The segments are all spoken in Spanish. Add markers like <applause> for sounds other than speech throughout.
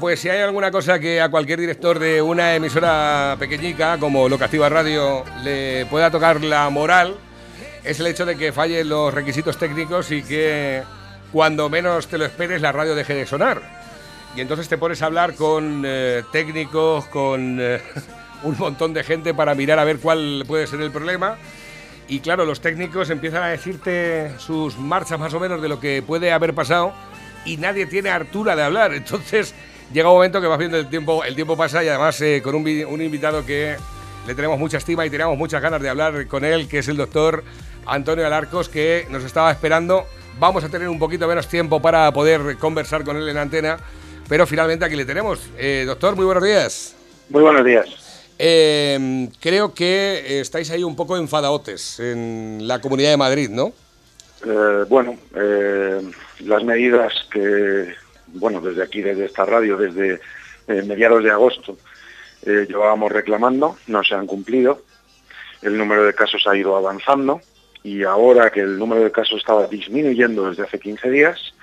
Pues si hay alguna cosa que a cualquier director de una emisora pequeñica como Locativa Radio le pueda tocar la moral, es el hecho de que fallen los requisitos técnicos y que cuando menos te lo esperes la radio deje de sonar. Y entonces te pones a hablar con eh, técnicos, con eh, <laughs> un montón de gente para mirar a ver cuál puede ser el problema. Y claro, los técnicos empiezan a decirte sus marchas más o menos de lo que puede haber pasado y nadie tiene hartura de hablar. Entonces llega un momento que vas viendo el tiempo, el tiempo pasa y además eh, con un, un, invitado que le tenemos mucha estima y tenemos muchas ganas de hablar con él, que es el doctor Antonio Alarcos, que nos estaba esperando. Vamos a tener un poquito menos tiempo para poder conversar con él en antena, pero finalmente aquí le tenemos. Eh, doctor, muy buenos días. Muy buenos días. Eh, creo que estáis ahí un poco enfadaotes en la Comunidad de Madrid, ¿no? bueno, las medidas que, bueno, desde aquí, desde esta radio, desde eh, mediados de agosto, eh, llevábamos reclamando, no se han cumplido, el número de casos ha ido avanzando y ahora que el número de casos estaba disminuyendo desde hace 15 días,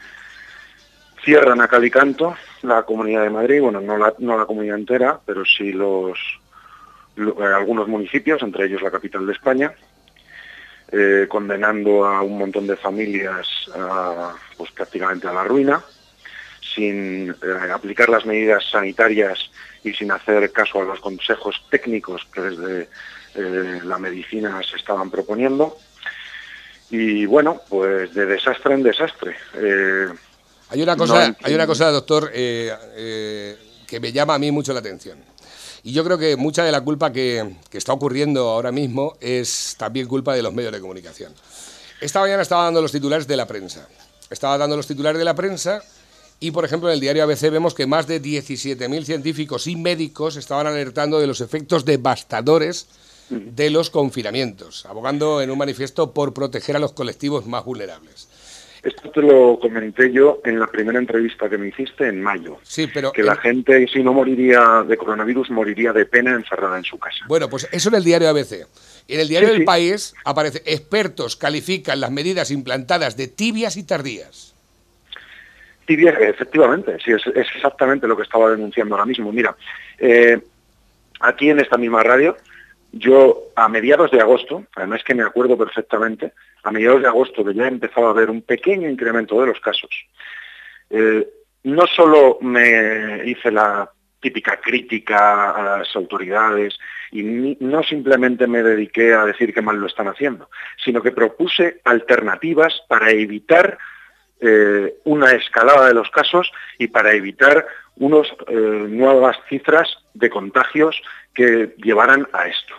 cierran a Calicanto la Comunidad de Madrid, bueno, no la, no la comunidad entera, pero sí los, algunos municipios, entre ellos la capital de España, eh, condenando a un montón de familias pues prácticamente a la ruina, sin eh, aplicar las medidas sanitarias y sin hacer caso a los consejos técnicos que desde eh, la medicina se estaban proponiendo. Y bueno, pues de desastre en desastre. hay, una cosa, hay una cosa, doctor, que me llama a mí mucho la atención. Y yo creo que mucha de la culpa que, está ocurriendo ahora mismo es también culpa de los medios de comunicación. Esta mañana estaba dando los titulares de la prensa. Estaba dando los titulares de la prensa y, por ejemplo, en el diario ABC vemos que más de 17.000 científicos y médicos estaban alertando de los efectos devastadores de los confinamientos, abogando en un manifiesto por proteger a los colectivos más vulnerables. Esto te lo comenté yo en la primera entrevista que me hiciste en mayo. Sí, pero... Que la gente, si no moriría de coronavirus, moriría de pena encerrada en su casa. Bueno, pues eso en el diario ABC. En el diario del País aparece, expertos califican las medidas implantadas de tibias y tardías. Tibias, efectivamente, sí, es, exactamente lo que estaba denunciando ahora mismo. Mira, eh, aquí en esta misma radio, yo a mediados de agosto, además que me acuerdo perfectamente, a mediados de agosto que ya empezaba a haber un pequeño incremento de los casos, eh, no solo me hice la típica crítica a las autoridades y no simplemente me dediqué a decir que mal lo están haciendo, sino que propuse alternativas para evitar eh, una escalada de los casos y para evitar unas eh, nuevas cifras de contagios que llevaran a esto.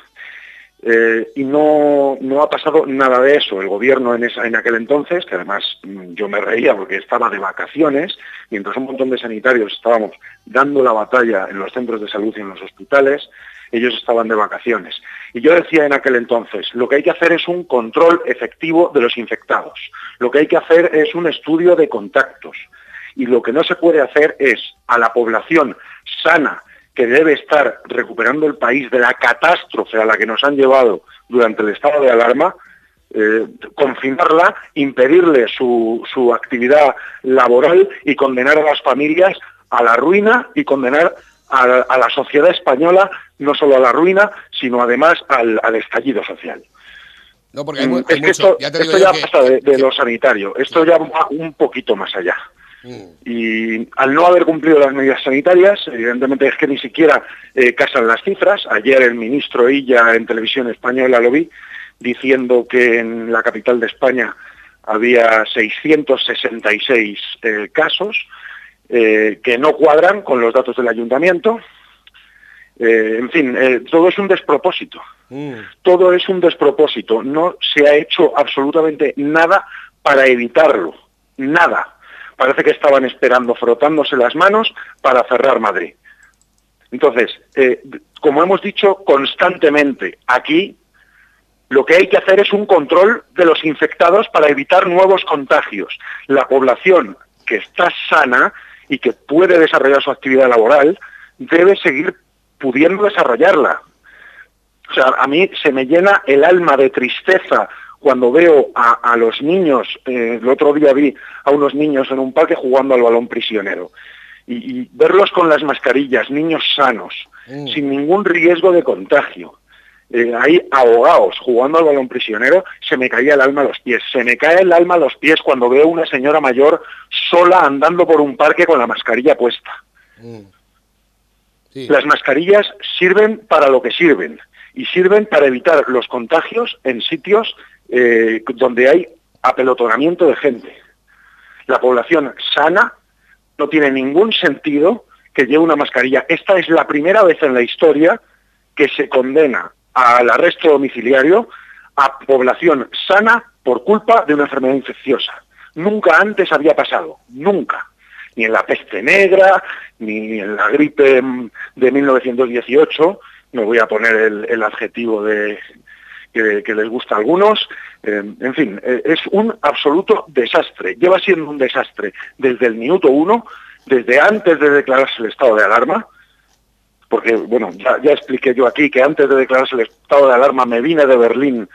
Eh, y no, no, ha pasado nada de eso. El gobierno en, esa, en, aquel entonces, que además mm, yo me reía porque estaba de vacaciones, mientras un montón de sanitarios estábamos dando la batalla en los centros de salud y en los hospitales, ellos estaban de vacaciones. Y yo decía en aquel entonces, lo que hay que hacer es un control efectivo de los infectados, lo que hay que hacer es un estudio de contactos. Y lo que no se puede hacer es a la población sana, que debe estar recuperando el país de la catástrofe a la que nos han llevado durante el estado de alarma, eh, confinarla, impedirle su, actividad laboral y condenar a las familias a la ruina y condenar a, la sociedad española no solo a la ruina, sino además al, estallido social. No, porque mm, esto, ya, pasa de, lo sanitario, esto ya va un poquito más allá. Mm. Y al no haber cumplido las medidas sanitarias, evidentemente es que ni siquiera eh, casan las cifras. Ayer el ministro Illa en televisión española lo vi diciendo que en la capital de España había 666 eh, casos eh, que no cuadran con los datos del ayuntamiento. en fin, todo es un despropósito. Mm. Todo es un despropósito. No se ha hecho absolutamente nada para evitarlo. Nada parece que estaban esperando frotándose las manos para cerrar Madrid. Entonces, eh, como hemos dicho constantemente aquí, Lo que hay que hacer es un control de los infectados para evitar nuevos contagios. La población que está sana y que puede desarrollar su actividad laboral debe seguir pudiendo desarrollarla. O sea, a mí se me llena el alma de tristeza cuando veo a, los niños, eh, el otro día vi a unos niños en un parque jugando al balón prisionero, y, verlos con las mascarillas, niños sanos, mm. sin ningún riesgo de contagio, eh, ahí ahogados jugando al balón prisionero, se me caía el alma a los pies. Se me cae el alma a los pies cuando veo una señora mayor sola andando por un parque con la mascarilla puesta. Mm. Las mascarillas sirven para lo que sirven y sirven para evitar los contagios en sitios eh, donde hay apelotonamiento de gente. La población sana no tiene ningún sentido que lleve una mascarilla. Esta es la primera vez en la historia que se condena al arresto domiciliario a población sana por culpa de una enfermedad infecciosa. Nunca antes había pasado, nunca. Ni en la peste negra, ni en la gripe de 1918, me voy a poner el, adjetivo de, que, les gusta a algunos. Eh, en fin, eh, es un absoluto desastre. Lleva siendo un desastre desde el minuto uno, desde antes de declararse el estado de alarma, porque, bueno, ya, expliqué yo aquí que antes de declararse el estado de alarma me vine de Berlín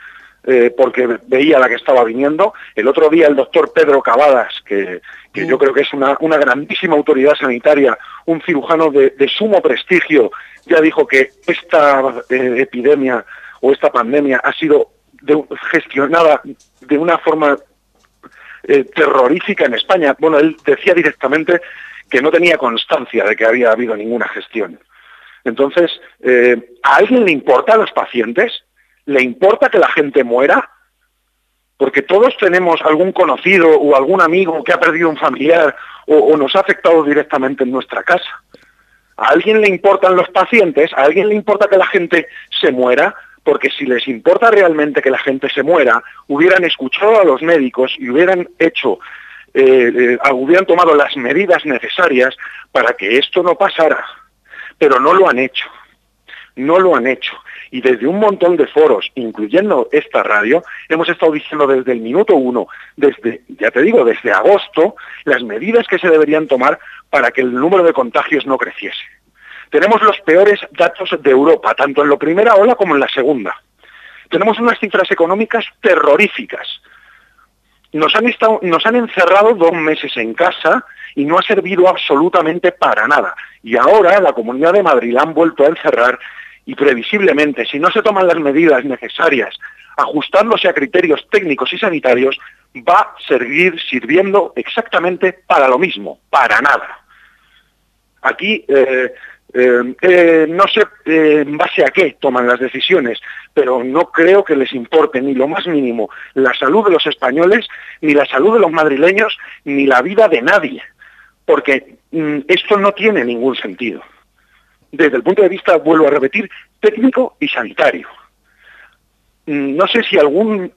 eh, porque veía la que estaba viniendo. El otro día el doctor Pedro Cavadas, que, yo creo que es una, grandísima autoridad sanitaria, un cirujano de, sumo prestigio, ya dijo que esta epidemia o esta pandemia ha sido gestionada de una forma eh, terrorífica en España. Bueno, él decía directamente que no tenía constancia de que había habido ninguna gestión. Entonces, eh, ¿a alguien le importa a los pacientes? ¿Le importa que la gente muera? Porque todos tenemos algún conocido o algún amigo que ha perdido un familiar o nos ha afectado directamente en nuestra casa. ¿A alguien le importan los pacientes? ¿A alguien le importa que la gente se muera? porque si les importa realmente que la gente se muera, hubieran escuchado a los médicos y hubieran hecho, eh, eh, hubieran tomado las medidas necesarias para que esto no pasara. Pero no lo han hecho, no lo han hecho. Y desde un montón de foros, incluyendo esta radio, hemos estado diciendo desde el minuto uno, desde, ya te digo, desde agosto, las medidas que se deberían tomar para que el número de contagios no creciese. Tenemos los peores datos de Europa, tanto en la primera ola como en la segunda. Tenemos unas cifras económicas terroríficas. Nos han, encerrado dos meses en casa y no ha servido absolutamente para nada. Y ahora la Comunidad de Madrid la han vuelto a encerrar y previsiblemente, si no se toman las medidas necesarias, ajustándose a criterios técnicos y sanitarios, va a seguir sirviendo exactamente para lo mismo, para nada. Aquí eh, eh, eh, no sé eh, en base a qué toman las decisiones, pero no creo que les importe ni lo más mínimo la salud de los españoles, ni la salud de los madrileños, ni la vida de nadie, porque mm, esto no tiene ningún sentido. Desde el punto de vista, vuelvo a repetir, técnico y sanitario. Mm, no sé si algún,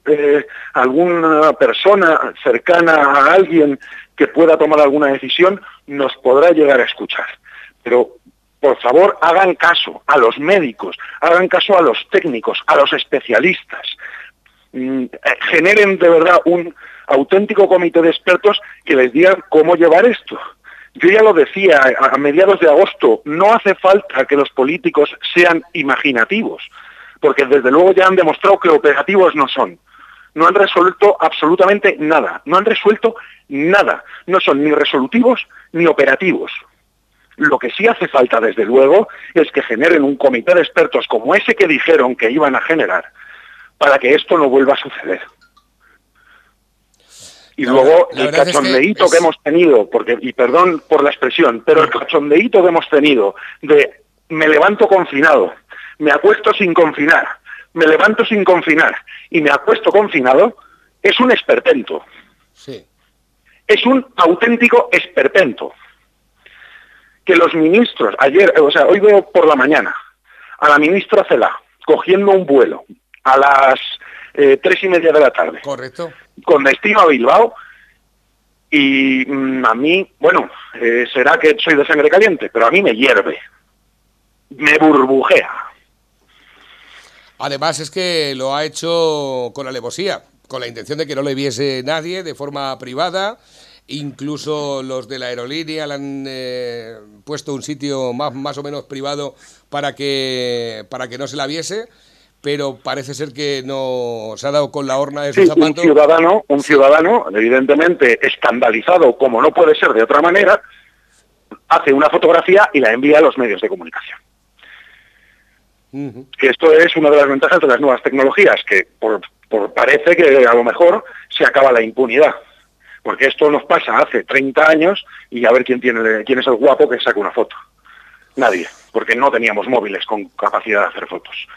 alguna persona cercana a alguien que pueda tomar alguna decisión nos podrá llegar a escuchar, pero por favor, hagan caso a los médicos, hagan caso a los técnicos, a los especialistas. Mm, eh, generen de verdad un auténtico comité de expertos que les digan cómo llevar esto. Yo ya lo decía a mediados de agosto, no hace falta que los políticos sean imaginativos, porque desde luego ya han demostrado que operativos no son. No han resuelto absolutamente nada, no han resuelto nada, no son ni resolutivos ni operativos. Lo que sí hace falta, desde luego, es que generen un comité de expertos como ese que dijeron que iban a generar para que esto no vuelva a suceder. Y luego el cachondeíto que, hemos tenido, porque, y perdón por la expresión, pero el cachondeíto que hemos tenido de me levanto confinado, me acuesto sin confinar, me levanto sin confinar y me acuesto confinado, es un esperpento. Sí. Es un auténtico esperpento que los ministros, ayer, o sea, hoy veo por la mañana a la ministra Cela cogiendo un vuelo a las eh, tres y media de la tarde. Correcto. Con destino a Bilbao. Y mm, a mí, bueno, eh, será que soy de sangre caliente, pero a mí me hierve. Me burbujea. Además es que lo ha hecho con alevosía, con la intención de que no le viese nadie de forma privada. Incluso los de la aerolínea le han eh, puesto un sitio más, más o menos privado para que, para que no se la viese pero parece ser que no se ha dado con la horna de su zapato. Un ciudadano, un ciudadano, evidentemente escandalizado, como no puede ser de otra manera, hace una fotografía y la envía a los medios de comunicación. Que esto es una de las ventajas de las nuevas tecnologías, que por, parece que a lo mejor se acaba la impunidad. Porque esto nos pasa hace 30 años y a ver quién, tiene, quién es el guapo que saca una foto. Nadie, porque no teníamos móviles con capacidad de hacer fotos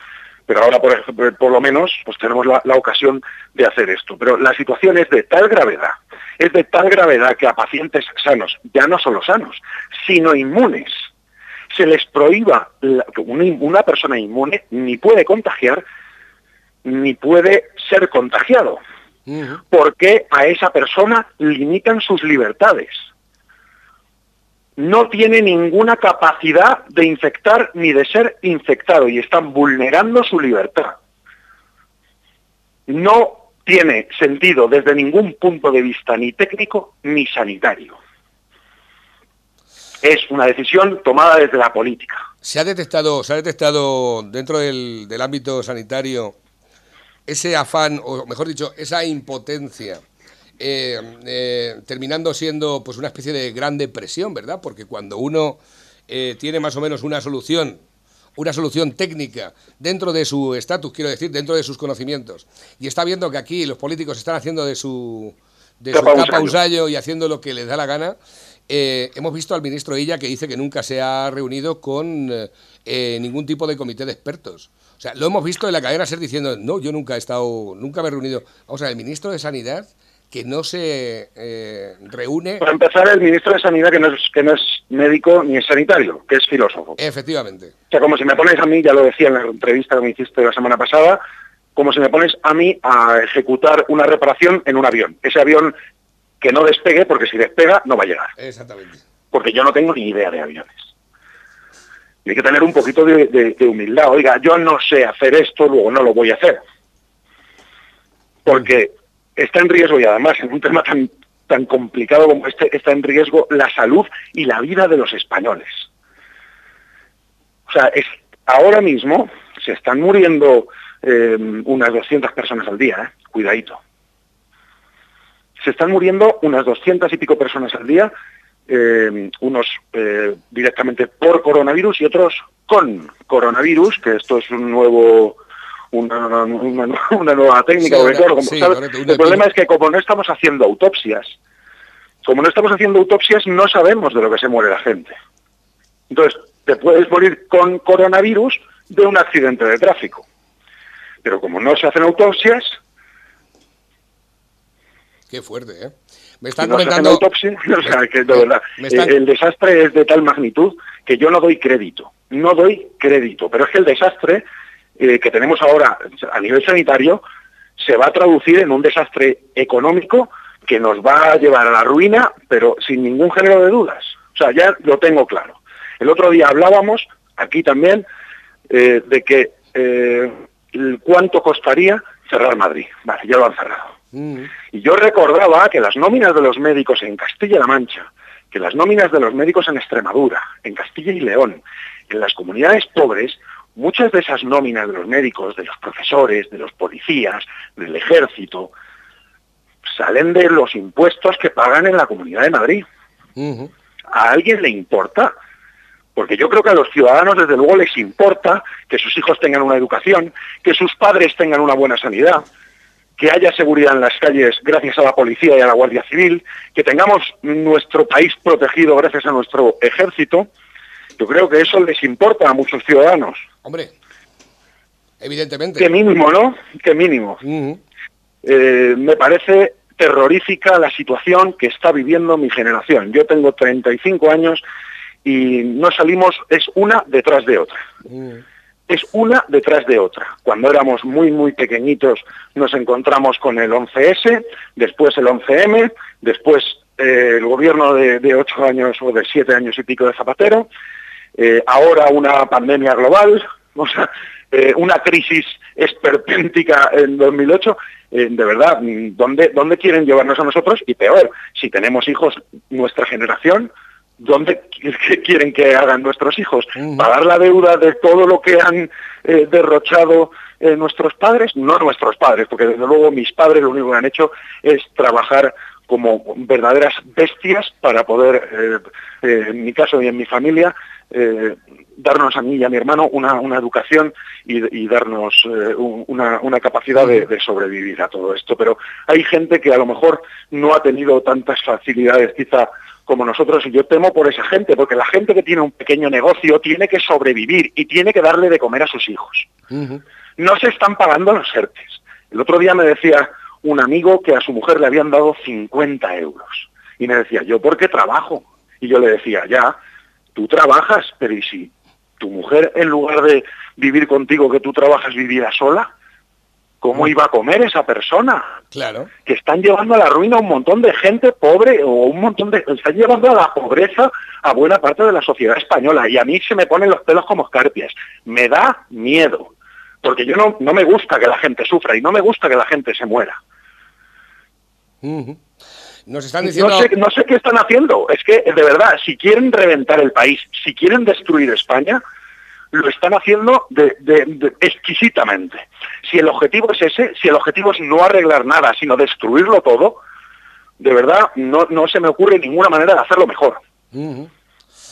pero ahora por, por lo menos pues tenemos la, ocasión de hacer esto. Pero la situación es de tal gravedad, es de tal gravedad que a pacientes sanos, ya no solo sanos, sino inmunes, se les prohíba, una, persona inmune ni puede contagiar, ni puede ser contagiado, porque a esa persona limitan sus libertades no tiene ninguna capacidad de infectar ni de ser infectado y están vulnerando su libertad. No tiene sentido desde ningún punto de vista ni técnico ni sanitario. Es una decisión tomada desde la política. ¿Se ha detectado, se ha detectado dentro del, del ámbito sanitario ese afán, o mejor dicho, esa impotencia eh, eh, terminando siendo pues una especie de gran depresión, ¿verdad? Porque cuando uno eh, tiene más o menos una solución, una solución técnica dentro de su estatus, quiero decir, dentro de sus conocimientos, y está viendo que aquí los políticos están haciendo de su, de su capa usayo y haciendo lo que les da la gana, hemos visto al ministro Illa que dice que nunca se ha reunido con ningún tipo de comité de expertos. O sea, lo hemos visto en la cadena SER diciendo, no, yo nunca he estado, nunca me he reunido. Vamos a ver, el ministro de Sanidad que no se eh, reúne... Para empezar, el ministro de Sanidad que no, es, que no es médico ni es sanitario, que es filósofo. Efectivamente. O sea, como si me pones a mí, ya lo decía en la entrevista que me hiciste la semana pasada, como si me pones a mí a ejecutar una reparación en un avión. Ese avión que no despegue, porque si despega no va a llegar. Exactamente. Porque yo no tengo ni idea de aviones. Y hay que tener un poquito de, humildad. Oiga, yo no sé hacer esto, luego no lo voy a hacer. Porque está en riesgo y además en un tema tan, tan complicado como este está en riesgo la salud y la vida de los españoles. O sea, es, ahora mismo se están muriendo eh, unas 200 personas al día, ¿eh? cuidadito. Se están muriendo unas 200 y pico personas al día, eh, unos directamente por coronavirus y otros con coronavirus, que esto es un nuevo una, una, nueva técnica. el problema es que como no estamos haciendo autopsias, como no estamos haciendo autopsias, no sabemos de lo que se muere la gente. Entonces, te puedes morir con coronavirus de un accidente de tráfico. Pero como no se hacen autopsias... Qué fuerte, ¿eh? Me están comentando... autopsia, <laughs> o sea, que de verdad, el desastre es de tal magnitud que yo no doy crédito. No doy crédito. Pero es que el desastre eh, que tenemos ahora a nivel sanitario se va a traducir en un desastre económico que nos va a llevar a la ruina, pero sin ningún género de dudas. O sea, ya lo tengo claro. El otro día hablábamos, aquí también, eh, de que eh, cuánto costaría cerrar Madrid. Vale, ya lo han cerrado. Mm. Y yo recordaba que las nóminas de los médicos en Castilla-La Mancha, que las nóminas de los médicos en Extremadura, en Castilla y León, en las comunidades pobres, muchas de esas nóminas de los médicos, de los profesores, de los policías, del ejército, salen de los impuestos que pagan en la Comunidad de Madrid. ¿A alguien le importa? Porque yo creo que a los ciudadanos desde luego les importa que sus hijos tengan una educación, que sus padres tengan una buena sanidad, que haya seguridad en las calles gracias a la policía y a la Guardia Civil, que tengamos nuestro país protegido gracias a nuestro ejército. Yo creo que eso les importa a muchos ciudadanos. Hombre, evidentemente. Qué mínimo, ¿no? Qué mínimo. Eh, me parece terrorífica la situación que está viviendo mi generación. Yo tengo 35 años y no salimos, es una detrás de otra. Es una detrás de otra. Cuando éramos muy, muy pequeñitos nos encontramos con el 11S, después el 11M, después eh, el gobierno de, 8 años o de 7 años y pico de Zapatero, eh, ahora una pandemia global, <laughs> eh, una crisis esperpéntica en 2008, eh, de verdad, ¿dónde, ¿dónde quieren llevarnos a nosotros? Y peor, si tenemos hijos, nuestra generación, ¿dónde <laughs> quieren que hagan nuestros hijos? ¿Pagar la deuda de todo lo que han eh, derrochado nuestros padres? No nuestros padres, porque desde luego mis padres lo único que han hecho es trabajar como verdaderas bestias para poder, en mi caso y en mi familia, darnos a mí y a mi hermano una, educación y, darnos eh, una, capacidad de, sobrevivir a todo esto. Pero hay gente que a lo mejor no ha tenido tantas facilidades quizá como nosotros y yo temo por esa gente, porque la gente que tiene un pequeño negocio tiene que sobrevivir y tiene que darle de comer a sus hijos. No se están pagando los ERTES. El otro día me decía un amigo que a su mujer le habían dado 50 euros. Y me decía, ¿yo por qué trabajo? Y yo le decía, ya, tú trabajas, pero ¿y si tu mujer, en lugar de vivir contigo, que tú trabajas, viviera sola, ¿cómo iba a comer esa persona? Claro. Que están llevando a la ruina a un montón de gente pobre o un montón de... Están llevando a la pobreza a buena parte de la sociedad española y a mí se me ponen los pelos como escarpias. Me da miedo, porque yo no, no me gusta que la gente sufra y no me gusta que la gente se muera. Nos están diciendo... No sé, qué están haciendo. Es que, de verdad, si quieren reventar el país, si quieren destruir España, lo están haciendo de, exquisitamente. Si el objetivo es ese, si el objetivo es no arreglar nada, sino destruirlo todo, de verdad no, no se me ocurre ninguna manera de hacerlo mejor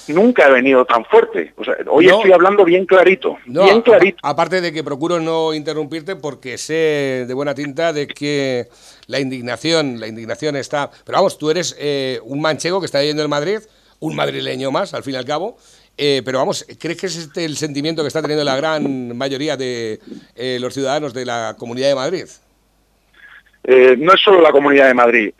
nunca he venido tan fuerte. hoy estoy hablando bien clarito. bien clarito. aparte de que procuro no interrumpirte porque sé de buena tinta de que la indignación, la indignación está. Pero vamos, tú eres eh, un manchego que está yendo en Madrid, un madrileño más, al fin y al cabo. Eh, pero vamos, ¿crees que es este el sentimiento que está teniendo la gran mayoría de eh, los ciudadanos de la Comunidad de Madrid? no es solo la Comunidad de Madrid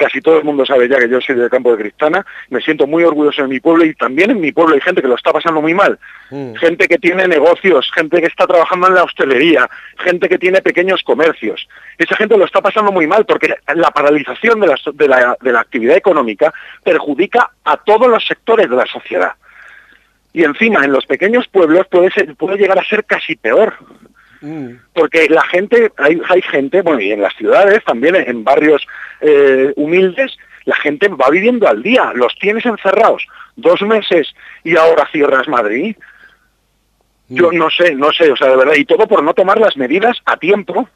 casi todo el mundo sabe ya que yo soy del campo de Cristana, me siento muy orgulloso de mi pueblo y también en mi pueblo hay gente que lo está pasando muy mal, mm. gente que tiene negocios, gente que está trabajando en la hostelería, gente que tiene pequeños comercios. Esa gente lo está pasando muy mal porque la paralización de la, actividad económica perjudica a todos los sectores de la sociedad. Y encima en los pequeños pueblos puede, puede llegar a ser casi peor. Mm. Porque la gente, hay, hay, gente, bueno, y en las ciudades, también en barrios eh, humildes, la gente va viviendo al día, los tienes encerrados dos meses y ahora cierras Madrid. Yo mm. no sé, no sé, o sea, de verdad, y todo por no tomar las medidas a tiempo,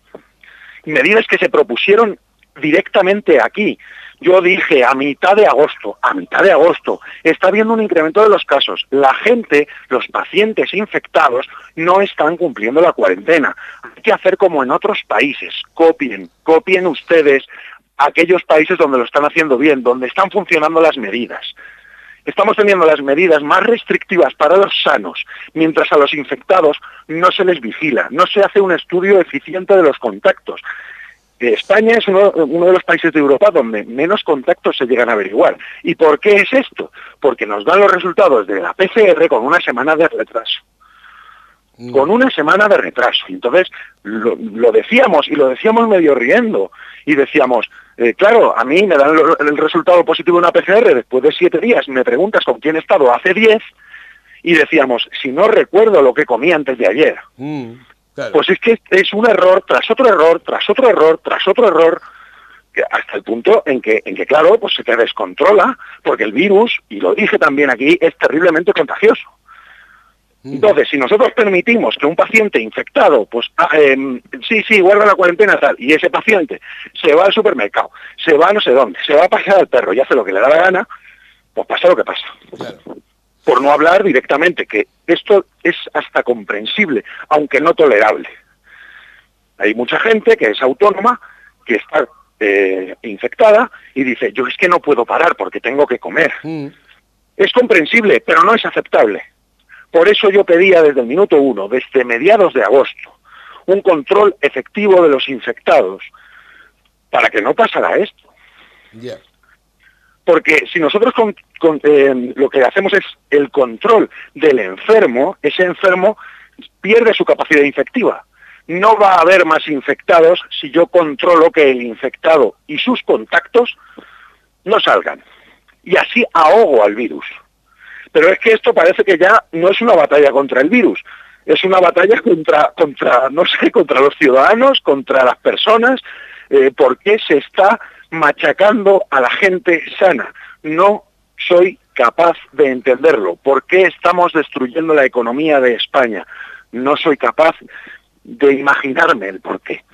medidas que se propusieron directamente aquí. Yo dije a mitad de agosto, a mitad de agosto, está habiendo un incremento de los casos. La gente, los pacientes infectados, no están cumpliendo la cuarentena. Hay que hacer como en otros países. Copien, copien ustedes aquellos países donde lo están haciendo bien, donde están funcionando las medidas. Estamos teniendo las medidas más restrictivas para los sanos, mientras a los infectados no se les vigila, no se hace un estudio eficiente de los contactos. España es uno, de los países de Europa donde menos contactos se llegan a averiguar. ¿Y por qué es esto? Porque nos dan los resultados de la PCR con una semana de retraso. Mm. Con una semana de retraso. Entonces, lo, decíamos y lo decíamos medio riendo. Y decíamos, eh, claro, a mí me dan el resultado positivo de una PCR después de siete días. Me preguntas con quién he estado hace diez. Y decíamos, si no recuerdo lo que comí antes de ayer. Mm. Pues es que es un error tras otro error, tras otro error, tras otro error, hasta el punto en que, en que, claro, pues se te descontrola, porque el virus, y lo dije también aquí, es terriblemente contagioso. Mm. Entonces, si nosotros permitimos que un paciente infectado, pues ah, em, sí, sí, guarda la cuarentena tal, y ese paciente se va al supermercado, se va a no sé dónde, se va a pasear al perro y hace lo que le da la gana, pues pasa lo que pasa. Por no hablar directamente, que esto es hasta comprensible, aunque no tolerable. Hay mucha gente que es autónoma, que está eh, infectada y dice, yo es que no puedo parar porque tengo que comer. Mm. Es comprensible, pero no es aceptable. Por eso yo pedía desde el minuto uno, desde mediados de agosto, un control efectivo de los infectados para que no pasara esto. Porque si nosotros eh, lo que hacemos es el control del enfermo, ese enfermo pierde su capacidad infectiva. No va a haber más infectados si yo controlo que el infectado y sus contactos no salgan. Y así ahogo al virus. Pero es que esto parece que ya no es una batalla contra el virus. es una batalla contra, contra, no sé, contra los ciudadanos, contra las personas, eh, porque se está machacando a la gente sana. No soy capaz de entenderlo. ¿Por qué estamos destruyendo la economía de España? No soy capaz de imaginarme el por qué.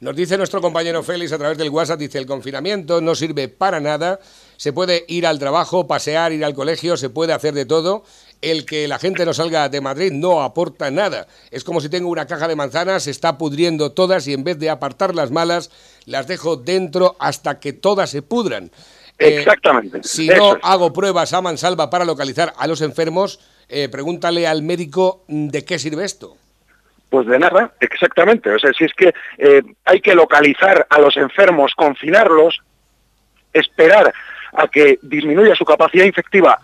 Nos dice nuestro compañero Félix a través del WhatsApp, dice, el confinamiento no sirve para nada, se puede ir al trabajo, pasear, ir al colegio, se puede hacer de todo. El que la gente no salga de Madrid no aporta nada. Es como si tengo una caja de manzanas, se está pudriendo todas y en vez de apartar las malas, las dejo dentro hasta que todas se pudran. Eh, Exactamente. si no hago pruebas a mansalva para localizar a los enfermos, eh, pregúntale al médico mm, de qué sirve esto. Pues de nada, exactamente. O sea, si es que eh, hay que localizar a los enfermos, confinarlos, esperar a que disminuya su capacidad infectiva,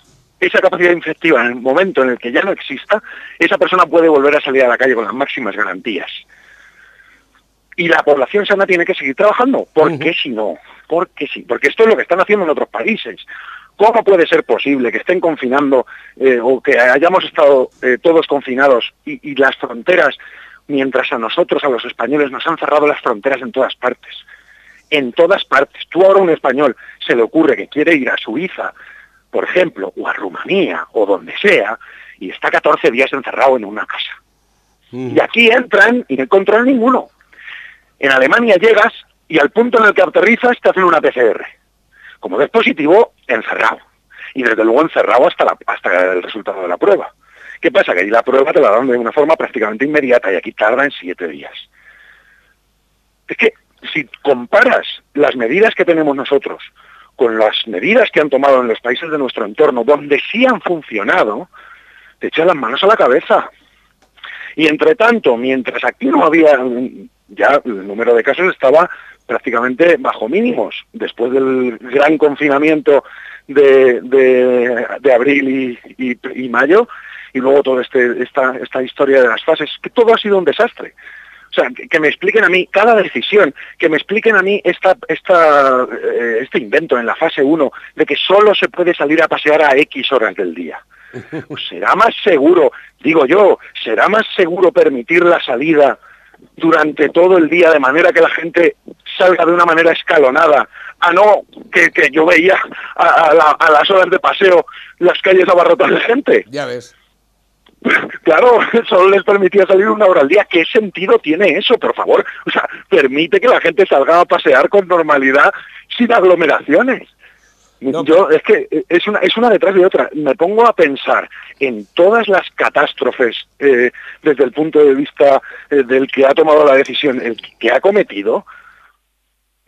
esa capacidad infectiva en el momento en el que ya no exista, esa persona puede volver a salir a la calle con las máximas garantías. Y la población sana tiene que seguir trabajando. ¿Por qué si no? Porque sí, porque esto es lo que están haciendo en otros países. ¿Cómo puede ser posible que estén confinando eh, o que hayamos estado eh, todos confinados y, las fronteras, mientras a nosotros, a los españoles, nos han cerrado las fronteras en todas partes? En todas partes. Tú ahora un español se le ocurre que quiere ir a Suiza, por ejemplo, o a Rumanía, o donde sea, y está 14 días encerrado en una casa. Y aquí entran y no encuentran ninguno. En Alemania llegas y al punto en el que aterrizas te hacen una PCR como ves positivo, encerrado. Y desde luego encerrado hasta, la, hasta el resultado de la prueba. ¿Qué pasa? Que ahí la prueba te la dan de una forma prácticamente inmediata y aquí tarda en siete días. Es que si comparas las medidas que tenemos nosotros con las medidas que han tomado en los países de nuestro entorno, donde sí han funcionado, te echan las manos a la cabeza. Y entre tanto, mientras aquí no había, ya el número de casos estaba prácticamente bajo mínimos. Después del gran confinamiento de, abril y, mayo, y luego toda este, esta, esta historia de las fases, que todo ha sido un desastre. O sea, que, me expliquen a mí cada decisión, que me expliquen a mí esta, esta, eh, este invento en la fase 1 de que solo se puede salir a pasear a X horas del día. <laughs> Pues será más seguro, digo yo, será más seguro permitir la salida durante todo el día de manera que la gente salga de una manera escalonada, a no que, yo veía a, las horas de paseo las calles abarrotadas de gente. Ya ves. <laughs> Claro, solo les permitía salir una hora al día. ¿Qué sentido tiene eso, por favor? O sea, permite que la gente salga a pasear con normalidad sin aglomeraciones. Yo es que eh, es una, es una detrás de otra. Me pongo a pensar en todas las catástrofes eh, desde el punto de vista eh, del que ha tomado la decisión, el que ha cometido,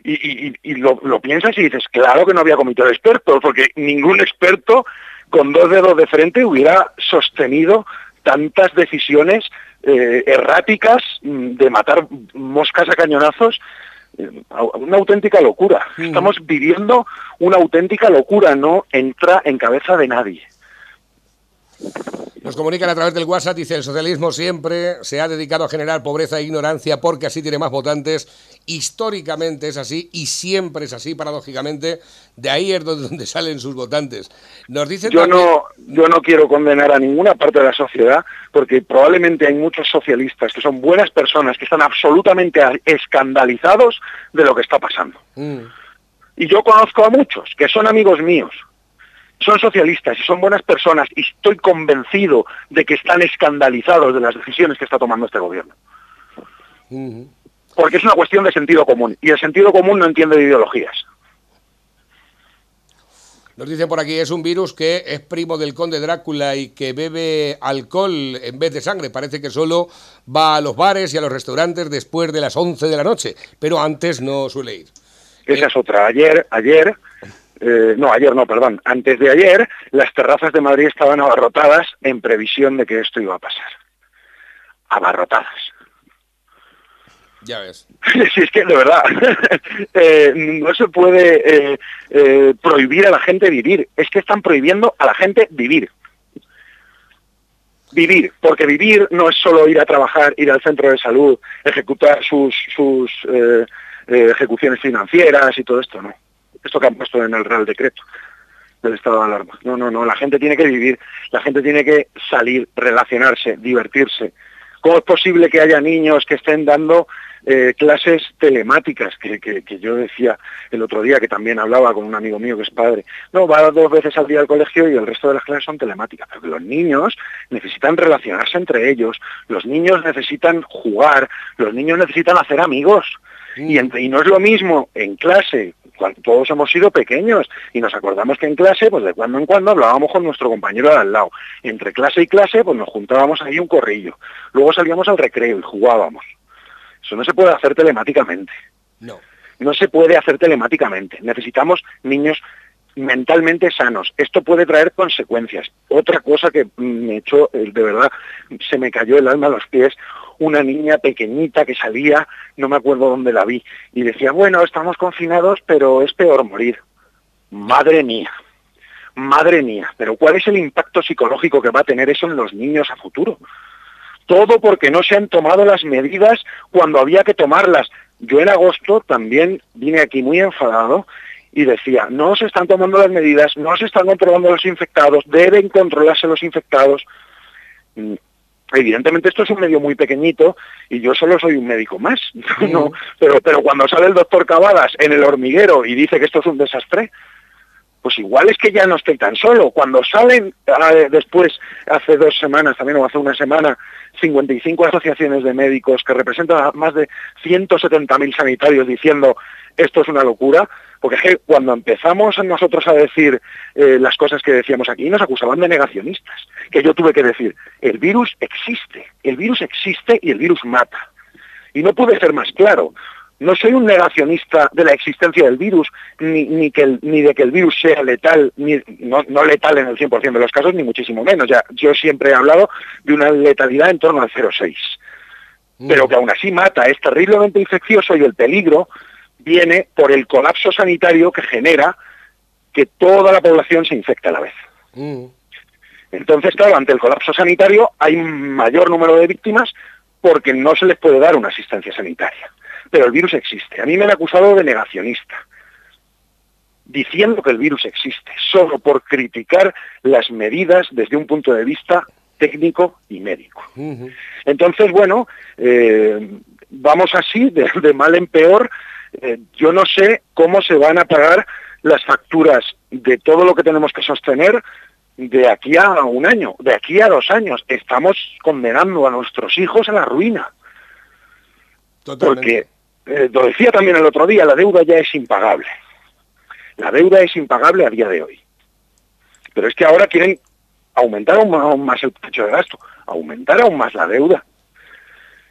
y, lo, lo, piensas y dices, claro que no había cometido experto, porque ningún experto con dos dedos de frente hubiera sostenido tantas decisiones erráticas mm, de matar moscas a cañonazos una auténtica locura. Estamos viviendo una auténtica locura, no entra en cabeza de nadie. Nos comunican a través del WhatsApp, dice el socialismo siempre se ha dedicado a generar pobreza e ignorancia porque así tiene más votantes. Históricamente es así y siempre es así, paradójicamente. De ahí es donde <laughs> salen sus votantes. Nos dicen yo, no, yo no quiero condenar a ninguna parte de la sociedad porque probablemente hay muchos socialistas que son buenas personas que están absolutamente escandalizados de lo que está pasando. Mm. Y yo conozco a muchos que son amigos míos, son socialistas y son buenas personas y estoy convencido de que están escandalizados de las decisiones que está tomando este gobierno. Porque es una cuestión de sentido común y el sentido común no entiende de ideologías. Nos dice por aquí, es un virus que es primo del conde Drácula y que bebe alcohol en vez de sangre. Parece que solo va a los bares y a los restaurantes después de las 11 de la noche, pero antes no suele ir. Esa es otra. Ayer, ayer eh, no, ayer no, perdón, antes de ayer, las terrazas de Madrid estaban abarrotadas en previsión de que esto iba a pasar. Abarrotadas. Ya ves. <laughs> sí, es que de verdad, <laughs> eh, no se puede eh, prohibir a la gente vivir, es que están prohibiendo a la gente vivir. Vivir, porque vivir no es solo ir a trabajar, ir al centro de salud, ejecutar sus, sus ejecuciones financieras y todo esto, no esto que han puesto en el Real Decreto. del estado de alarma. No, no, no, la gente tiene que vivir, la gente tiene que salir, relacionarse, divertirse. ¿Cómo es posible que haya niños que estén dando eh, clases telemáticas, que, que, yo decía el otro día, que también hablaba con un amigo mío que es padre, no, va dos veces al día al colegio y el resto de las clases son telemáticas, pero los niños necesitan relacionarse entre ellos, los niños necesitan jugar, los niños necesitan hacer amigos, y, y, no es lo mismo en clase, cuando todos hemos sido pequeños y nos acordamos que en clase, pues de cuando en cuando hablábamos con nuestro compañero de al lado. Entre clase y clase, pues nos juntábamos ahí un corrillo. Luego salíamos al recreo y jugábamos. Eso no se puede hacer telemáticamente. No. No se puede hacer telemáticamente. Necesitamos niños mentalmente sanos. Esto puede traer consecuencias. Otra cosa que me echó, eh, de verdad, se me cayó el alma a los pies, una niña pequeñita que salía, no me acuerdo dónde la vi, y decía, bueno, estamos confinados, pero es peor morir. Madre mía, madre mía, pero ¿cuál es el impacto psicológico que va a tener eso en los niños a futuro? Todo porque no se han tomado las medidas cuando había que tomarlas. Yo en agosto también vine aquí muy enfadado y decía, no se están tomando las medidas, no se están controlando los infectados, deben controlarse los infectados. Mm, evidentemente esto es un medio muy pequeñito y yo solo soy un médico más, <laughs> no, pero, pero cuando sale el doctor Cavadas en el hormiguero y dice que esto es un desastre, pues igual es que ya no estoy tan solo. Cuando salen ah, después, hace dos semanas también o hace una semana, 55 asociaciones de médicos que representan a más de 170.000 sanitarios diciendo esto es una locura, porque es que cuando empezamos nosotros a decir eh, las cosas que decíamos aquí, nos acusaban de negacionistas, que yo tuve que decir, el virus existe, el virus existe y el virus mata. Y no pude ser más claro. No soy un negacionista de la existencia del virus, ni, ni, que ni de que el virus sea letal, ni, no, letal en el 100% de los casos, ni muchísimo menos. Ya, yo siempre he hablado de una letalidad en torno al 0,6. Mm. Pero que aún así mata, es terriblemente infeccioso y el peligro viene por el colapso sanitario que genera que toda la población se infecte a la vez. Mm. Entonces, claro, ante el colapso sanitario hay un mayor número de víctimas porque no se les puede dar una asistencia sanitaria pero el virus existe. A mí me han acusado de negacionista, diciendo que el virus existe, solo por criticar las medidas desde un punto de vista técnico y médico. Entonces, bueno, eh, vamos así, de, mal en peor. Eh, yo no sé cómo se van a pagar las facturas de todo lo que tenemos que sostener de aquí a un año, de aquí a dos años. Estamos condenando a nuestros hijos a la ruina. Porque eh, lo decía también el otro día, la deuda ya es impagable. La deuda es impagable a día de hoy. Pero es que ahora quieren aumentar aún más el techo de gasto, aumentar aún más la deuda.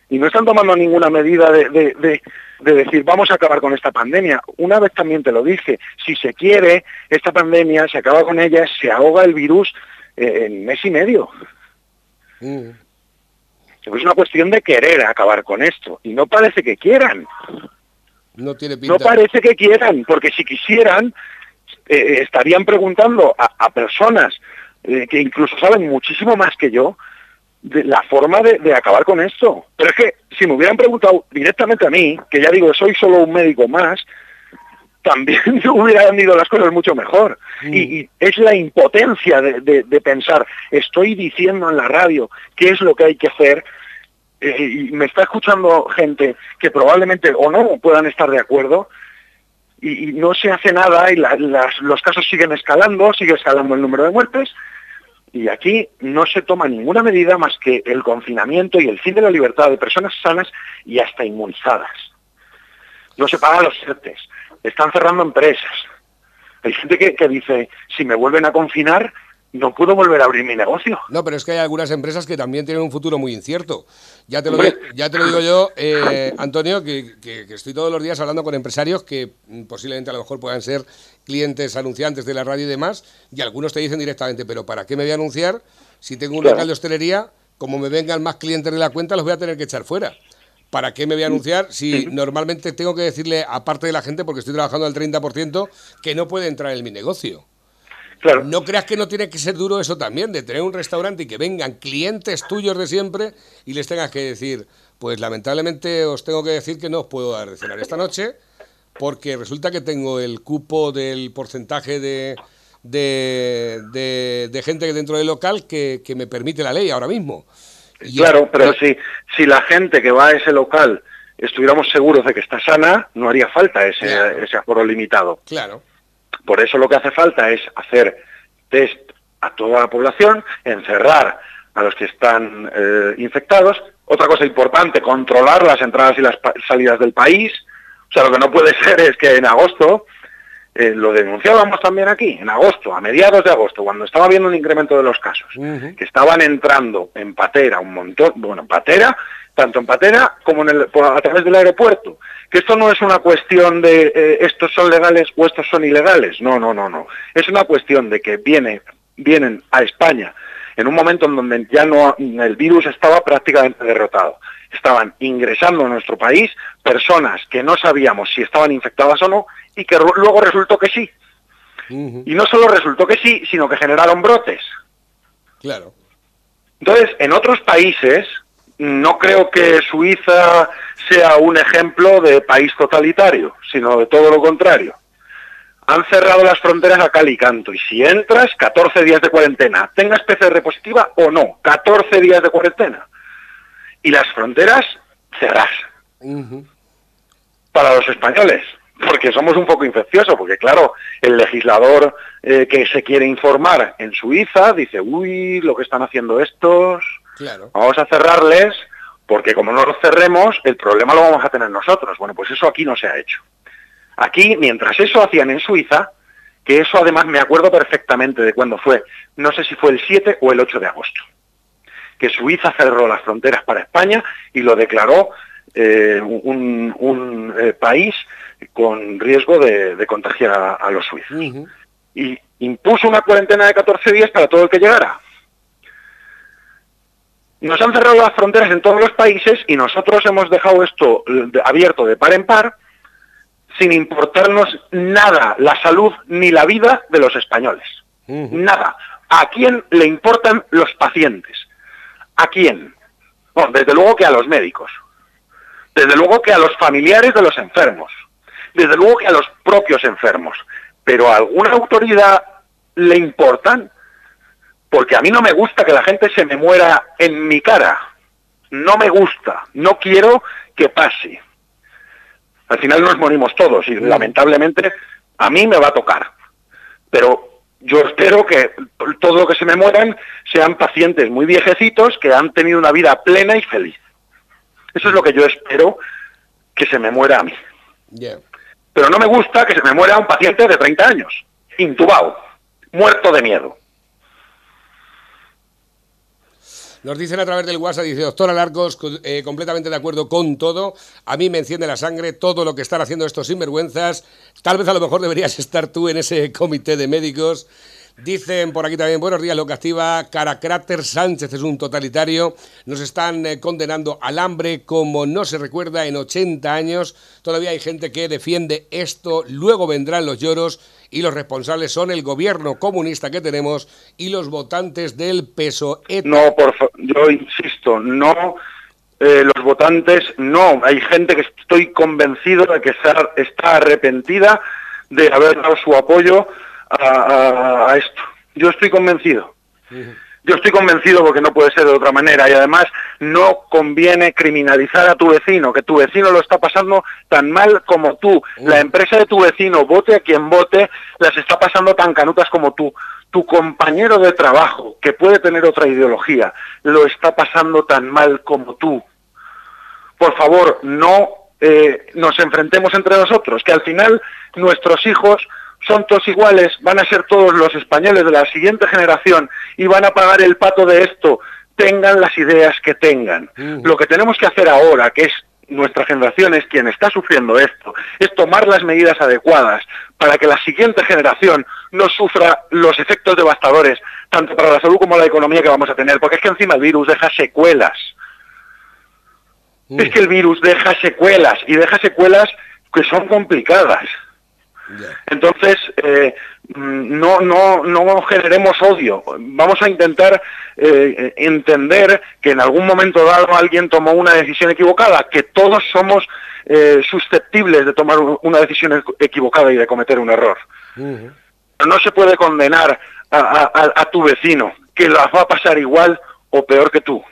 Y no están tomando ninguna medida de, decir vamos a acabar con esta pandemia. Una vez también te lo dije, si se quiere, esta pandemia se acaba con ella, se ahoga el virus eh, en mes y medio. Mm. Es una cuestión de querer acabar con esto. Y no parece que quieran. No tiene No parece que quieran, porque si quisieran, eh, estarían preguntando a, personas eh, que incluso saben muchísimo más que yo de la forma de, acabar con esto. Pero es que si me hubieran preguntado directamente a mí, que ya digo, soy solo un médico más, también <laughs> hubieran ido las cosas mucho mejor. Mm. Y, es la impotencia de, pensar, estoy diciendo en la radio qué es lo que hay que hacer, eh, y me está escuchando gente que probablemente o no puedan estar de acuerdo, y, no se hace nada, y los casos siguen escalando, sigue escalando el número de muertes, y aquí no se toma ninguna medida más que el confinamiento y el fin de la libertad de personas sanas y hasta inmunizadas. No se pagan los CERTES, están cerrando empresas. Hay gente que, dice, si me vuelven a confinar, no puedo volver a abrir mi negocio. No, pero es que hay algunas empresas que también tienen un futuro muy incierto. Ya te lo, ya te lo digo yo, eh, Antonio, que, estoy todos los días hablando con empresarios que mm, posiblemente a lo mejor puedan ser clientes anunciantes de la radio y demás, y algunos te dicen directamente, pero ¿para qué me voy a anunciar si tengo un local de hostelería? Como me vengan más clientes de la cuenta, los voy a tener que echar fuera. ¿Para qué me voy a anunciar si normalmente tengo que decirle, aparte de la gente, porque estoy trabajando al 30%, que no puede entrar en mi negocio? Claro. No creas que no tiene que ser duro eso también, de tener un restaurante y que vengan clientes tuyos de siempre y les tengas que decir, pues lamentablemente os tengo que decir que no os puedo dar de cenar esta noche porque resulta que tengo el cupo del porcentaje de, de, de, gente dentro del local que, me permite la ley ahora mismo. Claro, pero si, si la gente que va a ese local estuviéramos seguros de que está sana, no haría falta ese, ese aforo limitado. Claro. Por eso lo que hace falta es hacer test a toda la población, encerrar a los que están eh, infectados. Otra cosa importante, controlar las entradas y las salidas del país. O sea, lo que no puede <laughs> ser es que en agosto, eh, lo denunciábamos también aquí, en agosto, a mediados de agosto, cuando estaba habiendo un incremento de los casos, que estaban entrando en patera un montón, bueno, patera, tanto en patera como en el, a través del aeropuerto. Que esto no es una cuestión de eh, estos son legales o estos son ilegales. No, no, no, no. Es una cuestión de que viene, vienen a España en un momento en donde ya no el virus estaba prácticamente derrotado. Estaban ingresando a nuestro país personas que no sabíamos si estaban infectadas o no y que luego resultó que sí. Y no solo resultó que sí, sino que generaron brotes. Claro. Entonces, en otros países, no creo que Suiza sea un ejemplo de país totalitario, sino de todo lo contrario han cerrado las fronteras a cal y canto. Y si entras, 14 días de cuarentena. Tengas PCR positiva o no, 14 días de cuarentena. Y las fronteras cerras. Para los españoles. Porque somos un poco infecciosos, porque claro, el legislador eh, que se quiere informar en Suiza dice, uy, lo que están haciendo estos, vamos a cerrarles, porque como no los cerremos, el problema lo vamos a tener nosotros. Bueno, pues eso aquí no se ha hecho. Aquí, mientras eso hacían en Suiza, que eso además me acuerdo perfectamente de cuándo fue, no sé si fue el 7 o el 8 de agosto, que Suiza cerró las fronteras para España y lo declaró eh, un, eh, país con riesgo de, contagiar a, los suizos. Y impuso una cuarentena de 14 días para todo el que llegara. Nos han cerrado las fronteras en todos los países y nosotros hemos dejado esto eh, abierto de par en par sin importarnos nada la salud ni la vida de los españoles. Nada. ¿A quién le importan los pacientes? ¿A quién? Bueno, desde luego que a los médicos. Desde luego que a los familiares de los enfermos. Desde luego que a los propios enfermos. Pero a alguna autoridad le importan. Porque a mí no me gusta que la gente se me muera en mi cara. No me gusta. No quiero que pase. Al final nos morimos todos y mm. lamentablemente a mí me va a tocar. Pero yo espero que todo lo que se me mueran sean pacientes muy viejecitos que han tenido una vida plena y feliz. Eso es lo que yo espero que se me muera a mí. Pero no me gusta que se me muera un paciente de 30 años, intubado, muerto de miedo. Nos dicen a través del WhatsApp, dice doctora Larcos, eh, completamente de acuerdo con todo. A mí me enciende la sangre todo lo que están haciendo estos sinvergüenzas. Tal vez a lo mejor deberías <laughs> estar tú en ese comité de médicos. Dicen por aquí también, buenos días, lo que activa Caracráter Sánchez es un totalitario. Nos están eh, condenando al hambre como no se recuerda en 80 años. Todavía hay gente que defiende esto. Luego vendrán los lloros y los responsables son el gobierno comunista que tenemos y los votantes del peso No, por yo insisto, no, eh, los votantes no. Hay gente que estoy convencido de que está, arrepentida de haber dado su apoyo a, esto. Yo estoy convencido. Yo estoy convencido porque no puede ser de otra manera y además no conviene criminalizar a tu vecino, que tu vecino lo está pasando tan mal como tú. La empresa de tu vecino, vote a quien vote, las está pasando tan canutas como tú. Tu compañero de trabajo, que puede tener otra ideología, lo está pasando tan mal como tú. Por favor, no eh, nos enfrentemos entre nosotros, que al final nuestros hijos son todos iguales, van a ser todos los españoles de la siguiente generación y van a pagar el pato de esto, tengan las ideas que tengan. Lo que tenemos que hacer ahora, que es nuestra generación es quien está sufriendo esto, es tomar las medidas adecuadas para que la siguiente generación no sufra los efectos devastadores, tanto para la salud como la economía que vamos a tener, porque es que encima el virus deja secuelas. Es que el virus deja secuelas y deja secuelas que son complicadas. Entonces, eh, no, no, no generemos odio. Vamos a intentar eh, entender que en algún momento dado alguien tomó una decisión equivocada, que todos somos eh, susceptibles de tomar una decisión equivocada y de cometer un error. no se puede condenar a, tu vecino, que las va a pasar igual o peor que tú.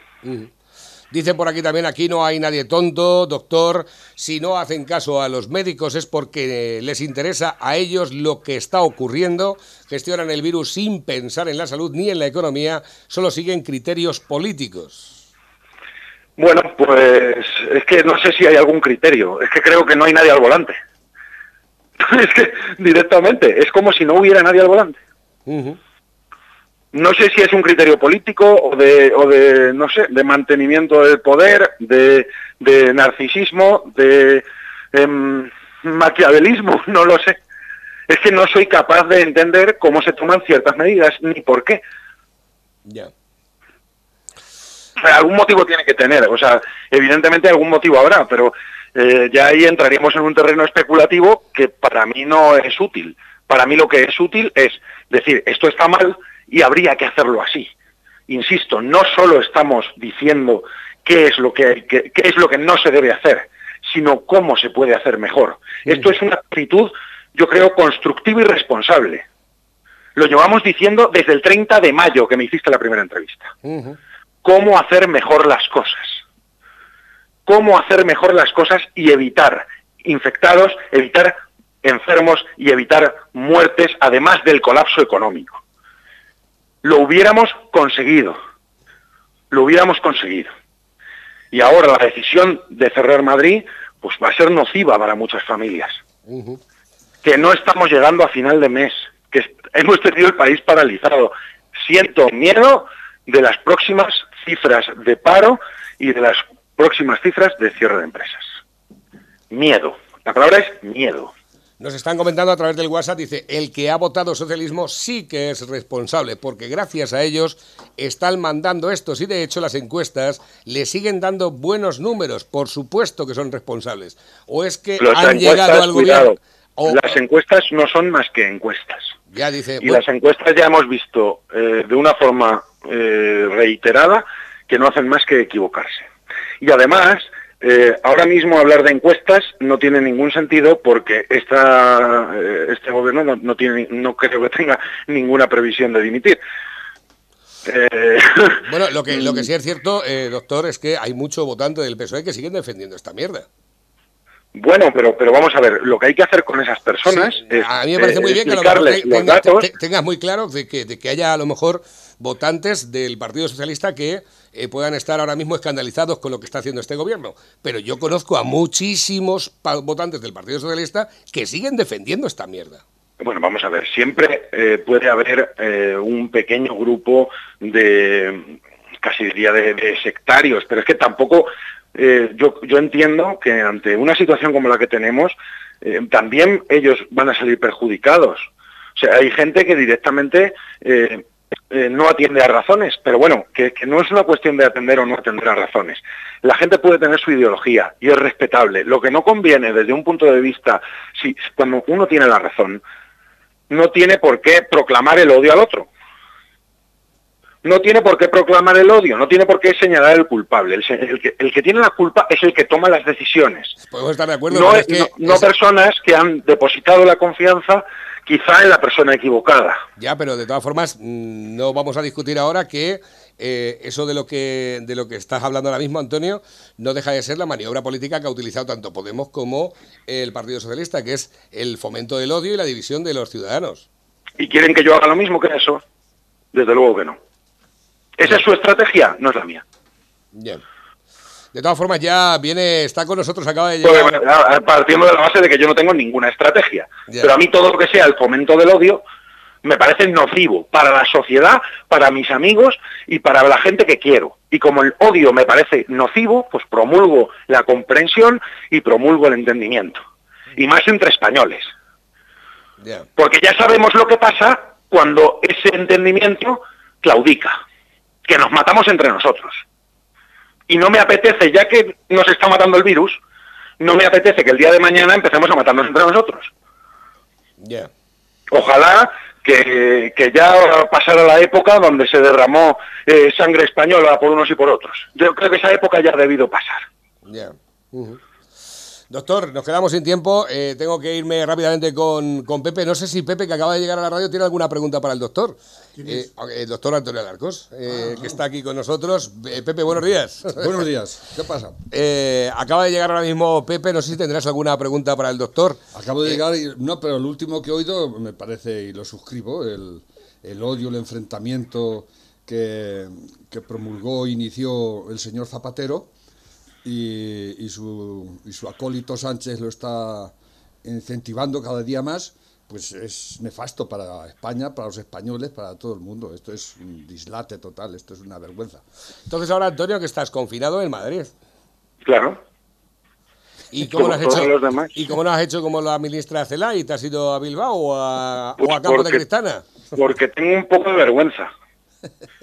Dicen por aquí también, aquí no hay nadie tonto, doctor, si no hacen caso a los médicos es porque les interesa a ellos lo que está ocurriendo, gestionan el virus sin pensar en la salud ni en la economía, solo siguen criterios políticos. Bueno, pues es que no sé si hay algún criterio, es que creo que no hay nadie al volante. <laughs> es que directamente, es como si no hubiera nadie al volante. No sé si es un criterio político o de, o de no sé, de mantenimiento del poder, de, narcisismo, de em, maquiavelismo, <laughs> no lo sé. Es que no soy capaz de entender cómo se toman ciertas medidas ni por qué. Ya. algún motivo tiene que tener, o sea, evidentemente algún motivo habrá, pero eh, ya ahí entraríamos en un terreno especulativo que para mí no es útil. Para mí lo que es útil es decir, esto está mal y habría que hacerlo así. Insisto, no solo estamos diciendo qué es lo que, qué, es lo que no se debe hacer, sino cómo se puede hacer mejor. Esto es una actitud, yo creo, constructiva y responsable. Lo llevamos diciendo desde el 30 de mayo que me hiciste la primera entrevista. Cómo hacer mejor las cosas cómo hacer mejor las cosas y evitar infectados, evitar enfermos y evitar muertes, además del colapso económico. Lo hubiéramos conseguido, lo hubiéramos conseguido. Y ahora la decisión de cerrar Madrid pues va a ser nociva para muchas familias. Que no estamos llegando a final de mes, que hemos tenido el país paralizado. Siento miedo de las próximas cifras de paro y de las próximas cifras de cierre de empresas. Miedo. La palabra es miedo. Nos están comentando a través del WhatsApp, dice, el que ha votado socialismo sí que es responsable, porque gracias a ellos están mandando estos y de hecho las encuestas le siguen dando buenos números, por supuesto que son responsables. O es que han llegado al gobierno... Las encuestas no son más que encuestas. Ya dice, y las encuestas ya hemos visto eh, de una forma eh, reiterada que no hacen más que equivocarse. Y además, eh, ahora mismo hablar de encuestas no tiene ningún sentido porque esta, eh, este gobierno no, tiene, no creo que tenga ninguna previsión de dimitir. Eh, <laughs> bueno, lo que, lo que sí es cierto, doctor, es que hay mucho votante del PSOE que siguen defendiendo esta mierda. Bueno, pero, pero vamos a ver, lo que hay que hacer con esas personas es, A mí me parece muy bien que, tengas muy claro de que, de que haya a lo mejor votantes del Partido Socialista que eh, puedan estar ahora mismo escandalizados con lo que está haciendo este gobierno. Pero yo conozco a muchísimos votantes del Partido Socialista que siguen defendiendo esta mierda. Bueno, vamos a ver, siempre eh, puede haber eh, un pequeño grupo de, casi diría, de, sectarios, pero es que tampoco, yo, yo entiendo que ante una situación como la que tenemos, también ellos van a salir perjudicados. O sea, hay gente que directamente no atiende a razones, pero bueno, que, no es una cuestión de atender o no atender a razones. La gente puede tener su ideología y es respetable. Lo que no conviene desde un punto de vista, si cuando uno tiene la razón, no tiene por qué proclamar el odio al otro. No tiene por qué proclamar el odio, no tiene por qué señalar el culpable. El, que, tiene la culpa es el que toma las decisiones. Podemos estar de acuerdo. No, no personas que han depositado la confianza quizá en la persona equivocada. Ya, pero de todas formas, mm, no vamos a discutir ahora que eh, eso de lo que de lo que estás hablando ahora mismo, Antonio, no deja de ser la maniobra política que ha utilizado tanto Podemos como el Partido Socialista, que es el fomento del odio y la división de los ciudadanos. ¿Y quieren que yo haga lo mismo que eso? Desde luego que no. ¿Esa es su estrategia? No es la mía. Bien. De todas formas, ya viene, está con nosotros, acaba de llegar. partiendo de la base de que yo no tengo ninguna estrategia. Pero a mí todo lo que sea el fomento del odio me parece nocivo para la sociedad, para mis amigos y para la gente que quiero. Y como el odio me parece nocivo, pues promulgo la comprensión y promulgo el entendimiento. Y más entre españoles. Porque ya sabemos lo que pasa cuando ese entendimiento claudica, que nos matamos entre nosotros y no me apetece, ya que nos está matando el virus, no me apetece que el día de mañana empecemos a matarnos entre nosotros. Ojalá que, ya pasara la época donde se derramó eh, sangre española por unos y por otros. Yo creo que esa época ya ha debido pasar. Doctor, nos quedamos sin tiempo. Eh, tengo que irme rápidamente con, con, Pepe. No sé si Pepe, que acaba de llegar a la radio, tiene alguna pregunta para el doctor. Eh, el doctor Antonio Alarcos, eh, que está aquí con nosotros. Pepe, buenos días. Buenos días. <laughs> ¿Qué pasa? acaba de llegar ahora mismo Pepe. No sé si tendrás alguna pregunta para el doctor. Acabo de llegar, y, no, pero el último que he oído me parece, y lo suscribo, el, el odio, el enfrentamiento que, que promulgó, inició el señor Zapatero y, su, y su acólito Sánchez lo está incentivando cada día más, pues es nefasto para España, para los españoles, para todo el mundo. Esto es un dislate total, esto es una vergüenza. Entonces ahora, Antonio, que estás confinado en Madrid. Claro. ¿Y cómo, lo has hecho, ¿Y cómo lo has hecho como la ministra Celay? ¿Te has ido a Bilbao o a, o a Campo de Cristana? Porque tengo un poco de vergüenza. <laughs>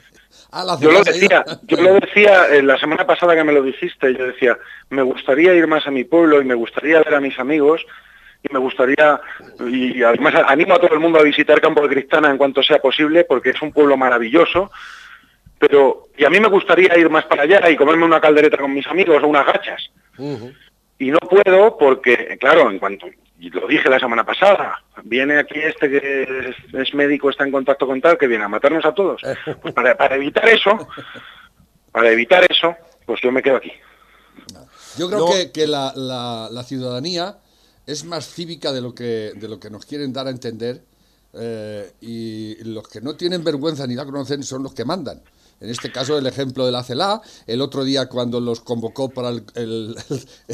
yo lo decía, yo lo decía eh, la semana pasada que me lo dijiste, yo decía, me gustaría ir más a mi pueblo y me gustaría ver a mis amigos y me gustaría, y además animo a todo el mundo a visitar Campo de Cristana en cuanto sea posible, porque es un pueblo maravilloso, pero, y a mí me gustaría ir más para allá y comerme una caldereta con mis amigos o unas gachas. Y no puedo porque, claro, en cuanto, y lo dije la semana pasada, viene aquí este que es, médico, está en contacto con tal, que viene a matarnos a todos. Pues para, evitar eso, para evitar eso, pues yo me quedo aquí. Yo creo que, la, ciudadanía es más cívica de lo que, de lo que nos quieren dar a entender eh, y los que no tienen vergüenza ni la conocen son los que mandan. En este caso, el ejemplo de la CELA. El otro día, cuando los convocó para el,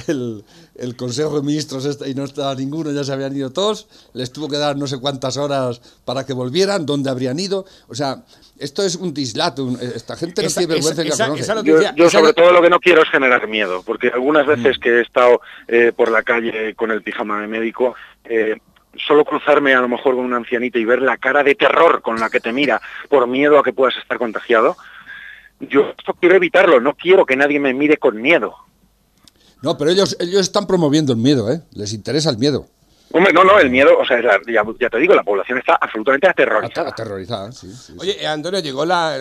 el, Consejo de Ministros este, y no estaba ninguno, ya se habían ido todos, les tuvo que dar no sé cuántas horas para que volvieran, dónde habrían ido. O sea, esto es un dislato. Esta gente no tiene vergüenza esa, la conoce. yo, sobre todo lo que no quiero es generar miedo, porque algunas veces mm. que he estado eh, por la calle con el pijama de médico, eh, solo cruzarme a lo mejor con una ancianita y ver la cara de terror con la que te mira por miedo a que puedas estar contagiado, yo esto quiero evitarlo, no quiero que nadie me mire con miedo. No, pero ellos, ellos están promoviendo el miedo, ¿eh? Les interesa el miedo. Hombre, no, no, el miedo, o sea, ya, te digo, la población está absolutamente aterrorizada. Aterrorizada, sí. Oye, Antonio, llegó la,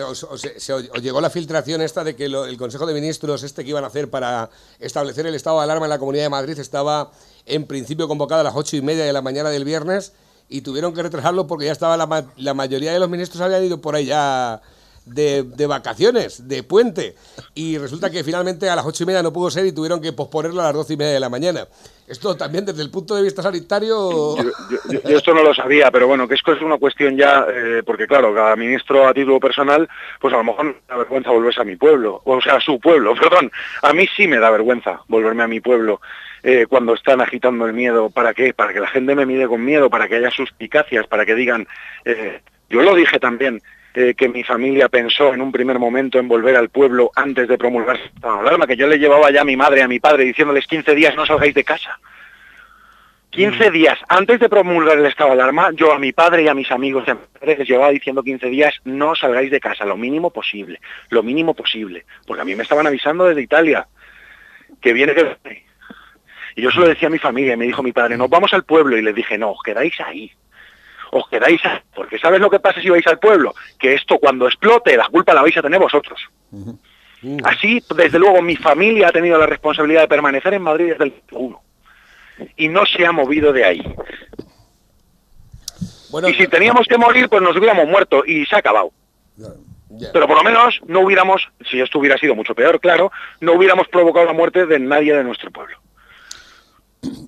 llegó la filtración esta de que el Consejo de Ministros este que iban a hacer para establecer el estado de alarma en la Comunidad de Madrid estaba en principio convocado a las ocho y media de la mañana del viernes y tuvieron que retrasarlo porque ya estaba la, la mayoría de los ministros habían ido por ahí ya de, vacaciones, de puente. Y resulta que finalmente a las ocho y media no pudo ser y tuvieron que posponerlo a las doce y media de la mañana. Esto también desde el punto de vista sanitario... Yo, esto no lo sabía, pero bueno, que es una cuestión ya, eh, porque claro, cada ministro a título personal, pues a lo mejor me da vergüenza volverse a mi pueblo, o sea, a su pueblo, <laughs> perdón. A mí sí me da vergüenza volverme a mi pueblo. Eh, cuando están agitando el miedo, ¿para qué? Para que la gente me mide con miedo, para que haya suspicacias, para que digan, eh, yo lo dije también, eh, que mi familia pensó en un primer momento en volver al pueblo antes de promulgar la alarma, que yo le llevaba ya a mi madre y a mi padre diciéndoles 15 días no salgáis de casa. 15 mm. días antes de promulgar el estado de alarma, yo a mi padre y a mis amigos les llevaba diciendo 15 días no salgáis de casa, lo mínimo posible, lo mínimo posible, porque a mí me estaban avisando desde Italia que viene que... Y yo se lo decía a mi familia y me dijo mi padre, nos vamos al pueblo y les dije, no, os quedáis ahí, os quedáis, porque ¿sabes lo que pasa si vais al pueblo? Que esto cuando explote, la culpa la vais a tener vosotros. Así, desde luego, mi familia ha tenido la responsabilidad de permanecer en Madrid desde el 1 y no se ha movido de ahí. Bueno, y si teníamos que morir, pues nos hubiéramos muerto y se ha acabado. Pero por lo menos no hubiéramos, si esto hubiera sido mucho peor, claro, no hubiéramos provocado la muerte de nadie de nuestro pueblo.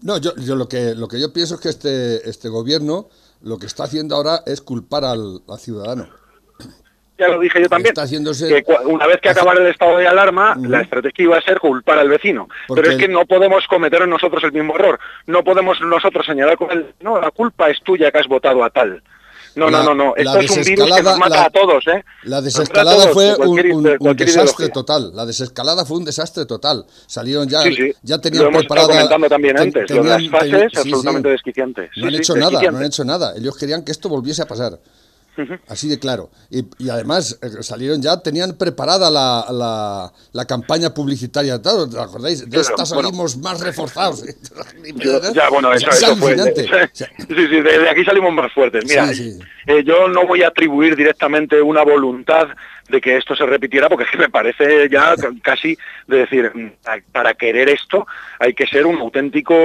No, yo, yo lo que lo que yo pienso es que este este gobierno lo que está haciendo ahora es culpar al, ciudadano. Ya lo dije yo también. que una vez que acabara el estado de alarma, la estrategia iba a ser culpar al vecino. Pero es que no podemos cometer nosotros el mismo error. No podemos nosotros señalar con el... No, la culpa es tuya que has votado a tal. No, no, no, no. Esto es un virus que nos mata a todos, ¿eh? La desescalada fue un, desastre total. La desescalada fue un desastre total. Salieron ya, ya tenían lo hemos comentando también antes. lo de las fases, absolutamente desquiciantes. No han hecho nada, no han hecho nada. Ellos querían que esto volviese a pasar. Así de claro. Y, además eh, salieron ya, tenían preparada la, la, campaña publicitaria. ¿Te acordáis? De esta salimos más reforzados. <laughs> ya, bueno, eso, es fue. <laughs> sí, sí, de aquí salimos más fuertes. Mira, eh, yo no voy a atribuir directamente una voluntad de que esto se repitiera, porque es que me parece ya casi de decir, mm, para querer esto hay que ser un auténtico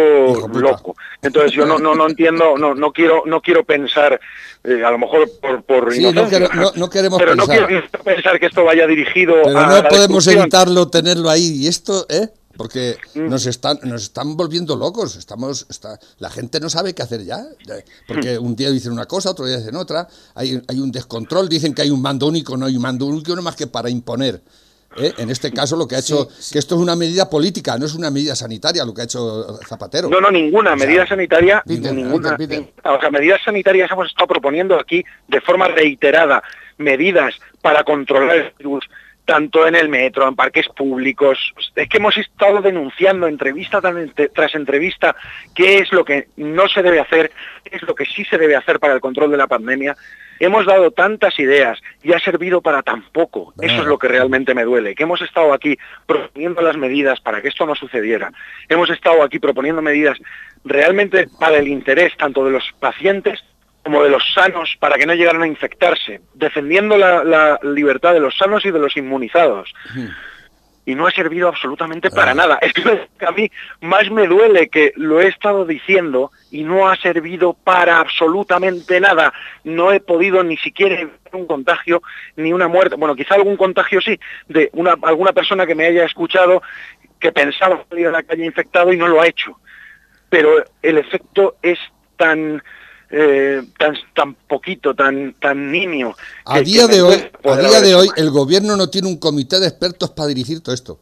loco. Entonces yo no, no, no entiendo, no, no quiero, no quiero pensar, eh, a lo mejor por, por sí, no, no, queremos pero pensar. no quiero pensar que esto vaya dirigido pero a no podemos evitarlo tenerlo ahí y esto, ¿eh? Porque nos están nos están volviendo locos estamos está, la gente no sabe qué hacer ya. Porque mm. <laughs> un día dicen una cosa otro día dicen otra. Hay, hay un descontrol dicen que hay un mando único no hay un mando único no más que para imponer. ¿eh? en este caso lo que ha hecho que esto es una medida política no es una medida sanitaria lo que ha hecho Zapatero. No no ninguna medida sanitaria ninguna. O sea medidas sanitarias hemos estado proponiendo aquí de forma reiterada medidas para controlar el virus tanto en el metro, en parques públicos. Es que hemos estado denunciando entrevista tras entrevista qué es lo que no se debe hacer, qué es lo que sí se debe hacer para el control de la pandemia. Hemos dado tantas ideas y ha servido para tan poco. Eso es lo que realmente me duele, que hemos estado aquí proponiendo las medidas para que esto no sucediera. Hemos estado aquí proponiendo medidas realmente para el interés tanto de los pacientes como de los sanos para que no llegaran a infectarse, defendiendo la, libertad de los sanos y de los inmunizados. Y no ha servido absolutamente para ah. nada. <laughs> Es que a mí más me duele que lo he estado diciendo y no ha servido para absolutamente nada. No he podido ni siquiera un contagio ni una muerte. Bueno, quizá algún contagio sí, de una, alguna persona que me haya escuchado que pensaba salir a la calle infectado y no lo ha hecho. Pero el efecto es tan eh, tan, tan poquito, tan, tan nimio. A día, de hoy, a día de hoy el gobierno no tiene un comité de expertos para dirigir todo esto.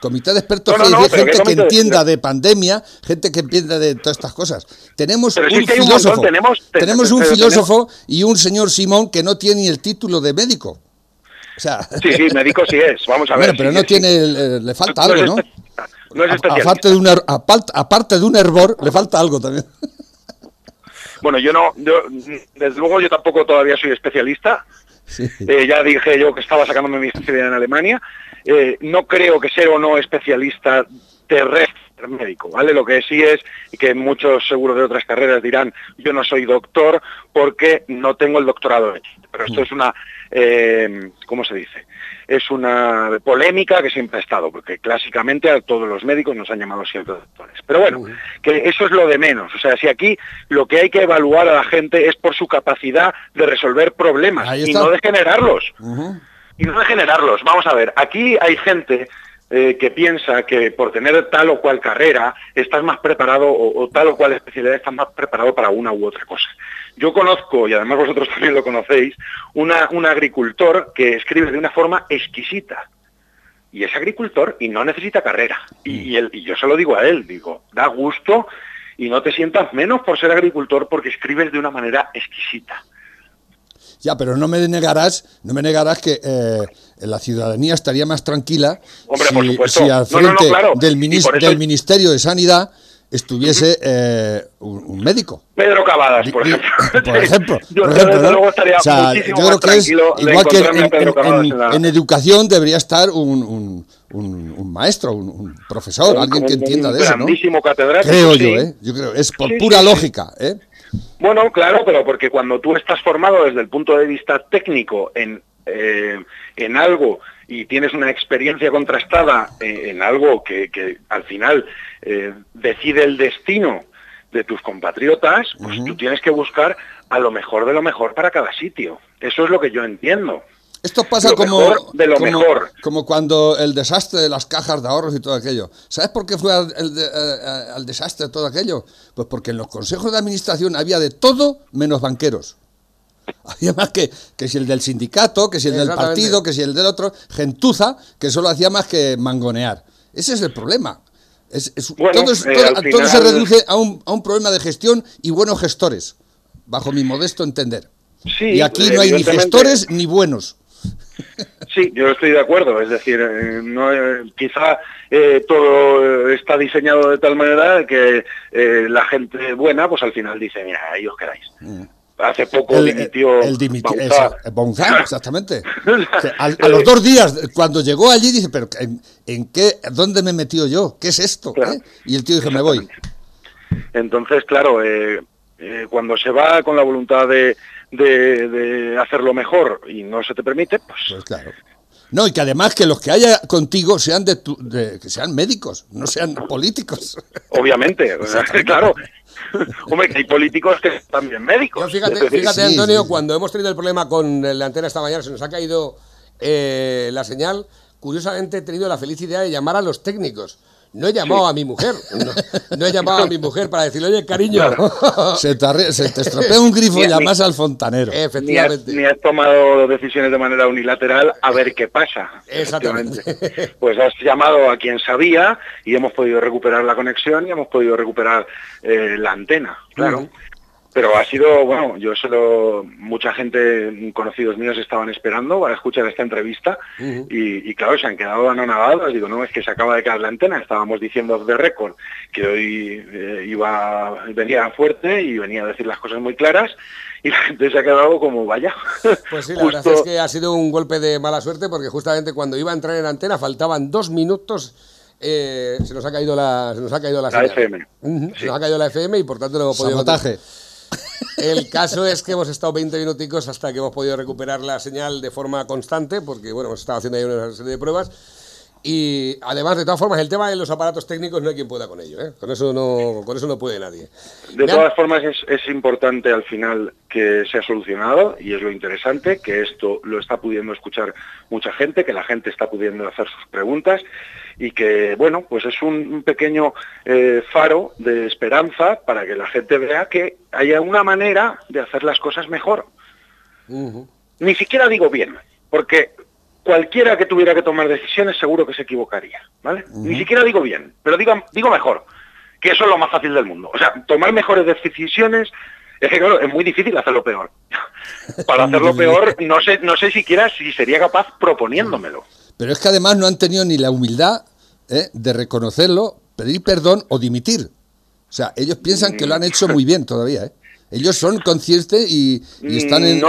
Comité de expertos gente que entienda de pandemia, gente que entienda de todas estas cosas. Tenemos un filósofo, tenemos, un filósofo y un señor Simón que no tiene ni el título de médico. O sea, sí, sí, <laughs> médico sí es, vamos a ver. pero no tiene, le falta algo, ¿no? No es aparte, de un, aparte de un hervor, le falta algo también. <laughs> Bueno, yo no, yo, desde luego yo tampoco todavía soy especialista. Eh, ya dije yo que estaba sacándome mi especialidad en Alemania. Eh, no creo que ser o no especialista terrestre médico, ¿vale? Lo que sí es, y que muchos seguro de otras carreras dirán, yo no soy doctor porque no tengo el doctorado hecho. Pero esto mm. es una, eh, ¿cómo se dice? Es una polémica que siempre ha estado, porque clásicamente a todos los médicos nos han llamado siempre doctores. Pero bueno, que eso es lo de menos. O sea, si aquí lo que hay que evaluar a la gente es por su capacidad de resolver problemas y no de generarlos. Y no de generarlos. Vamos a ver, aquí hay gente eh, que piensa que por tener tal o cual carrera estás más preparado o, tal o cual especialidad estás más preparado para una u otra cosa. Yo conozco, y además vosotros <laughs> también lo conocéis, una, un agricultor que escribe de una forma exquisita. Y es agricultor y no necesita carrera. Y, mm. y yo se lo digo a él, digo, da gusto y no te sientas menos por ser agricultor porque escribes de una manera exquisita. Ya, pero no me negarás, no me negarás que eh, la ciudadanía estaría más tranquila si, al frente del, del Ministerio de Sanidad estuviese eh, un, médico. Pedro Cavadas, por ejemplo. <laughs> Por ejemplo, yo, por ejemplo estaría o sea, yo creo que es igual que en, en, educación debería estar un, un maestro, un, profesor, alguien que entienda de eso, ¿no? Creo yo, ¿eh? Yo creo, es por pura lógica, ¿eh? Bueno, claro, pero porque cuando tú estás formado desde el punto de vista técnico en, eh, en algo y tienes una experiencia contrastada en, algo que, al final eh, decide el destino de tus compatriotas, pues tú tienes que buscar a lo mejor de lo mejor para cada sitio. Eso es lo que yo entiendo. Esto pasa como, de lo mejor. como cuando el desastre de las cajas de ahorros y todo aquello. ¿Sabes por qué fue al, el, desastre todo aquello? Pues porque en los consejos de administración había de todo menos banqueros. Había más que, que si el del sindicato, que si el del partido, que si el del otro, gentuza, que solo hacía más que mangonear. Ese es el problema. todo, eh, se reduce a un, a un problema de gestión y buenos gestores, bajo mi modesto entender. y aquí no hay ni gestores ni buenos. Sí, yo estoy de acuerdo. Es decir, eh, no, eh, quizá eh, todo está diseñado de tal manera que la gente buena, pues al final dice, mira, ahí os quedáis. Mm. Hace poco el, dimitió el, <laughs> exactamente. a, los dos días, cuando llegó allí, dice, pero ¿en, qué, dónde me he metido yo? ¿Qué es esto? Y el tío dijo, me voy. Entonces, claro, cuando se va con la voluntad de, de, hacerlo mejor y no se te permite, pues, pues claro. No, y que además que los que haya contigo sean de, que sean médicos, no sean políticos. <laughs> Obviamente, claro. <laughs> Hombre, que hay políticos que también médicos. fíjate, fíjate Antonio, cuando hemos tenido el problema con la antena esta mañana, se nos ha caído eh, la señal. Curiosamente he tenido la feliz idea de llamar a los técnicos no he llamado a mi mujer. <laughs> No, he llamado a mi mujer para decirle, oye, cariño. <laughs> Se, te, se estropea un grifo y llamas al fontanero. Efectivamente. Ni has, tomado decisiones de manera unilateral a ver qué pasa. Exactamente. Pues has llamado a quien sabía y hemos podido recuperar la conexión y hemos podido recuperar eh, la antena. Claro. Pero ha sido, bueno, yo solo, mucha gente, conocidos míos, estaban esperando para escuchar esta entrevista y, claro, se han quedado anonadados. Digo, no, es que se acaba de caer la antena, estábamos diciendo de récord que hoy eh, iba, venía fuerte y venía a decir las cosas muy claras y la gente se ha quedado como vaya. Pues sí, la verdad es que ha sido un golpe de mala suerte porque justamente cuando iba a entrar en antena faltaban dos minutos eh, se nos ha caído la se nos ha caído la, FM. Se nos ha caído la FM y por tanto no hemos podido el caso es que hemos estado 20 minuticos hasta que hemos podido recuperar la señal de forma constante, porque bueno, hemos estado haciendo ahí una serie de pruebas. Y además, de todas formas, el tema de los aparatos técnicos no hay quien pueda con ello, ¿eh? con, eso no, con eso no puede nadie. De todas formas, es, es, importante al final que se ha solucionado y es lo interesante, que esto lo está pudiendo escuchar mucha gente, que la gente está pudiendo hacer sus preguntas y que, bueno, pues es un, pequeño eh, faro de esperanza para que la gente vea que haya una manera de hacer las cosas mejor. Ni siquiera digo bien, porque cualquiera que tuviera que tomar decisiones seguro que se equivocaría, ¿vale? Ni siquiera digo bien, pero digo, digo mejor, que eso es lo más fácil del mundo. O sea, tomar mejores decisiones es que claro, es muy difícil hacerlo peor. <laughs> Para hacerlo peor, no sé, no sé siquiera si sería capaz proponiéndomelo. Pero es que además no han tenido ni la humildad ¿eh? de reconocerlo, pedir perdón o dimitir. O sea, ellos piensan que lo han hecho muy bien todavía, ¿eh? Ellos son conscientes y, están en...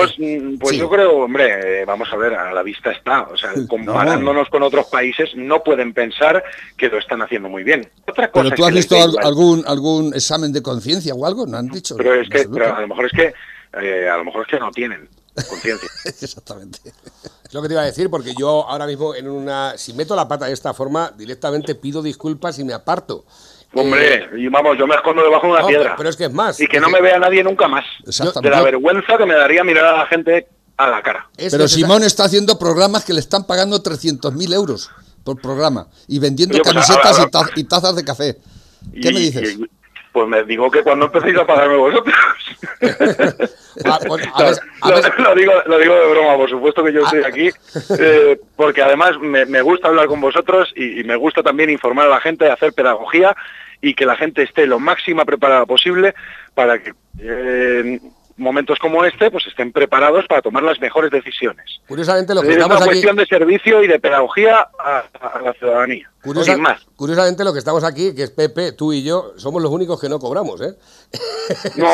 pues yo creo, hombre, eh, vamos a ver, a la vista está. O sea, comparándonos con otros países, no pueden pensar que lo están haciendo muy bien. Otra cosa ¿Pero tú has visto algún, algún examen de conciencia o algo? ¿No han dicho? Pero es que, a lo mejor es que, a lo mejor es que no tienen conciencia. <laughs> Exactamente. Es lo que te iba a decir, porque yo ahora mismo en una, si meto la pata de esta forma, directamente pido disculpas y me aparto. Hombre, y vamos, yo me escondo debajo de una piedra. Pero es que es más. Y que no me vea nadie nunca más. De la vergüenza que me daría mirar a la gente a la cara. pero Simón está haciendo programas que le están pagando 300.000 euros por programa y vendiendo pues, camisetas y, tazas de café. ¿Qué me dices? Pues me digo que cuando empecéis a pagarme vosotros. <laughs> Ah, lo, digo, lo digo de broma, por supuesto que yo estoy aquí, eh, porque además me, gusta hablar con vosotros y, me gusta también informar a la gente, hacer pedagogía y que la gente esté lo máxima preparada posible para que eh, momentos como este pues estén preparados para tomar las mejores decisiones. Curiosamente lo que es estamos una cuestión de servicio y de pedagogía a, la ciudadanía. más. Curiosamente lo que estamos aquí, que es Pepe, tú y yo, somos los únicos que no cobramos, ¿eh? <laughs> No,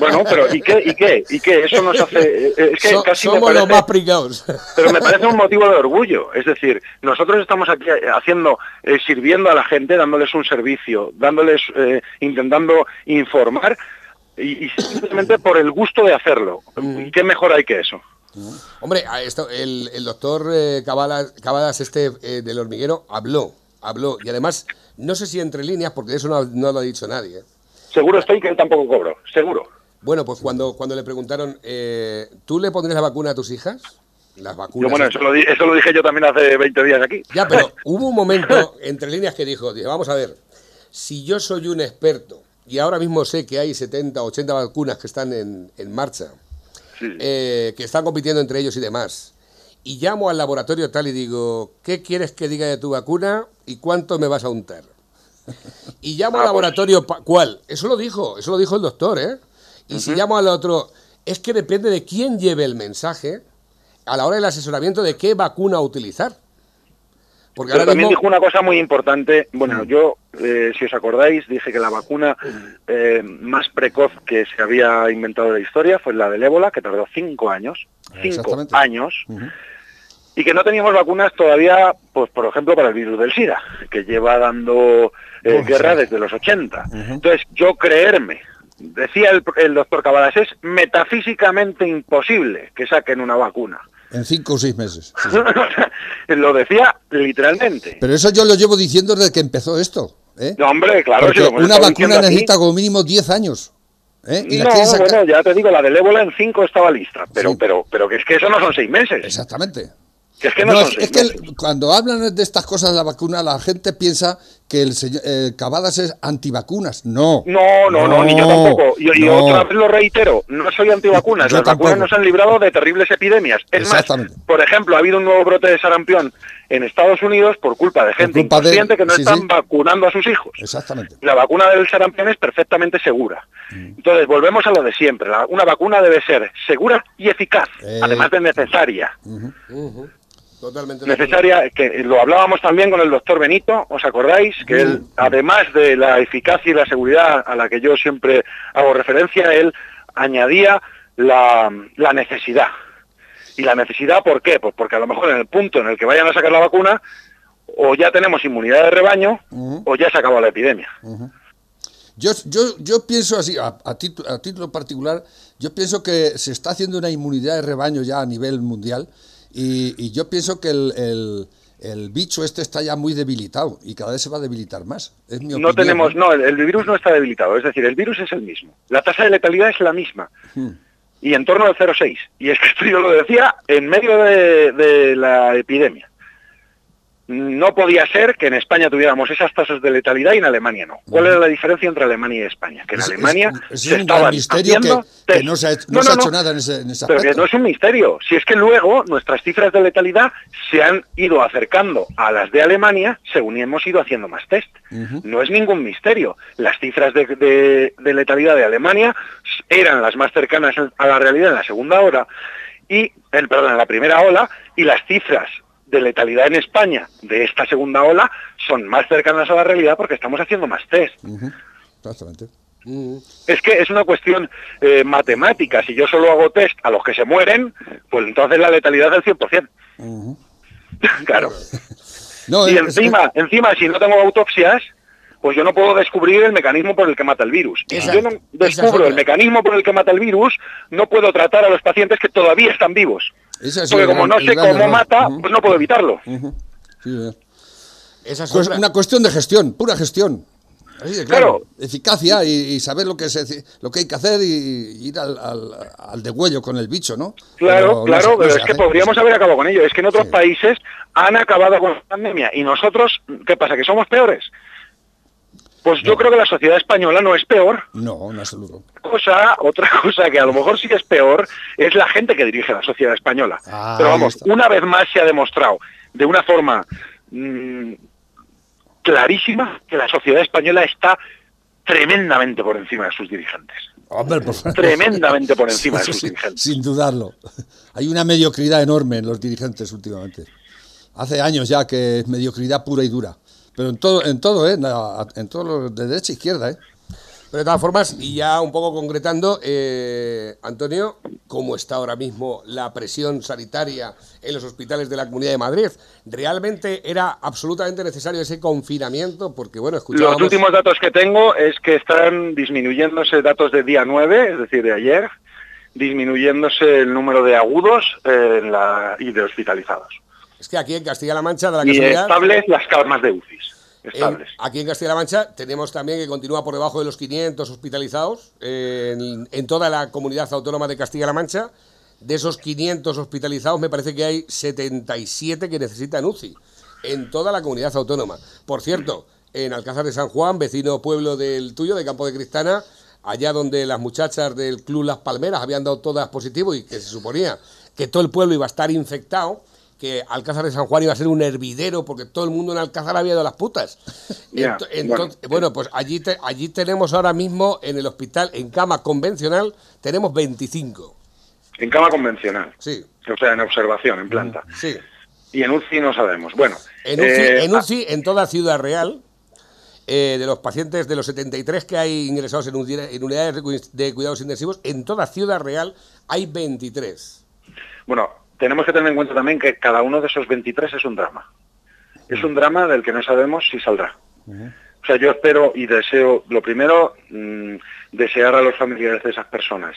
bueno, pero ¿y qué? ¿Y qué? ¿Y qué? Eso nos hace... Eh, es que casi somos los más pringados. Pero me parece un motivo de orgullo. Es decir, nosotros estamos aquí haciendo, eh, sirviendo a la gente, dándoles un servicio, dándoles, eh, intentando informar y, simplemente por el gusto de hacerlo. Mm. ¿Qué mejor hay que eso? Hombre, esto, el, doctor eh, Cabadas, este eh, del hormiguero habló, habló, y además, no sé si entre líneas, porque eso no, lo ha dicho nadie. ¿eh? Seguro estoy que él tampoco cobró, seguro. Bueno, pues cuando, cuando le preguntaron, ¿tú le pondrías la vacuna a tus hijas? Las vacunas. bueno, eso lo, eso lo, dije yo también hace 20 días aquí. Ya, pero <laughs> hubo un momento entre líneas que dijo, dije, vamos a ver, si yo soy un experto y ahora mismo sé que hay 70, 80 vacunas que están en, marcha, eh, que están compitiendo entre ellos y demás. Y llamo al laboratorio tal y digo, ¿qué quieres que diga de tu vacuna y cuánto me vas a untar? Y llamo al ah, pues. laboratorio, ¿cuál? Eso lo dijo, eso lo dijo el doctor, ¿eh? Y si llamo al otro, es que depende de quién lleve el mensaje a la hora del asesoramiento de qué vacuna utilizar. Porque Pero también dijo una cosa muy importante. Bueno, mm. yo, eh, si os acordáis, dije que la vacuna eh, más precoz que se había inventado de la historia fue la del ébola, que tardó cinco años. Cinco años. Y que no teníamos vacunas todavía, pues por ejemplo, para el virus del SIDA, que lleva dando eh, guerra desde los 80. Entonces, yo creerme decía el, el doctor Cavadas, es metafísicamente imposible que saquen una vacuna. En cinco o seis meses. <laughs> lo decía literalmente. Pero eso yo lo llevo diciendo desde que empezó esto. ¿eh? No, hombre, claro. Porque una vacuna necesita como mínimo 10 años. ¿eh? Y no, bueno, ya te digo, la del ébola en 5 estaba lista, pero, pero, pero que es que eso no son seis meses. Exactamente. Que es que no, son seis es que cuando hablan de estas cosas de la vacuna, la gente piensa que el señor eh, Cavadas es antivacunas. No. No, no, no, ni yo tampoco. Y, otra vez lo reitero, no soy antivacunas. Las vacunas nos han librado de terribles epidemias. Es más, por ejemplo, ha habido un nuevo brote de sarampión en Estados Unidos por culpa de gente inconsciente que no están vacunando a sus hijos. Exactamente. La vacuna del sarampión es perfectamente segura. Mm. Entonces, volvemos a lo de siempre. una vacuna debe ser segura y eficaz, eh. además de necesaria. Totalmente necesaria, que lo hablábamos también con el doctor Benito, ¿os acordáis? Que él, mm. además de la eficacia y la seguridad a la que yo siempre hago referencia, él añadía la, la necesidad. ¿Y la necesidad por qué? Pues porque a lo mejor en el punto en el que vayan a sacar la vacuna, o ya tenemos inmunidad de rebaño, o ya se acabó la epidemia. Yo, yo, yo pienso así, a, a, título, particular, yo pienso que se está haciendo una inmunidad de rebaño ya a nivel mundial y, yo pienso que el, el, bicho este está ya muy debilitado y cada vez se va a debilitar más. no tenemos, no, el, virus no está debilitado, es decir, el virus es el mismo. La tasa de letalidad es la misma. Hmm. Y en torno al 0,6. Y es que esto yo lo decía en medio de la epidemia no podía ser que en España tuviéramos esas tasas de letalidad y en Alemania no. ¿Cuál era la diferencia entre Alemania y España? Que en Alemania es, se un misterio que, no se ha, hecho nada en ese, en Pero que no es un misterio. Si es que luego nuestras cifras de letalidad se han ido acercando a las de Alemania según hemos ido haciendo más test. No es ningún misterio. Las cifras de, de letalidad de Alemania eran las más cercanas a la realidad en la segunda hora y, perdón, en la primera ola, y las cifras de letalidad en España de esta segunda ola son más cercanas a la realidad porque estamos haciendo más test. Exactamente. Es que es una cuestión eh, matemática. Si yo solo hago test a los que se mueren, pues entonces la letalidad es del 100%. <laughs> claro. y encima, encima, si no tengo autopsias, pues yo no puedo descubrir el mecanismo por el que mata el virus. Si yo no descubro el mecanismo por el que mata el virus, no puedo tratar a los pacientes que todavía están vivos. Porque como no sé cómo mata, pues no puedo evitarlo. Esa es una cuestión de gestión, pura gestión. claro. Eficacia y, saber lo que, se, lo que hay que hacer y ir al, al, degüello con el bicho, ¿no? Claro, claro, pero es que podríamos haber acabado con ello. Es que en otros países han acabado con la pandemia y nosotros, ¿qué pasa? ¿Que somos peores? Pues yo creo que la sociedad española no es peor. No, en absoluto. Cosa, otra cosa que a lo mejor sí es peor es la gente que dirige la sociedad española. Ah, Pero vamos, una vez más se ha demostrado de una forma mm, clarísima que la sociedad española está tremendamente por encima de sus dirigentes. Hombre, Tremendamente por encima de sus dirigentes. Sin dudarlo. Hay una mediocridad enorme en los dirigentes últimamente. Hace años ya que es mediocridad pura y dura. Pero en todo, en todo, ¿eh? En todo, de derecha e izquierda, ¿eh? Pero de todas formas, y ya un poco concretando, eh, Antonio, ¿cómo está ahora mismo la presión sanitaria en los hospitales de la Comunidad de Madrid? ¿Realmente era absolutamente necesario ese confinamiento? Porque, bueno, escuchábamos... Los últimos datos que tengo es que están disminuyéndose datos de día 9, es decir, de ayer, disminuyéndose el número de agudos eh, la, y de hospitalizados. Es que aquí en Castilla-La Mancha, de la y estables las camas de UCIs. Estables. aquí en Castilla-La Mancha tenemos también que continúa por debajo de los 500 hospitalizados en, toda la comunidad autónoma de Castilla-La Mancha. De esos 500 hospitalizados me parece que hay 77 que necesitan UCI en toda la comunidad autónoma. Por cierto, en Alcázar de San Juan, vecino pueblo del tuyo, de Campo de Cristana, allá donde las muchachas del Club Las Palmeras habían dado todas positivo y que se suponía que todo el pueblo iba a estar infectado, que Alcázar de San Juan iba a ser un hervidero porque todo el mundo en Alcázar había ido a las putas. <laughs> bueno. pues allí, allí tenemos ahora mismo en el hospital, en cama convencional, tenemos 25. En cama convencional. Sí. O sea, en observación, en planta. Sí. Y en UCI no sabemos. Bueno. En UCI, eh, en, UCI, en toda Ciudad Real, eh, de los pacientes, de los 73 que hay ingresados en, en unidades de cuidados intensivos, en toda Ciudad Real hay 23. Bueno, tenemos que tener en cuenta también que cada uno de esos 23 es un drama. Es un drama del que no sabemos si saldrá. O sea, yo espero y deseo, lo primero, mm, desear a los familiares de esas personas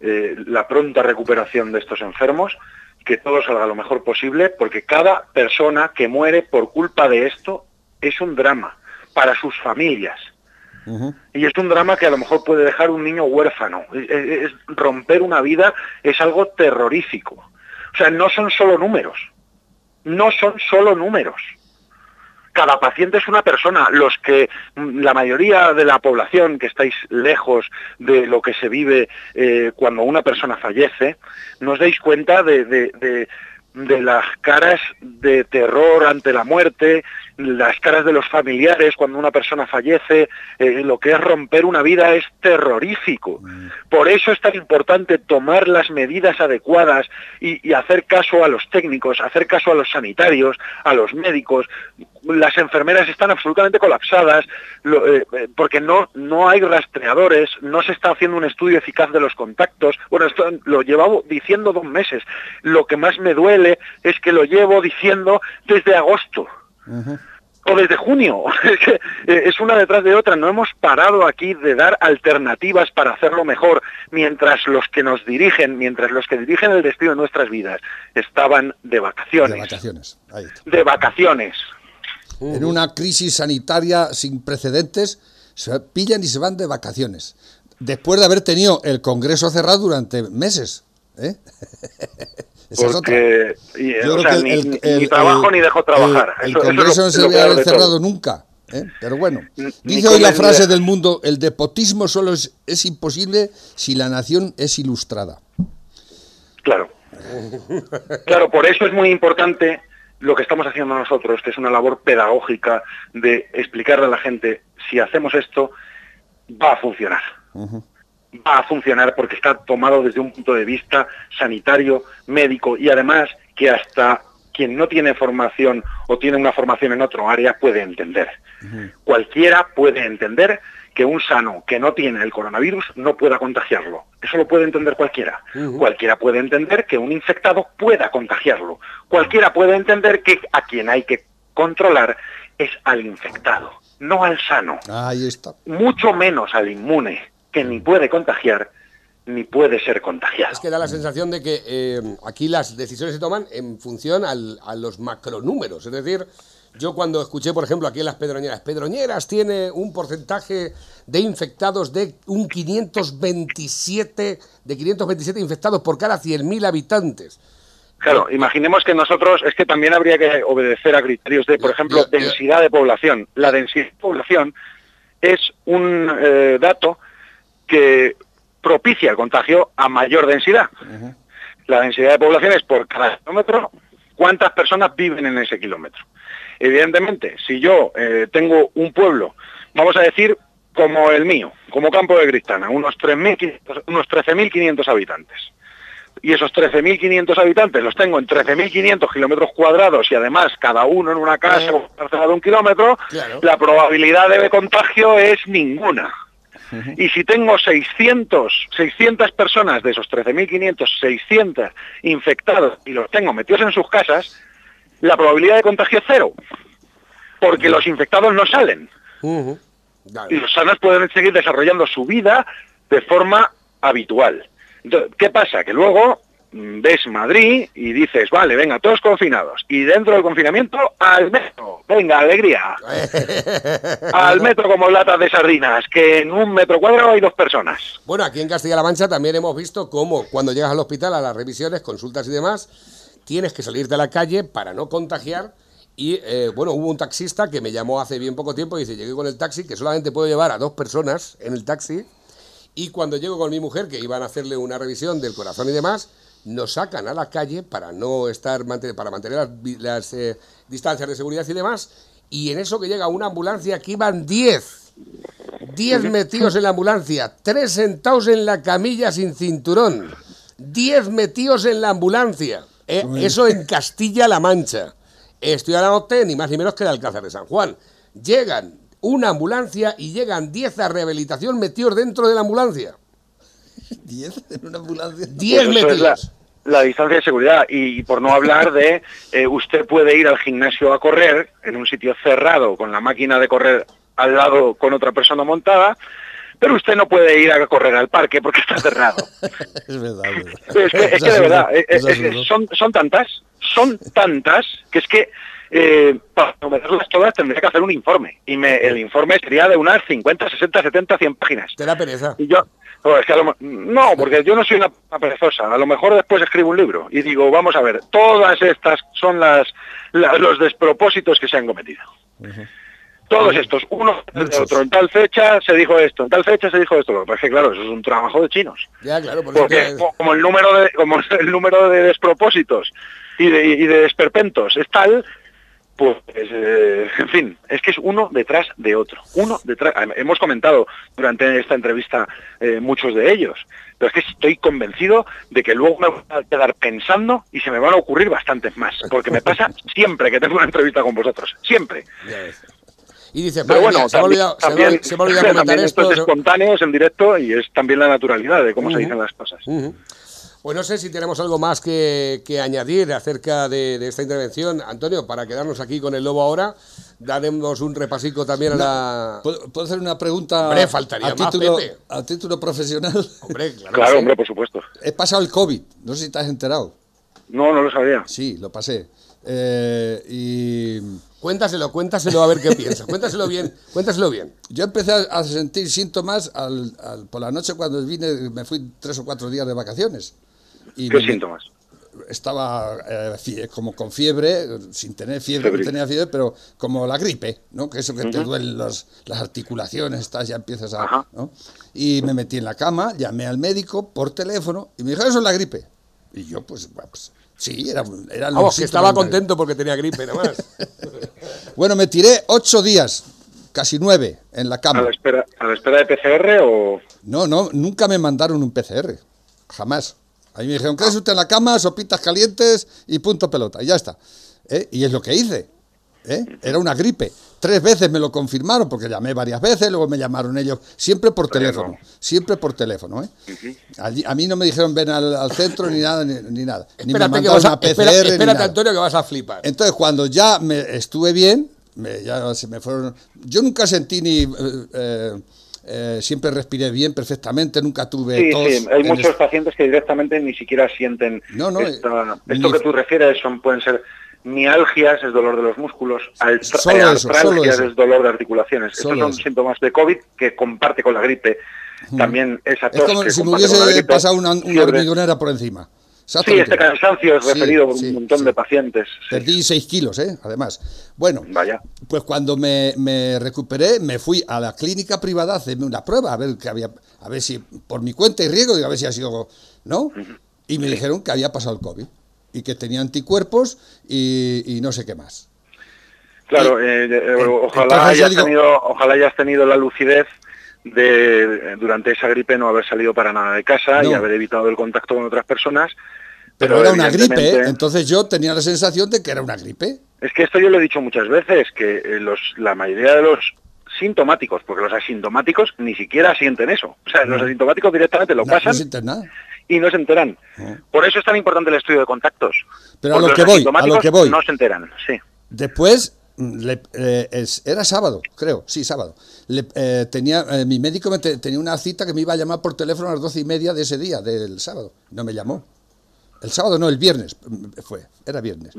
eh, la pronta recuperación de estos enfermos, que todo salga lo mejor posible, porque cada persona que muere por culpa de esto es un drama para sus familias. Y es un drama que a lo mejor puede dejar un niño huérfano. Es, romper una vida es algo terrorífico. O sea, no son solo números. No son solo números. Cada paciente es una persona. Los que, mm, la mayoría de la población que estáis lejos de lo que se vive eh, cuando una persona fallece, no os dais cuenta de de las caras de terror ante la muerte, las caras de los familiares cuando una persona fallece, eh, lo que es romper una vida es terrorífico. Mm. Por eso es tan importante tomar las medidas adecuadas y, hacer caso a los técnicos, hacer caso a los sanitarios, a los médicos. Las enfermeras están absolutamente colapsadas eh, eh, porque no, no hay rastreadores, no se está haciendo un estudio eficaz de los contactos. Bueno, esto lo llevaba diciendo dos meses. Lo que más me duele es que lo llevo diciendo desde agosto. O desde junio, <laughs> eh, es una detrás de otra, no hemos parado aquí de dar alternativas para hacerlo mejor, mientras los que nos dirigen, mientras los que dirigen el destino de nuestras vidas estaban de vacaciones. De vacaciones. De vacaciones. En una crisis sanitaria sin precedentes, se pillan y se van de vacaciones. Después de haber tenido el Congreso cerrado durante meses. ¿eh? <laughs> porque ni, trabajo ni dejo trabajar. El, Congreso no se debe haber cerrado nunca. ¿eh? Pero bueno, dice hoy la frase del mundo, el depotismo solo es, es imposible si la nación es ilustrada. Claro. <laughs> Claro, por eso es muy importante lo que estamos haciendo nosotros, que es una labor pedagógica de explicarle a la gente, si hacemos esto, va a funcionar va a funcionar porque está tomado desde un punto de vista sanitario, médico y además que hasta quien no tiene formación o tiene una formación en otro área puede entender. Cualquiera puede entender que un sano que no tiene el coronavirus no pueda contagiarlo. Eso lo puede entender cualquiera. Cualquiera puede entender que un infectado pueda contagiarlo. Cualquiera puede entender que a quien hay que controlar es al infectado, no al sano. Ahí está. Mucho menos al inmune que ni puede contagiar ni puede ser contagiado. Es que da la sensación de que eh, aquí las decisiones se toman en función a los macronúmeros. Es decir, yo cuando escuché, por ejemplo, aquí en las Pedroñeras, Pedroñeras tiene un porcentaje de infectados de un 527, de 527 infectados por cada 100.000 habitantes. Claro, imaginemos que nosotros, es que también habría que obedecer a criterios de, por ejemplo, densidad de población. La densidad de población es un eh, dato que propicia el contagio a mayor densidad. La densidad de población es por cada kilómetro cuántas personas viven en ese kilómetro. Evidentemente, si yo eh, tengo un pueblo, vamos a decir como el mío, como Campo de Cristana, unos 13.500 habitantes, y esos 13.500 habitantes los tengo en 13.500 kilómetros cuadrados y además cada uno en una casa de un kilómetro, la probabilidad de contagio es ninguna. Y si tengo 600, 600 personas de esos 13.500, 600 infectados y los tengo metidos en sus casas, la probabilidad de contagio es cero, porque los infectados no salen. Y los sanos pueden seguir desarrollando su vida de forma habitual. ¿Qué pasa? Que luego ves Madrid y dices, vale, venga, todos confinados. Y dentro del confinamiento, al metro. Venga, alegría. <laughs> al metro como latas de sardinas, que en un metro cuadrado hay dos personas. Bueno, aquí en Castilla-La Mancha también hemos visto cómo cuando llegas al hospital a las revisiones, consultas y demás, tienes que salir de la calle para no contagiar. Y eh, bueno, hubo un taxista que me llamó hace bien poco tiempo y dice, llegué con el taxi, que solamente puedo llevar a dos personas en el taxi. Y cuando llego con mi mujer, que iban a hacerle una revisión del corazón y demás, nos sacan a la calle para no estar para mantener las, eh, distancias de seguridad y demás y en eso que llega una ambulancia que iban 10 10 metidos en la ambulancia 3 sentados en la camilla sin cinturón. 10 metidos en la ambulancia. Eh, eso en Castilla-La Mancha. Estoy a la noche ni más ni menos que el Alcázar de San Juan. Llegan una ambulancia y llegan 10 a rehabilitación metidos dentro de la ambulancia <laughs> ¿10 en una ambulancia? 10 pues La, distancia de seguridad y por no hablar de eh, usted puede ir al gimnasio a correr en un sitio cerrado con la máquina de correr al lado con otra persona montada, pero usted no puede ir a correr al parque porque está cerrado. <laughs> es verdad, es que, es que de verdad, eh, eh, son, son tantas, son tantas, que es que eh, para enumerarlas todas tendría que hacer un informe. Y me, el informe sería de unas 50, 60, 70, 100 páginas. ¿Te da pereza? Y yo, pues no, porque yo no soy una, perezosa. A lo mejor después escribo un libro y digo, vamos a ver, todas estas son las, los despropósitos que se han cometido. Todos estos, uno de otro, en tal fecha se dijo esto, en tal fecha se dijo esto. Lo que pasa es que, claro, eso es un trabajo de chinos. Ya, claro, porque como el número de, como <laughs> el número de despropósitos y de, y de desperpentos es tal, pues, eh, en fin, es que es uno detrás de otro. Uno detrás. Hemos comentado durante esta entrevista eh, muchos de ellos, pero es que estoy convencido de que luego me voy a quedar pensando y se me van a ocurrir bastantes más, porque me pasa <laughs> siempre que tengo una entrevista con vosotros, siempre. Y dice, pero bueno, se, me olvidado, comentar esto. es espontáneo, es en directo y es también la naturalidad de cómo se dicen las cosas. Pues no sé si tenemos algo más que, añadir acerca de, esta intervención. Antonio, para quedarnos aquí con el lobo ahora, daremos un repasico también a la... ¿Puedo hacer una pregunta hombre, faltaría a, título, a título profesional? Hombre, claro, claro hombre, por supuesto. He pasado el COVID, no sé si te has enterado. No, no lo sabía. Sí, lo pasé. Eh, y... Cuéntaselo, cuéntaselo a ver qué piensa. Cuéntaselo bien, cuéntaselo bien. Yo empecé a sentir síntomas por la noche cuando vine, me fui tres o cuatro días de vacaciones. ¿Qué síntomas? Estaba eh, como con fiebre, sin tener fiebre, no tenía fiebre, pero como la gripe, ¿no? Que eso que te duelen las articulaciones, estás, ya empiezas a... Y me metí en la cama, llamé al médico por teléfono y me dijo, eso es la gripe. Y yo, pues, pues sí, era, era Vamos, que estaba contento porque tenía gripe, nada más. <laughs> bueno, me tiré ocho días, casi nueve, en la cama. ¿A la espera, a la espera de PCR o...? No, no, nunca me mandaron un PCR, jamás. Ahí me dijeron, quédese usted en la cama, sopitas calientes y punto pelota. Y ya está. ¿Eh? Y es lo que hice. ¿eh? Era una gripe. Tres veces me lo confirmaron, porque llamé varias veces, luego me llamaron ellos, siempre por teléfono, siempre por teléfono. ¿eh? a mí no me dijeron ven al, centro ni nada, ni, nada. Ni me mandaron una PCR. Espérate, Antonio, que vas a flipar. Entonces, cuando ya me estuve bien, ya se me fueron. Yo nunca sentí ni. Eh, siempre respiré bien, perfectamente, nunca tuve sí, Sí, hay muchos pacientes que directamente ni siquiera sienten no, no, esto que tú refieres son pueden ser mialgias, es dolor de los músculos, artralgias es dolor de articulaciones. Estos son síntomas de COVID que comparte con la gripe. También esa tos Es como si me hubiese pasado una, una hormigonera por encima. Sí, este cansancio es referido por un montón de pacientes. Perdí 6 kilos, ¿eh? además. Bueno, Vaya. pues cuando me, recuperé, me fui a la clínica privada a hacerme una prueba, a ver, que había, a ver si, por mi cuenta y riesgo, a ver si ha sido, ¿no? Y me dijeron que había pasado el COVID y que tenía anticuerpos y, no sé qué más. Claro, eh, eh, ojalá, hayas tenido, ojalá hayas tenido la lucidez de durante esa gripe no haber salido para nada de casa y haber evitado el contacto con otras personas pero, era una gripe, entonces yo tenía la sensación de que era una gripe. Es que esto yo lo he dicho muchas veces, que eh, los, la mayoría de los sintomáticos, porque los asintomáticos ni siquiera sienten eso. O sea, los asintomáticos directamente lo pasan y no se enteran. Por eso es tan importante el estudio de contactos. Pero a lo que voy, a lo que voy. No se enteran, sí. Después, eh, era sábado, creo, sí, sábado. Eh, tenía, mi médico me tenía una cita que me iba a llamar por teléfono a las doce y media de ese día, del sábado. No me llamó. El sábado no, el viernes fue, era viernes.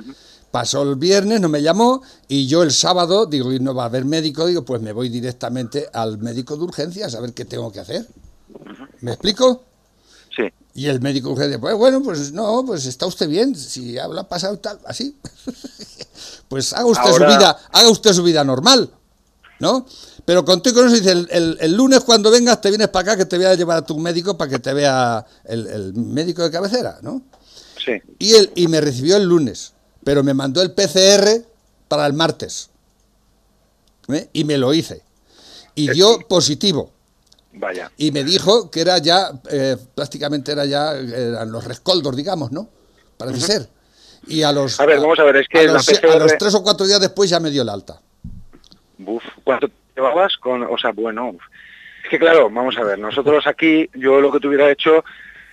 Pasó el viernes, no me llamó y yo el sábado, digo, y no va a haber médico, digo, pues me voy directamente al médico de urgencias a ver qué tengo que hacer. ¿Me explico? Sí. Y el médico urgencias, pues bueno, pues no, pues está usted bien, si habla pasado tal, así. <laughs> pues haga usted su vida, haga usted su vida normal, ¿no? Pero contigo no se dice, el, lunes cuando vengas te vienes para acá que te voy a llevar a tu médico para que te vea el, el médico de cabecera, ¿no? Y, él, y me recibió el lunes, pero me mandó el PCR para el martes. ¿eh? Y me lo hice. Y dio positivo. Vaya. Y me dijo que era ya, eh, prácticamente era ya, eran los rescoldos, digamos, ¿no? Parece ser. Y a los. A ver, vamos a ver, es que. A los, tres o cuatro días después ya me dio el alta. Buf, ¿cuánto llevabas con.? O sea, bueno. Es que claro, vamos a ver, nosotros aquí, yo lo que te hubiera hecho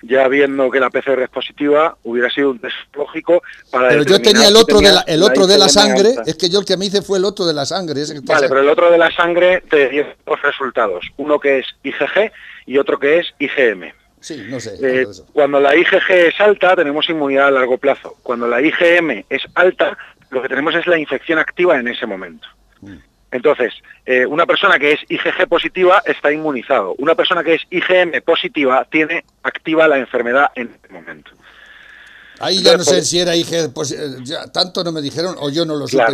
ya viendo que la PCR es positiva, hubiera sido un test lógico para... Pero yo tenía el otro, de la, el otro de la sangre, es que yo el que me hice fue el otro de la sangre. vale, pero el otro de la sangre te dio dos resultados, uno que es IgG y otro que es IgM. Sí, no sé. Eh, cuando la IgG es alta, tenemos inmunidad a largo plazo. Cuando la IgM es alta, lo que tenemos es la infección activa en ese momento. Mm. Entonces, eh, una persona que es IgG positiva está inmunizado. Una persona que es IgM positiva tiene activa la enfermedad en este momento. Ahí ya no sé si era IG, pues eh, tanto no me dijeron o yo no lo supe.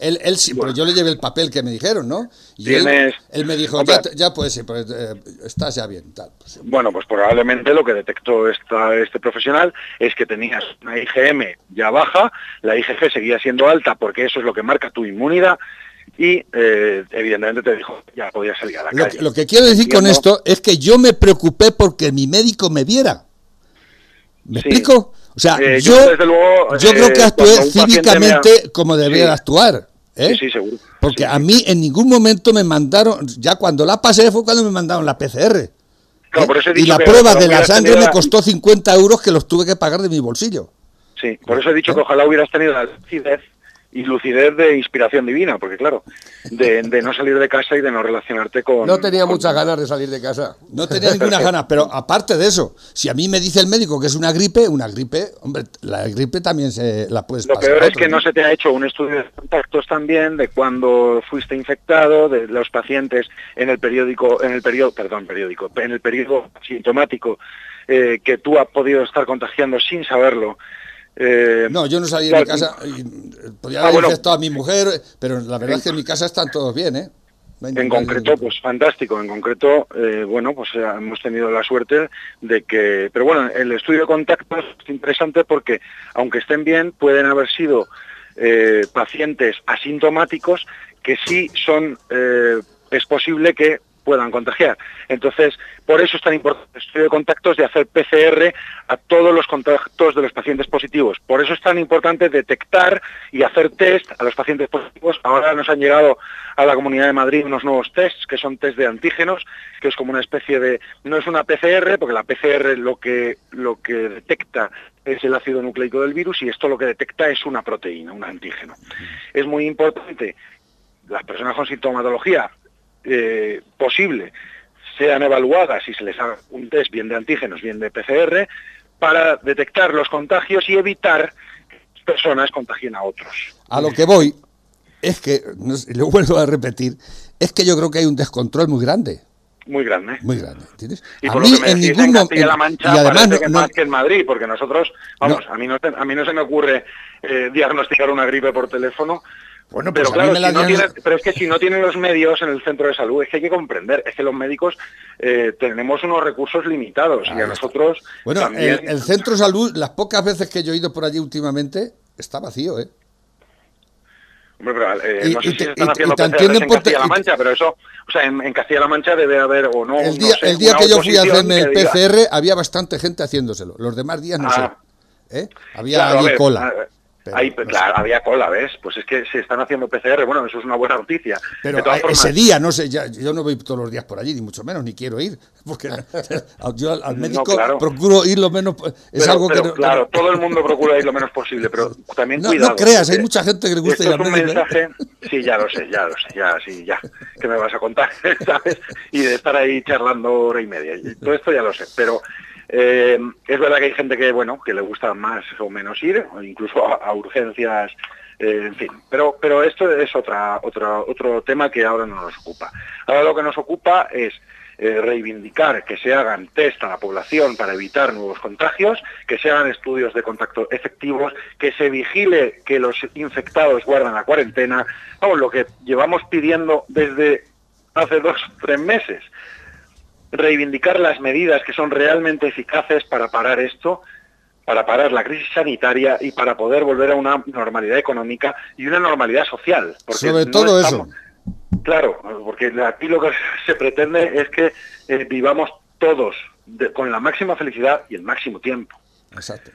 Él, él sí, pero yo le llevé el papel que me dijeron, ¿no? Y él, me dijo, ya, puede ser, pues, eh, estás ya bien. Tal, pues, bueno, pues probablemente lo que detectó esta, este profesional es que tenías una IgM ya baja, la IgG seguía siendo alta porque eso es lo que marca tu inmunidad y eh, evidentemente te dijo ya podía salir a la lo, calle. Lo que quiero decir con esto es que yo me preocupé porque mi médico me viera. ¿Me explico? O sea, eh, yo, yo, creo que eh, actué cívicamente como debía actuar. ¿eh? Sí, seguro. Porque a mí en ningún momento me mandaron, ya cuando la pasé fue cuando me mandaron la PCR. y la prueba de la sangre me costó 50 euros que los tuve que pagar de mi bolsillo. Sí, por eso he dicho que ojalá hubieras tenido la lucidez y lucidez de inspiración divina, porque claro, de, no salir de casa y de no relacionarte con... No tenía muchas ganas de salir de casa. No tenía <laughs> ninguna ganas, pero aparte de eso, si a mí me dice el médico que es una gripe, una gripe, hombre, la gripe también se la puedes Lo peor es que no se te ha hecho un estudio de contactos también de cuando fuiste infectado, de los pacientes en el periódico, en el periodo, perdón, periódico, en el periodo sintomático eh, que tú has podido estar contagiando sin saberlo eh, no, yo no salí de mi casa, y, podía ah, haber infectado a mi mujer, pero la verdad es que en mi casa están todos bien, ¿eh? en concreto, pues fantástico. En concreto, eh, bueno, pues eh, hemos tenido la suerte de que, pero bueno, el estudio de contactos es interesante porque, aunque estén bien, pueden haber sido pacientes asintomáticos que sí son, es posible que puedan contagiar. Entonces, por eso es tan importante el estudio de contactos de hacer PCR a todos los contactos de los pacientes positivos. Por eso es tan importante detectar y hacer test a los pacientes positivos. Ahora nos han llegado a la Comunidad de Madrid unos nuevos tests, que son test de antígenos, que es como una especie de... No es una PCR, porque la PCR lo que, lo que detecta es el ácido nucleico del virus y esto lo que detecta es una proteína, un antígeno. Es muy importante las personas con sintomatología eh, posible sean evaluadas y se les haga un test bien de antígenos, bien de PCR, para detectar los contagios y evitar que personas contagien a otros. A lo que voy es que, lo vuelvo a repetir, es que yo creo que hay un descontrol muy grande. Muy grande. Muy grande. Y a mí en ningún momento. la Mancha y además que más que en Madrid, porque nosotros, vamos, a mí no a mí no se me ocurre eh, diagnosticar una gripe por teléfono bueno, pero pues claro, pero es que si no tienen los medios en el centro de salud, es que hay que comprender, es que los médicos eh, tenemos unos recursos limitados y a nosotros Bueno, el, centro de salud, las pocas veces que yo he ido por allí últimamente, está vacío, ¿eh? Hombre, pero, eh, no sé si están haciendo en Castilla-La Mancha, pero eso, o sea, en, Castilla-La Mancha debe haber o no. El día, el día que yo fui a hacerme el PCR, había bastante gente haciéndoselo. Los demás días no ah. sé. ¿eh? Había cola. Ahí, claro, había cola, ¿ves? Pues es que se están haciendo PCR, bueno, eso es una buena noticia. Pero ese día, no sé, yo no voy todos los días por allí, ni mucho menos, ni quiero ir, <laughs> porque <laughs> yo al, médico procuro ir lo menos... Es algo que claro, todo el mundo procura ir lo menos posible, pero <laughs> también no, cuidado. No creas, hay mucha gente que le gusta ir al médico. mensaje, sí, ya lo sé, ya lo sé, ya, sí, ya, que me vas a contar, ¿sabes? Y de estar ahí charlando hora y media, todo esto ya lo sé, pero eh, es verdad que hay gente que, bueno, que le gusta más o menos ir, incluso a, urgencias, eh, en fin. Pero, pero esto es otra, otra, otro tema que ahora no nos ocupa. Ahora lo que nos ocupa es eh, reivindicar que se hagan test a la población para evitar nuevos contagios, que se hagan estudios de contacto efectivos, que se vigile que los infectados guardan la cuarentena, vamos, lo que llevamos pidiendo desde hace dos, tres meses reivindicar las medidas que son realmente eficaces para parar esto, para parar la crisis sanitaria y para poder volver a una normalidad económica y una normalidad social. Sobre todo eso. Claro, porque aquí lo que <laughs> se pretende es que eh, vivamos todos con la máxima felicidad y el máximo tiempo. Exacto.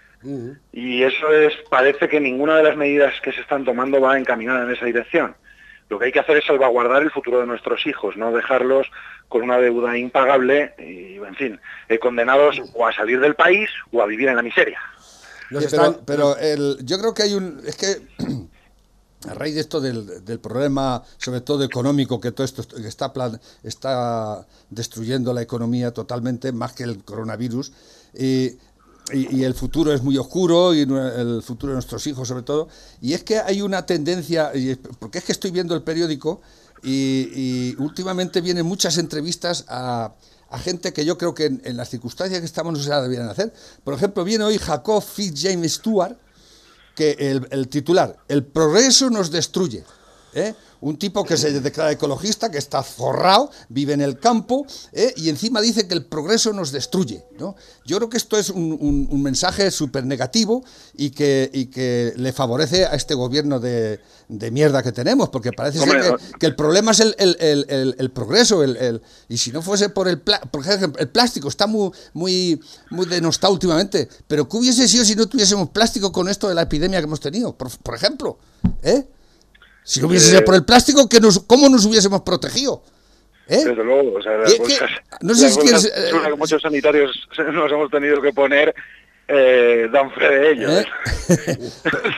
Y eso es, parece que ninguna de las medidas que se están tomando va encaminada en esa dirección. Lo que hay que hacer es salvaguardar el futuro de nuestros hijos, no dejarlos con una deuda impagable y, en fin, eh, condenados o a salir del país o a vivir en la miseria. pero, yo creo que hay un... Es que <clears throat> a raíz de esto del, del, problema, sobre todo económico, que todo esto está, está destruyendo la economía totalmente, más que el coronavirus, y, el futuro es muy oscuro, y el futuro de nuestros hijos sobre todo, y es que hay una tendencia, porque es que estoy viendo el periódico, y, últimamente vienen muchas entrevistas a, gente que yo creo que en, las circunstancias que estamos no se la debieran hacer. Por ejemplo, viene hoy Jacob James Stewart, que el, el titular, el progreso nos destruye. ¿eh? Un tipo que se declara ecologista, que está forrado, vive en el campo ¿eh? y encima dice que el progreso nos destruye. ¿no? Yo creo que esto es un, mensaje súper negativo y que, y que le favorece a este gobierno de, de mierda que tenemos, porque parece ser que, el problema es el, el, el, progreso. El, y si no fuese por el, por ejemplo, el plástico, está muy, muy, muy denostado últimamente, pero ¿qué hubiese sido si no tuviésemos plástico con esto de la epidemia que hemos tenido? Por, por ejemplo, ¿eh? Si no hubiese sido por el plástico, que nos, ¿cómo nos hubiésemos protegido? ¿Eh? Desde luego, o sea, no sé si quieres, eh, muchos sanitarios <laughs> nos hemos tenido que poner eh, dan fe de ello. ¿Eh? <laughs>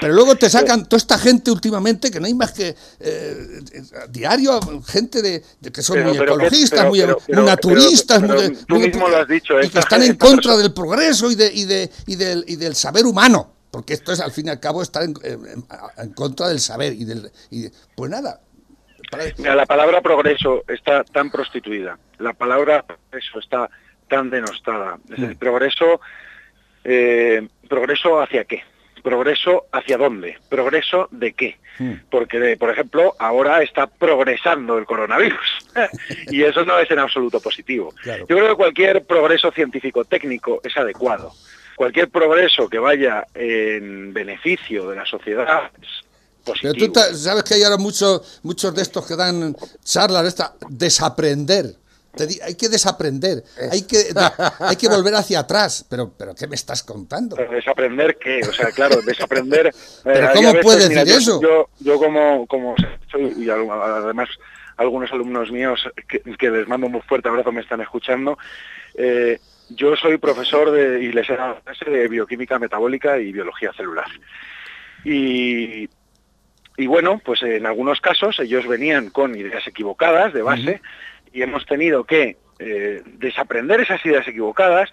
Pero luego te sacan toda esta gente últimamente, que no hay más que eh, diario, gente de, que son muy ecologistas, muy, naturistas, tú mismo lo has dicho, y que están en contra del progreso y, de, y, de, y, del, y del saber humano. Porque esto es, al fin y al cabo, estar en, contra del saber y del... Y, pues nada. la palabra progreso está tan prostituida, la palabra progreso está tan denostada. mm. progreso, eh, ¿progreso hacia qué? ¿Progreso hacia dónde? ¿Progreso de qué? Mm. Porque, por ejemplo, ahora está progresando el coronavirus <laughs> y eso no es en absoluto positivo. Yo creo que cualquier progreso científico-técnico es adecuado cualquier progreso que vaya en beneficio de la sociedad Pero tú sabes que hay ahora muchos muchos de estos que dan charlas esta desaprender. hay que desaprender, hay que, hay que volver hacia atrás. Pero, pero ¿qué me estás contando? ¿Desaprender qué? O sea, claro, desaprender... <laughs> ¿Pero eh, cómo puedes decir eso? Yo, yo como, como soy, y además algunos alumnos míos que, que, les mando un fuerte abrazo me están escuchando, eh, yo soy profesor de, y les de bioquímica metabólica y biología celular. Y, y, bueno, pues en algunos casos ellos venían con ideas equivocadas de base y hemos tenido que eh, desaprender esas ideas equivocadas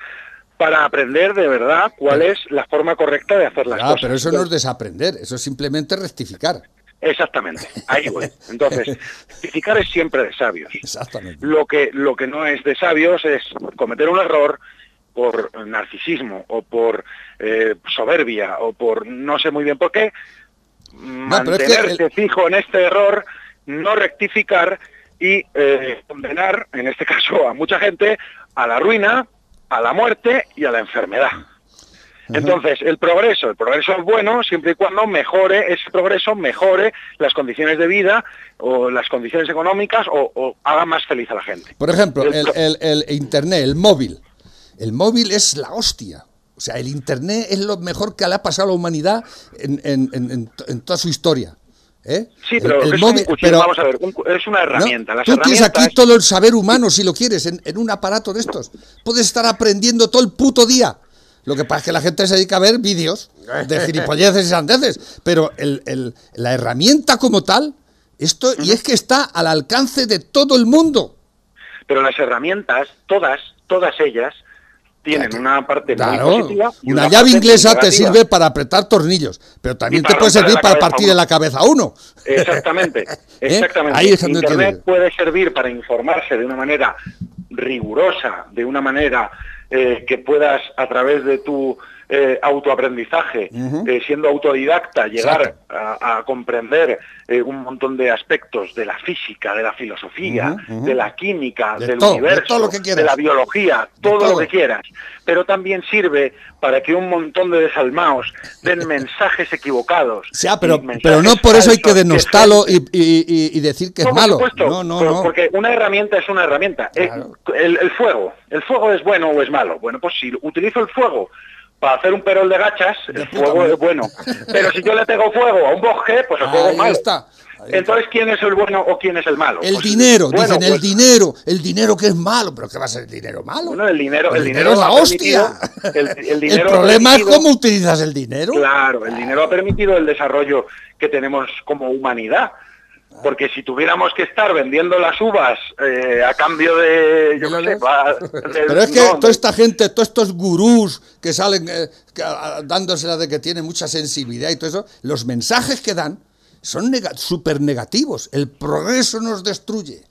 para aprender de verdad cuál es la forma correcta de hacer las cosas. Pero eso no es desaprender, eso es simplemente rectificar. Exactamente, ahí voy. Entonces, <laughs> rectificar es siempre de sabios. Exactamente. Lo que, lo que no es de sabios es cometer un error por narcisismo o por eh, soberbia o por no sé muy bien por qué, mantenerse fijo en este error, no rectificar y eh, condenar, en este caso a mucha gente, a la ruina, a la muerte y a la enfermedad. Entonces, el progreso, el progreso es bueno siempre y cuando mejore, ese progreso mejore las condiciones de vida o las condiciones económicas o, haga más feliz a la gente. Por ejemplo, el, Internet, el móvil. El móvil es la hostia. O sea, el Internet es lo mejor que le ha pasado a la humanidad en, toda su historia. ¿eh? Sí, pero, el, móvil, vamos a ver, es una herramienta. tú tienes aquí todo el saber humano, si lo quieres, en, un aparato de estos. Puedes estar aprendiendo todo el puto día. Lo que pasa es que la gente se dedica a ver vídeos de gilipolleces y sandeces, pero el, la herramienta como tal, esto, y es que está al alcance de todo el mundo. Pero las herramientas, todas, todas ellas, tienen una parte muy positiva. una, llave inglesa te sirve para apretar tornillos, pero también te puede servir para partir de la cabeza a uno. <laughs> Exactamente, <laughs> ¿Eh? exactamente. Internet puede servir para informarse de una manera rigurosa, de una manera eh, que puedas a través de tu eh, autoaprendizaje, eh, siendo autodidacta, llegar a, comprender un montón de aspectos de la física, de la filosofía, de la química, del universo, de, la biología, todo, lo que quieras. Pero también sirve para que un montón de desalmaos den <laughs> mensajes equivocados. pero, pero no por eso hay que denostarlo y, decir que es malo. no, no, no. Porque una herramienta es una herramienta. el fuego. ¿El fuego es bueno o es malo? Bueno, pues si utilizo el fuego para hacer un perol de gachas, el fuego es bueno. Pero si yo le tengo fuego a un bosque, pues el fuego es malo. Está. Entonces, ¿quién es el bueno o quién es el malo? El pues, dinero, dicen el pues, dinero, el dinero que es malo, pero ¿qué va a ser el dinero malo? Bueno, el dinero, el, dinero, es la hostia. <laughs> El, dinero problema es cómo utilizas el dinero. Claro, el dinero ha permitido el desarrollo que tenemos como humanidad. Porque si tuviéramos que estar vendiendo las uvas eh, a cambio de, yo sé, <laughs> Pero es que toda esta gente, todos estos gurús que salen eh, dándosela de que tienen mucha sensibilidad y todo eso, los mensajes que dan son súper negativos. El progreso nos destruye.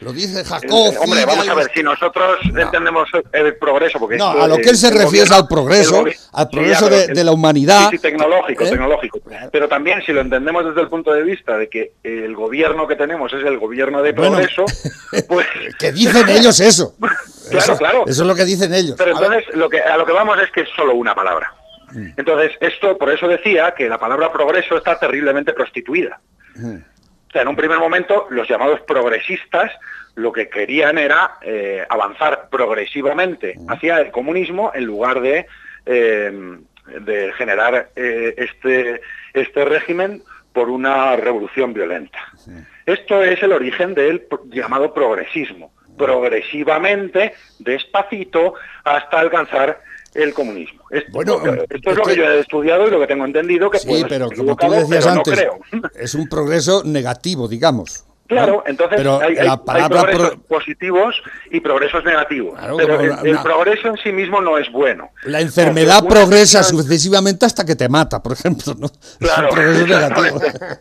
Lo dice Jacob. Eh, hombre, vamos a ver, si nosotros entendemos el progreso, porque... No, a lo que él se refiere es al progreso, al progreso de, la humanidad. Sí, tecnológico, ¿Eh? tecnológico. Pero también si lo entendemos desde el punto de vista de que el gobierno que tenemos es el gobierno de progreso, <laughs> pues... que dicen ellos eso. <laughs> claro, claro. Eso es lo que dicen ellos. Pero entonces lo que, a lo que vamos es que es solo una palabra. Mm. Entonces, esto, por eso decía que la palabra progreso está terriblemente prostituida. En un primer momento, los llamados progresistas lo que querían era eh, avanzar progresivamente hacia el comunismo en lugar de, eh, de generar eh, este, este régimen por una revolución violenta. Esto es el origen del llamado progresismo. Progresivamente, despacito, hasta alcanzar el comunismo. Esto, bueno, esto es lo que, yo he estudiado y lo que tengo entendido que sí, pero como tú decías antes, <laughs> es un progreso negativo, digamos. Claro, entonces hay, progresos positivos y progresos negativos. pero el, progreso en sí mismo no es bueno. La enfermedad progresa sucesivamente hasta que te mata, por ejemplo. ¿no? <laughs> Claro, progreso negativo.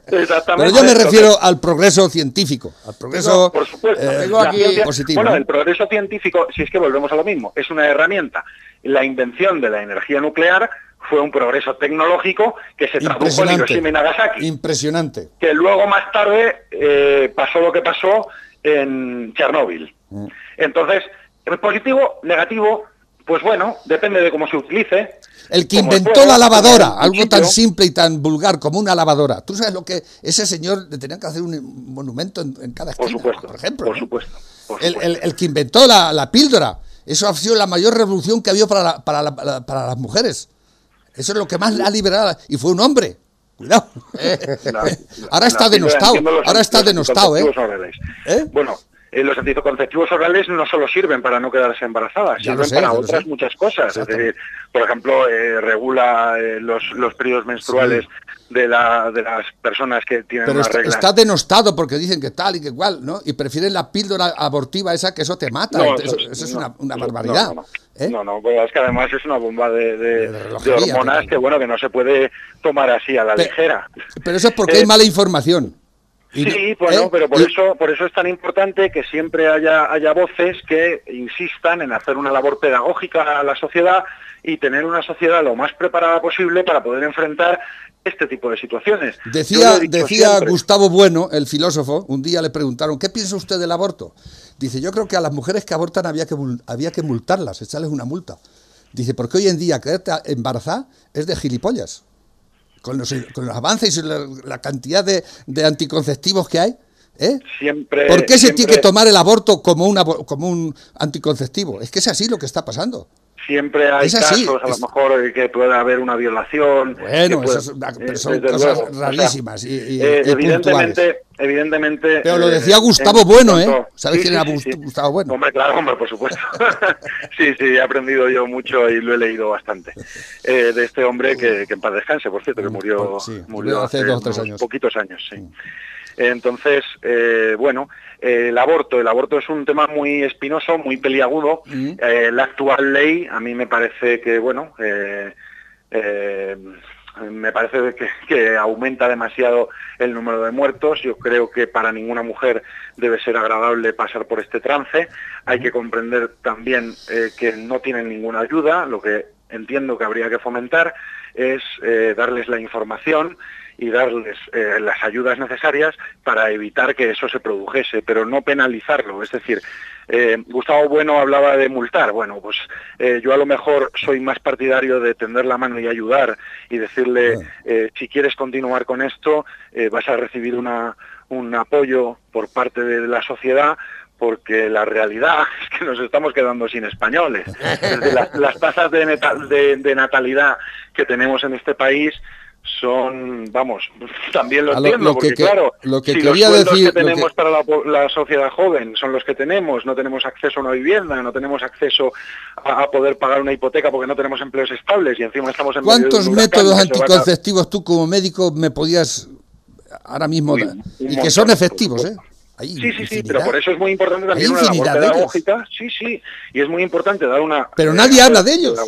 Pero yo me refiero al progreso científico, al progreso por supuesto. Eh, positivo. Bueno, el progreso científico, si es que volvemos a lo mismo, es una herramienta. La invención de la energía nuclear fue un progreso tecnológico que se tradujo en Hiroshima y Nagasaki. Impresionante. Que luego más tarde eh, pasó lo que pasó en Chernóbil. Mm. Entonces, positivo, negativo, pues bueno, depende de cómo se utilice. El que inventó la lavadora, algo tan simple y tan vulgar como una lavadora. ¿Tú sabes lo que ese señor le tenía que hacer un monumento en, cada esquina, por, supuesto, por ejemplo? Por, supuesto, El, que inventó la, píldora, eso ha sido la mayor revolución que ha habido para, para, para las mujeres. Eso es lo que más la ha liberado. Y fue un hombre. Cuidado. <laughs> ahora está denostado. Ahora está denostado, ¿eh? ¿eh? Bueno, eh, los anticonceptivos orales no solo sirven para no quedarse embarazadas, sirven para otras muchas cosas. Es decir, por ejemplo, eh, regula los, los periodos menstruales de, la, de las personas que tienen Pero está, está, denostado porque dicen que tal y que igual, ¿no? Y prefieren la píldora abortiva esa que eso te mata. eso, es una, una barbaridad. ¿eh? No, no, pues es que además es una bomba de, de, hormonas que, bueno, que no se puede tomar así a la ligera. Pero eso es porque hay eh, mala información. Sí, bueno, ¿eh? pero por eso, por eso es tan importante que siempre haya, haya voces que insistan en hacer una labor pedagógica a la sociedad y tener una sociedad lo más preparada posible para poder enfrentar este tipo de situaciones. Decía, decía Gustavo Bueno, el filósofo, un día le preguntaron, ¿qué piensa usted del aborto? Dice, yo creo que a las mujeres que abortan había que, había que multarlas, echarles una multa. Dice, porque hoy en día quedarte embarazada es de gilipollas. Con los, avances y la, cantidad de, anticonceptivos que hay, ¿Eh? Siempre, ¿Por qué se tiene que tomar el aborto como, una, como un anticonceptivo? Es que es así lo que está pasando. Siempre hay casos, a lo mejor, que pueda haber una violación. Bueno, son cosas rarísimas y, eh, evidentemente, evidentemente. Pero lo decía Gustavo Bueno, ¿eh? ¿Sabes quién era Gustavo Bueno? Hombre, claro, hombre, por supuesto. <laughs> sí, sí, he aprendido yo mucho y lo he leído bastante. Eh, de este hombre que, en paz descanse, por cierto, que murió, murió hace, dos o tres años. Poquitos años, sí. Mm. Entonces, eh, el aborto, el aborto es un tema muy espinoso, muy peliagudo. Mm. Eh, la actual ley, a mí me parece que, bueno, eh, me parece que, aumenta demasiado el número de muertos. Yo creo que para ninguna mujer debe ser agradable pasar por este trance. Hay que comprender también que no tienen ninguna ayuda. Lo que entiendo que habría que fomentar es darles la información y darles eh, las ayudas necesarias para evitar que eso se produjese, pero no penalizarlo. Es decir, eh, Gustavo Bueno hablaba de multar. Bueno, pues eh, yo a lo mejor soy más partidario de tender la mano y ayudar y decirle, si quieres continuar con esto, vas a recibir una, un apoyo por parte de la sociedad porque la realidad <laughs> es que nos estamos quedando sin españoles. las, tasas de, natalidad que tenemos en este país son, vamos, también lo, entiendo, porque claro, lo que si quería los decir, que tenemos para la, sociedad joven son los que tenemos, no tenemos acceso a una vivienda, no tenemos acceso a, poder pagar una hipoteca porque no tenemos empleos estables y encima estamos en ¿Cuántos métodos anticonceptivos tú como médico me podías ahora mismo y que son efectivos, eh? sí, sí, sí, pero por eso es muy importante también una labor pedagógica. Sí, sí, y es muy importante dar una... Pero nadie habla de ellos.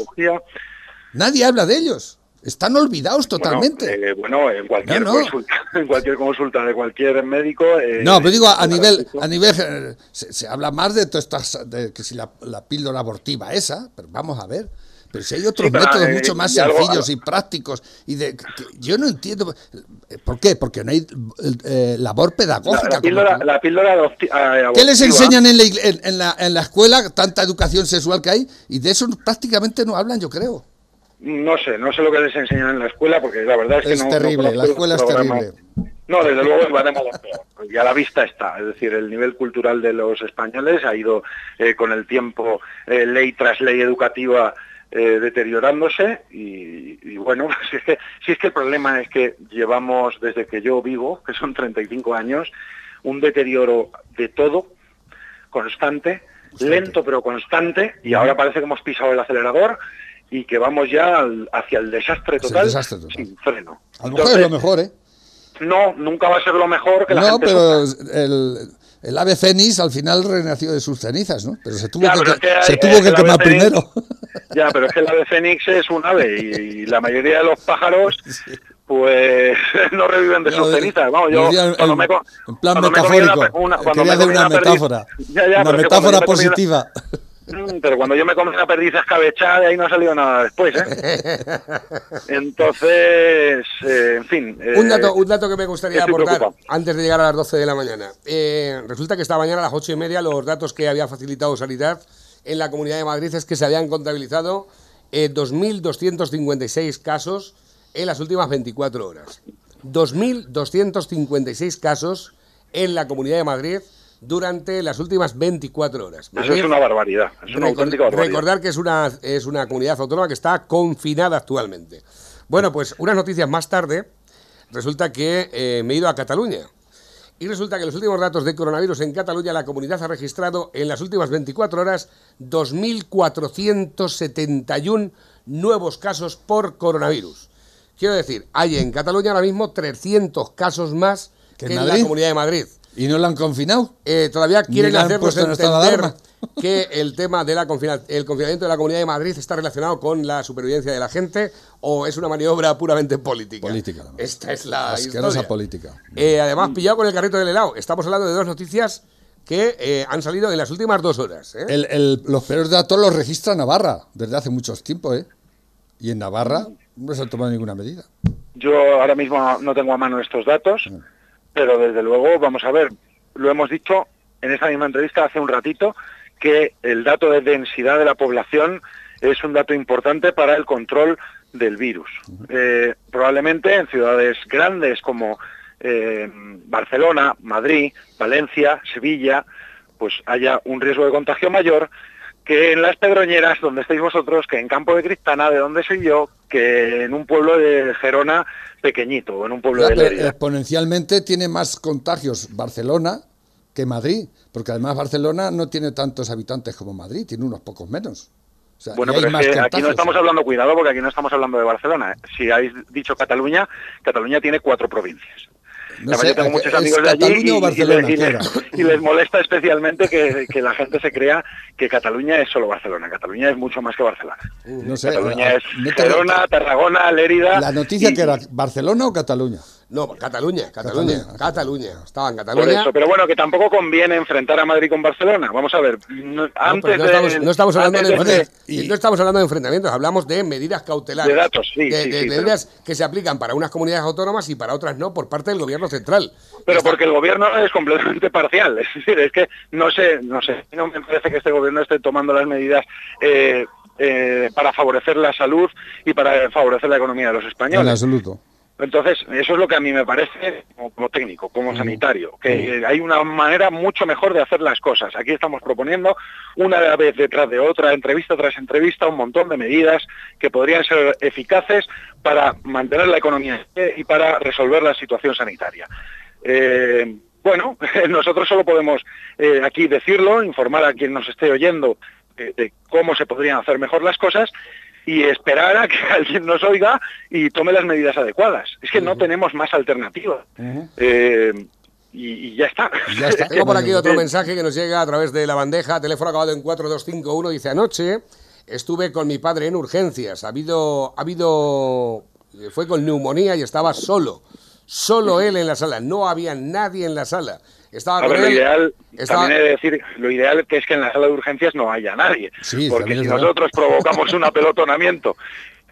Nadie habla de ellos. Están olvidados totalmente. Bueno, eh, en, cualquier Consulta, <laughs> en cualquier consulta de cualquier médico. Eh, no, pero digo a, nivel, a nivel eh, se, habla más de todas estas, de que si la, la píldora abortiva esa, pero vamos a ver. Pero si hay otros métodos eh, mucho más sencillos y prácticos y de yo no entiendo por qué, porque no hay eh, labor pedagógica. La, píldora, ah, ¿Qué les enseñan en la, en, la, en la escuela tanta educación sexual que hay y de eso prácticamente no hablan, yo creo. No sé, no sé lo que les enseñan en la escuela porque la verdad es que es terrible, la escuela es terrible. No, desde luego va de malo peor. Y a la vista está. Es decir, el nivel cultural de los españoles ha ido eh, con el tiempo, ley tras ley educativa, eh, deteriorándose y, bueno, <laughs> si es, que, si es que el problema es que llevamos desde que yo vivo, que son 35 años, un deterioro de todo constante, lento pero constante y ahora parece que hemos pisado el acelerador y que vamos ya hacia el desastre total, sin freno. A lo mejor es lo mejor, ¿eh? No, nunca va a ser lo mejor que la no, pero el, el ave fénix al final renació de sus cenizas, ¿no? Pero se tuvo que, se tuvo que quemar primero. <laughs> Ya, pero es que el ave fénix es un ave y, la mayoría de los pájaros <laughs> pues <laughs> no reviven de sus cenizas. Vamos, yo cuando me, en plan metafórico. Una, cuando me una metáfora. una metáfora positiva. Pero cuando yo me comí una perdiz escabechada, de ahí no ha salido nada después, ¿eh? <laughs> Entonces, eh, en fin. un, dato, eh, un dato que me gustaría aportar antes de llegar a las 12 de la mañana. resulta que esta mañana a las 8 y media los datos que había facilitado Sanidad en la Comunidad de Madrid es que se habían contabilizado 2.256 casos en las últimas 24 horas. 2.256 casos en la Comunidad de Madrid durante las últimas 24 horas. Eso es una barbaridad, es una auténtica barbaridad. Recordar que es una, es una comunidad autónoma que está confinada actualmente. Bueno, pues unas noticias más tarde, resulta que eh, me he ido a Cataluña. Y resulta que los últimos datos de coronavirus en Cataluña, la comunidad ha registrado en las últimas 24 horas 2.471 nuevos casos por coronavirus. Quiero decir, hay en Cataluña ahora mismo 300 casos más que en la Comunidad de Madrid. ¿Y no lo han confinado? Eh, todavía quieren hacernos entender <laughs> que el tema del confinamiento de la Comunidad de Madrid está relacionado con la supervivencia de la gente o es una maniobra puramente política. Política. Esta es la Asquerosa política. Eh, además, pillado con el carrito del helado. Estamos hablando de dos noticias que eh, han salido en las últimas dos horas. los peores datos los registra Navarra desde hace mucho tiempo, ¿eh? Y en Navarra no se ha tomado ninguna medida. Yo ahora mismo no tengo a mano estos datos. Mm pero desde luego, vamos a ver, lo hemos dicho en esa misma entrevista hace un ratito, que el dato de densidad de la población es un dato importante para el control del virus. Eh, probablemente en ciudades grandes como eh, Barcelona, Madrid, Valencia, Sevilla, pues haya un riesgo de contagio mayor que en las Pedroñeras, donde estáis vosotros, que en Campo de Cristana, de donde soy yo, que en un pueblo de Gerona pequeñito, o en un pueblo de. Exponencialmente tiene más contagios Barcelona que Madrid, porque además Barcelona no tiene tantos habitantes como Madrid, tiene unos pocos menos. bueno, pero es que aquí no estamos hablando, cuidado, porque aquí no estamos hablando de Barcelona. ¿eh? Si habéis dicho Cataluña, Cataluña tiene cuatro provincias yo tengo muchos amigos de allí <laughs> y, les, molesta especialmente que, la gente se crea que Cataluña es solo Barcelona. Cataluña es mucho más que Barcelona. Cataluña es Barcelona, Tarragona, Lérida. ¿La noticia que era Barcelona o Cataluña? No, Cataluña, Cataluña, Cataluña, Estaba en Cataluña. pero bueno, que tampoco conviene enfrentar a Madrid con Barcelona. Vamos a ver, antes no, estamos, hablando de, no estamos hablando de enfrentamientos, hablamos de medidas cautelares. De datos, sí. De, medidas que se aplican para unas comunidades autónomas y para otras no por parte del gobierno central. Pero porque el gobierno es completamente parcial. <laughs> Es decir, es que no sé, no sé, no me parece que este gobierno esté tomando las medidas eh, eh, para favorecer la salud y para favorecer la economía de los españoles. En absoluto. Entonces, eso es lo que a mí me parece como, técnico, como sanitario, que hay una manera mucho mejor de hacer las cosas. Aquí estamos proponiendo una vez detrás de otra, entrevista tras entrevista, un montón de medidas que podrían ser eficaces para mantener la economía y para resolver la situación sanitaria. Eh, bueno, <laughs> nosotros solo podemos eh, aquí decirlo, informar a quien nos esté oyendo de cómo se podrían hacer mejor las cosas y esperar a que <laughs> alguien nos oiga y tome las medidas adecuadas. Es que no tenemos más alternativa. Eh, y, ya está. Ya está. <laughs> Tengo por aquí otro mensaje que nos llega a través de la bandeja, teléfono acabado en 4251, dice anoche estuve con mi padre en urgencias, ha habido, ha habido, fue con neumonía y estaba solo, solo él en la sala, no había nadie en la sala. Estaba lo ideal, también he de decir, lo ideal que es que en la sala de urgencias no haya nadie. porque si nosotros <laughs> provocamos un apelotonamiento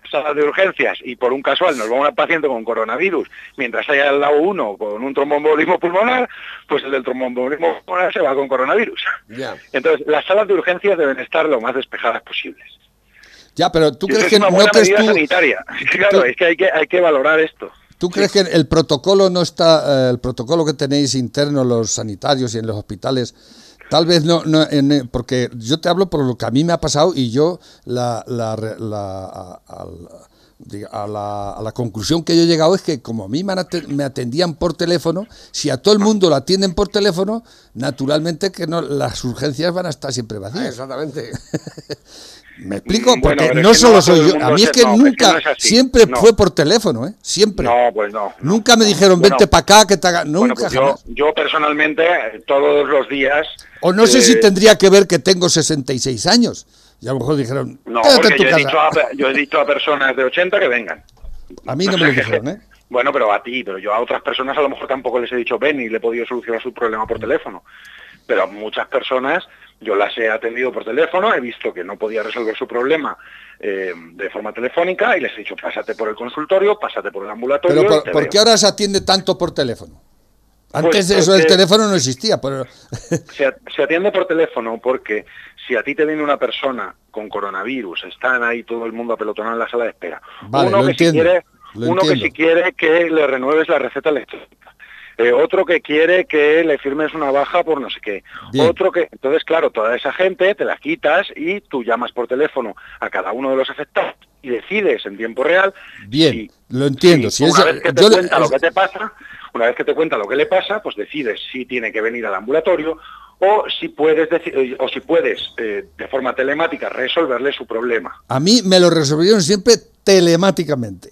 en sala de urgencias y por un casual nos va un paciente con coronavirus, mientras haya al lado uno con un trombombolismo pulmonar, pues el del trombombolismo pulmonar se va con coronavirus. Entonces, las salas de urgencias deben estar lo más despejadas posibles. Ya, pero tú crees que es una buena medida sanitaria. <laughs> Claro, es que hay que hay que valorar esto. ¿Tú crees que el protocolo no está, eh, el protocolo que tenéis interno los sanitarios y en los hospitales, tal vez no, no porque yo te hablo por lo que a mí me ha pasado y yo la, la, la, a, la, a la conclusión que yo he llegado es que como a mí me atendían por teléfono, si a todo el mundo lo atienden por teléfono, naturalmente que no las urgencias van a estar siempre vacías. exactamente. <laughs> ¿Me explico? Porque no solo soy yo. A mí es que nunca, siempre fue por teléfono, ¿eh? Siempre. No, pues no. Nunca me dijeron, vente para acá, que te haga. Nunca. Pues yo, yo, personalmente, todos los días. O no sé si eh, tendría que ver que tengo 66 años. Y a lo mejor dijeron, no, porque yo, he dicho a, yo he dicho a personas de 80 que vengan. A mí no me lo dijeron, ¿eh? <laughs> Bueno, pero a ti, pero yo a otras personas a lo mejor tampoco les he dicho ven y le he podido solucionar su problema por teléfono. Pero a muchas personas yo las he atendido por teléfono, he visto que no podía resolver su problema eh, de forma telefónica y les he dicho, pásate por el consultorio, pásate por el ambulatorio. Pero por, qué ahora se atiende tanto por teléfono? Antes pues de eso el teléfono no existía. Pero... <laughs> Se, atiende por teléfono porque si a ti te viene una persona con coronavirus, están ahí todo el mundo apelotonado en la sala de espera. uno que si quiere, uno que si quiere que le renueves la receta electrónica eh, otro que quiere que le firmes una baja por no sé qué, otro que... Entonces, claro, toda esa gente te la quitas y tú llamas por teléfono a cada uno de los afectados y decides en tiempo real... Bien, lo entiendo. Si, una vez que te cuenta lo que te pasa, una vez que te cuenta lo que le pasa, pues decides si tiene que venir al ambulatorio o si puedes eh, o si puedes eh, de forma telemática resolverle su problema. A mí me lo resolvieron siempre telemáticamente.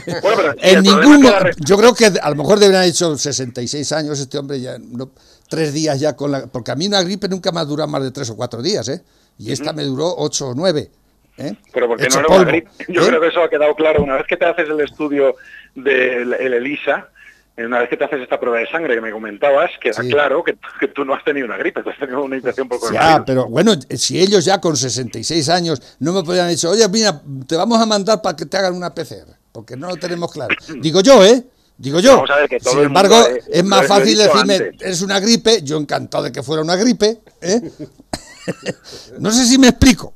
<laughs> en ningún yo creo que a lo mejor deberían haber hecho 66 años este hombre ya no, tres días ya con la porque a mí una gripe nunca me ha durado más de tres o cuatro días, ¿eh? Y esta me duró ocho o nueve. ¿eh? Pero porque no era una gripe. Yo ¿eh? creo que eso ha quedado claro una vez que te haces el estudio del ELISA una vez que te haces esta prueba de sangre que me comentabas, queda claro que, tú no has tenido una gripe, tú has tenido una infección por coronavirus. Ya, pero bueno, si ellos ya con 66 años no me podrían decir, oye, mira, te vamos a mandar para que te hagan una PCR, porque no lo tenemos claro. <clears throat> Digo yo, ¿eh? Digo yo. Sin embargo, es más fácil decirme, es una gripe, yo encantado de que fuera una gripe, ¿eh? <laughs> no sé si me explico.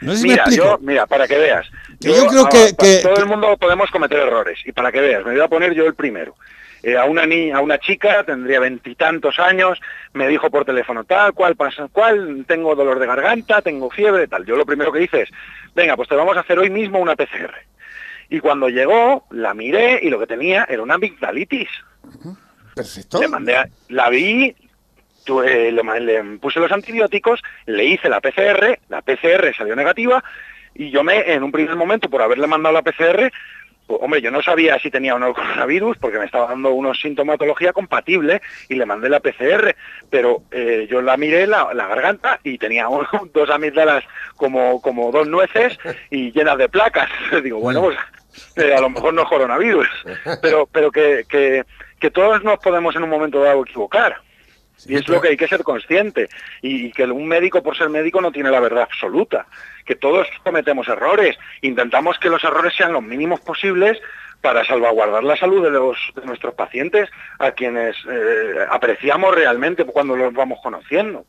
No sé si mira, me explico. mira, para que veas. yo, creo que, que, Todo el mundo podemos cometer errores, y para que veas, me voy a poner yo el primero. Eh, a una a una chica, tendría veintitantos años, me dijo por teléfono, tal, cual pasa, cual, tengo dolor de garganta, tengo fiebre, tal. Yo lo primero que hice es, venga, pues te vamos a hacer hoy mismo una PCR. Y cuando llegó, la miré y lo que tenía era una amigdalitis. Perfecto. Le mandé la vi, le, le, puse los antibióticos, le hice la PCR, la PCR salió negativa y yo me, en un primer momento, por haberle mandado la PCR, hombre, yo no sabía si tenía o no coronavirus porque me estaba dando una sintomatología compatible y le mandé la PCR, pero eh, yo la miré la, garganta y tenía <laughs> dos amígdalas como, como dos nueces y llenas de placas. <laughs> Digo, bueno, pues eh, a lo mejor no es coronavirus, pero, pero que, que todos nos podemos en un momento dado equivocar y es lo que hay que ser consciente. Y que un médico, por ser médico, no tiene la verdad absoluta. Que todos cometemos errores. Intentamos que los errores sean los mínimos posibles para salvaguardar la salud de, los, de nuestros pacientes, a quienes eh, apreciamos realmente cuando los vamos conociendo.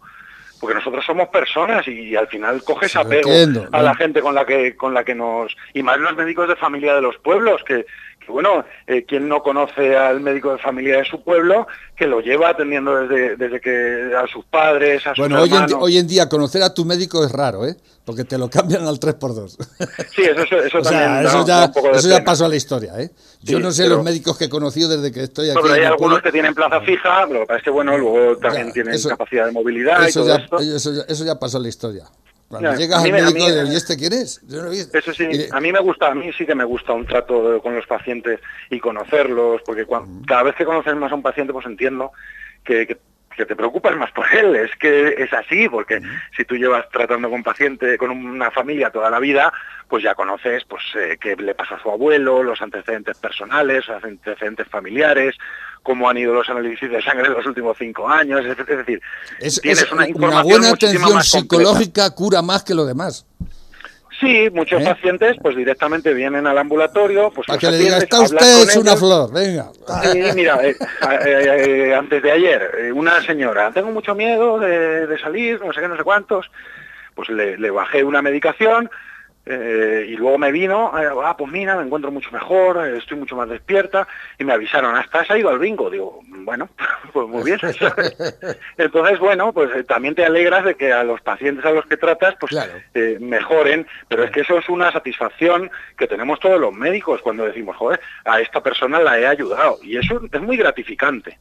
Porque nosotros somos personas y, al final coges apego a la gente con la que con la que nos y más los médicos de familia de los pueblos que, bueno, eh, ¿quién no conoce al médico de familia de su pueblo que lo lleva atendiendo desde, desde que a sus padres, a sus Bueno, hoy en, hermanos? di- hoy en día conocer a tu médico es raro, ¿eh? Porque te lo cambian al 3x2. Sí, eso, eso, eso <laughs> o sea, también eso ya, un poco de eso ya pasó a la historia, ¿eh? Yo Sí, no sé pero- los médicos que he conocido desde que estoy aquí. No, pero hay algunos pueblo. que tienen plaza fija, lo que pasa es que, bueno, luego también Ya, tienen capacidad de movilidad y Eso todo ya, esto. eso, ya, eso ya pasó a la historia. Cuando llegas a mí al médico, mí- ¿y este quién es? Yo no he visto". Eso sí, Y- a mí me gusta, a mí sí que me gusta un trato con los pacientes y conocerlos, porque cada vez que conoces más a un paciente, pues entiendo que, que- que te preocupas más por él. Es que es así, porque si tú llevas tratando con paciente, con una familia toda la vida, pues ya conoces pues eh, qué le pasa a su abuelo, los antecedentes personales, los antecedentes familiares, cómo han ido los análisis de sangre en los últimos cinco años. Es, es decir, es, tienes es una, una, información buena muchísimo atención más completa. psicológica cura más que lo demás. Sí, muchos ¿Eh? pacientes pues directamente vienen al ambulatorio, pues Para que le diga, está usted, es una ellos". flor, venga. Sí, mira, eh, eh, antes de ayer, una señora, tengo mucho miedo de, de salir, no sé qué, no sé cuántos, pues le, le bajé una medicación eh, y luego me vino, eh, ah, pues mira, me encuentro mucho mejor, eh, estoy mucho más despierta, y me avisaron, hasta has ido al bingo. Digo, bueno, <laughs> pues muy bien. <laughs> Entonces, bueno, pues eh, también te alegras de que a los pacientes a los que tratas, pues Claro. eh, mejoren, pero es que eso es una satisfacción que tenemos todos los médicos cuando decimos, joder, a esta persona la he ayudado, y eso es muy gratificante.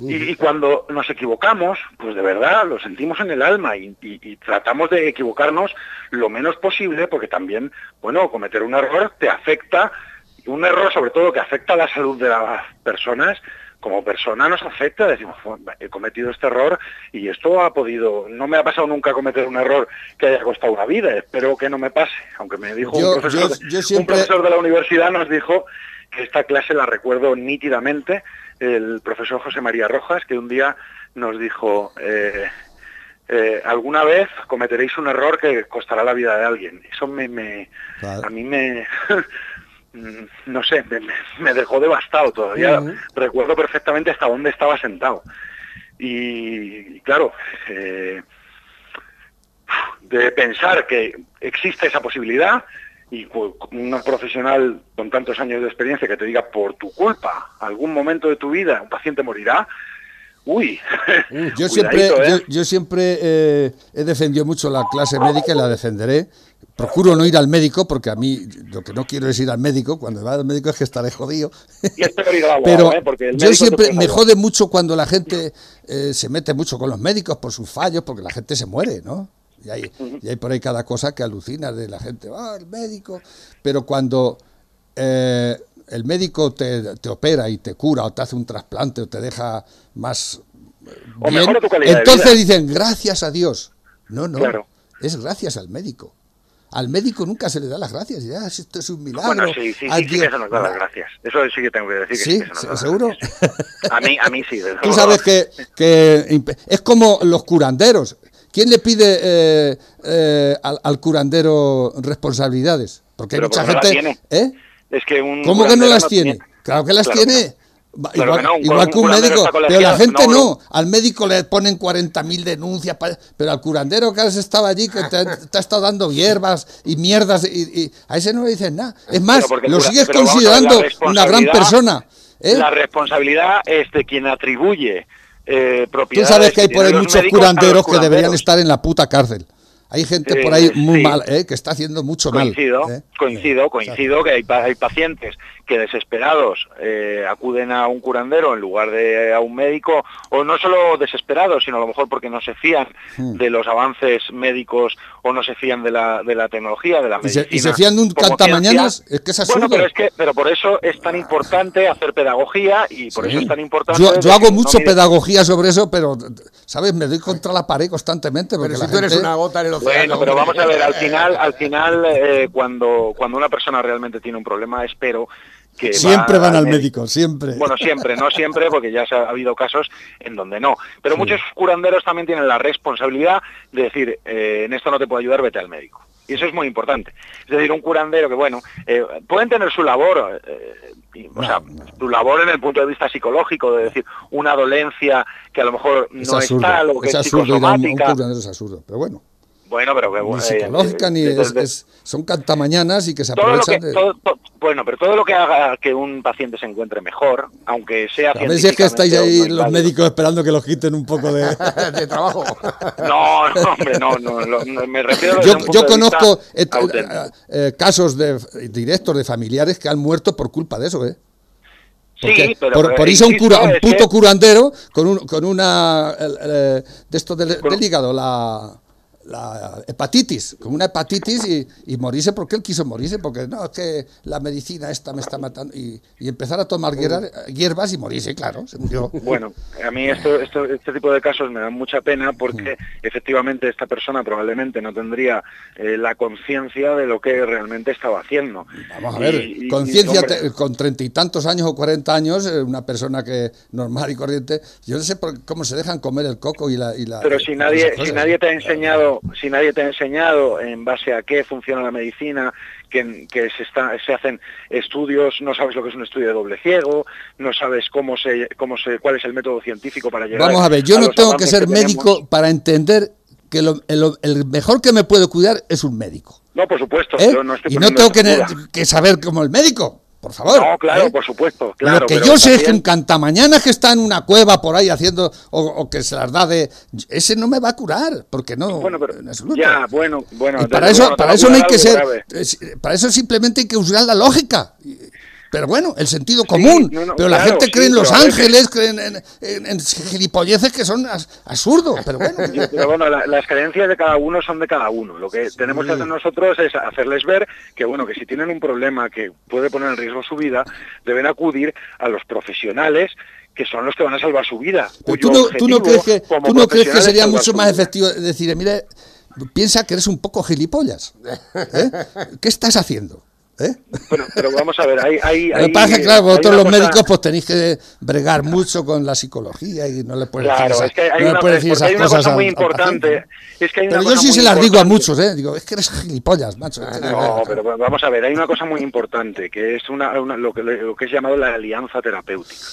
Y, y cuando nos equivocamos, pues de verdad lo sentimos en el alma y, y- y tratamos de equivocarnos lo menos posible porque también, bueno, cometer un error te afecta, un error sobre todo que afecta a la salud de las personas, como persona nos afecta, decimos, "Bueno, he cometido este error y esto ha podido, no me ha pasado nunca cometer un error que haya costado una vida, espero que no me pase, aunque me dijo Yo- un, yo- profesor de la universidad nos dijo que esta clase la recuerdo nítidamente, el profesor José María Rojas, que un día nos dijo, eh, eh, alguna vez cometeréis un error que costará la vida de alguien. Eso me, me- Claro. a mí me, <laughs> no sé, me, dejó devastado todavía. Recuerdo perfectamente hasta dónde estaba sentado. Y, y claro, eh, de pensar que existe esa posibilidad y cu- un profesional con tantos años de experiencia que te diga por tu culpa, algún momento de tu vida un paciente morirá, uy, <laughs> Yo <laughs> siempre, cuidadito, yo, ¿eh? yo siempre eh, he defendido mucho la clase médica y la defenderé. Procuro no ir al médico porque a mí lo que no quiero es ir al médico. Cuando va al médico es que estaré jodido. Y es abogado, <laughs> Pero ¿eh? Porque el yo siempre me jode mucho cuando la gente eh, se mete mucho con los médicos por sus fallos, porque la gente se muere, ¿no? Y hay, y hay por ahí cada cosa que alucina de la gente, ah, el médico. Pero cuando eh, el médico te, te opera y te cura o te hace un trasplante o te deja más eh, O bien, tu entonces dicen gracias a Dios. No, no, Claro. es gracias al médico. Al médico nunca se le da las gracias. Y, "Ah, si esto es un milagro. Bueno, sí, sí, sí, sí Dios". que se nos da las gracias. Eso sí que tengo que decir que sí, ¿Sí? que se nos da las ¿Seguro? A mí, a mí sí. Tú sabes que, que es como los curanderos. ¿Quién le pide eh, eh, al, al curandero responsabilidades? Porque hay mucha gente. tiene. ¿Eh? Es que un ¿Cómo que no las tiene? Claro que las Claro tiene. Claro igual que no, un igual cu- que un un curandero médico. Pero la gente no. Al médico le ponen 40.000 denuncias. Pero al curandero que has estado allí, que te, te ha estado dando hierbas y mierdas, y, y a ese no le dices nada. Es más, lo sigues considerando una gran persona. ¿eh? La responsabilidad es de quien atribuye eh, Tú propiedades. sabes que hay por ahí muchos curanderos que deberían estar en la puta cárcel. Hay gente Eh, por ahí muy sí. mal, ¿eh? que está haciendo mucho Coincido, mal. ¿eh? coincido, Eh, coincido que hay, hay pacientes que desesperados eh, acuden a un curandero en lugar de a un médico, o no solo desesperados, sino a lo mejor porque no se fían Hmm. de los avances médicos o no se fían de la, de la tecnología, de la ¿Y se- medicina. y se fían de un cantamañanas? Es que es absurdo. Bueno, pero es que, pero por eso es tan importante hacer pedagogía y por Sí. eso es tan importante. Yo, hago mucho pedagogía sobre eso, pero, ¿sabes? Me doy contra la pared constantemente. Porque Pero la si tú eres una gota en el océano. Bueno, pero vamos a ver, al final, al final eh, cuando, cuando una persona realmente tiene un problema, espero que... Siempre va van al médico, siempre. Bueno, siempre, no siempre, porque ya ha habido casos en donde no. Pero muchos curanderos también tienen la responsabilidad de decir, eh, en esto no te puedo ayudar, vete al médico. Y eso es muy importante. Es decir, un curandero que, bueno, eh, pueden tener su labor, eh, y, o No, sea, no. su labor en el punto de vista psicológico, de decir, una dolencia que a lo mejor es no absurdo. es tal o que es absurdo un, un psicosomática. curandero, es absurdo. Pero bueno. Bueno, pero que ni psicológica ni es, son cantamañanas y que se aprovechan bueno, pero todo lo que haga que un paciente se encuentre mejor, aunque sea A ver si es que estáis ahí los médicos esperando que los quiten un poco de, <laughs> trabajo. No, no, hombre, no, no, me refiero Yo, yo conozco eh, eh, casos de directos de familiares que han muerto por culpa de eso, ¿eh? sí, pero, por, por irse un, cura, un puto curandero con, un, con una de esto del, del hígado, la la hepatitis, como una hepatitis y, y, morirse porque él quiso morirse, porque no, es que la medicina esta me está matando y, empezar a tomar hierbas y morirse, claro, se murió. <laughs> Bueno, a mí esto, esto, este tipo de casos me dan mucha pena porque mm. efectivamente esta persona probablemente no tendría eh, la conciencia de lo que realmente estaba haciendo. Vamos a ver, conciencia con treinta y tantos años o cuarenta años, eh, una persona que normal y corriente, yo no sé cómo se dejan comer el coco y la... Y la Pero si nadie, si nadie te ha enseñado si nadie te ha enseñado en base a qué funciona la medicina, que, que se, está, se hacen estudios, no sabes lo que es un estudio de doble ciego, no sabes cómo se, cómo se, cuál es el método científico para llegar Vamos a ver, yo no tengo que ser médico para entender que el, mejor que me puede cuidar es un médico. No, por supuesto. ¿Eh? no y no tengo que, que, saber como el médico por favor. No, claro, ¿eh? por supuesto. Claro, Lo que yo sé es que un cantamañana que está en una cueva por ahí haciendo, o, que se las da de. Ese no me va a curar, porque no. Bueno, pero. Ya, bueno, bueno. para eso, para eso no hay que ser. Para eso simplemente hay que usar la lógica. Pero bueno, el sentido común. pero la gente cree en Los Ángeles, cree en, gilipolleces que son absurdos. Pero bueno. pero bueno, las creencias de cada uno son de cada uno. Lo que tenemos que hacer nosotros es hacerles ver que, bueno, que si tienen un problema que puede poner en riesgo su vida, deben acudir a los profesionales que son los que van a salvar su vida. ¿Tú no, crees que, ¿tú no crees que sería mucho más efectivo decir, mire, piensa que eres un poco gilipollas? ¿eh? ¿Qué estás haciendo? ¿Eh? Bueno, pero vamos a ver, hay... hay, hay pasa claro, vosotros los médicos pues tenéis que bregar mucho con la psicología y no le puedes decir, esas, es que hay una, decir esas cosas cosa muy importante. es que hay pero yo sí se las digo a muchos, ¿eh? Digo, es que eres gilipollas, macho. No, pero vamos a ver, hay una cosa muy importante, que es una, lo, que, lo que es llamado la alianza terapéutica.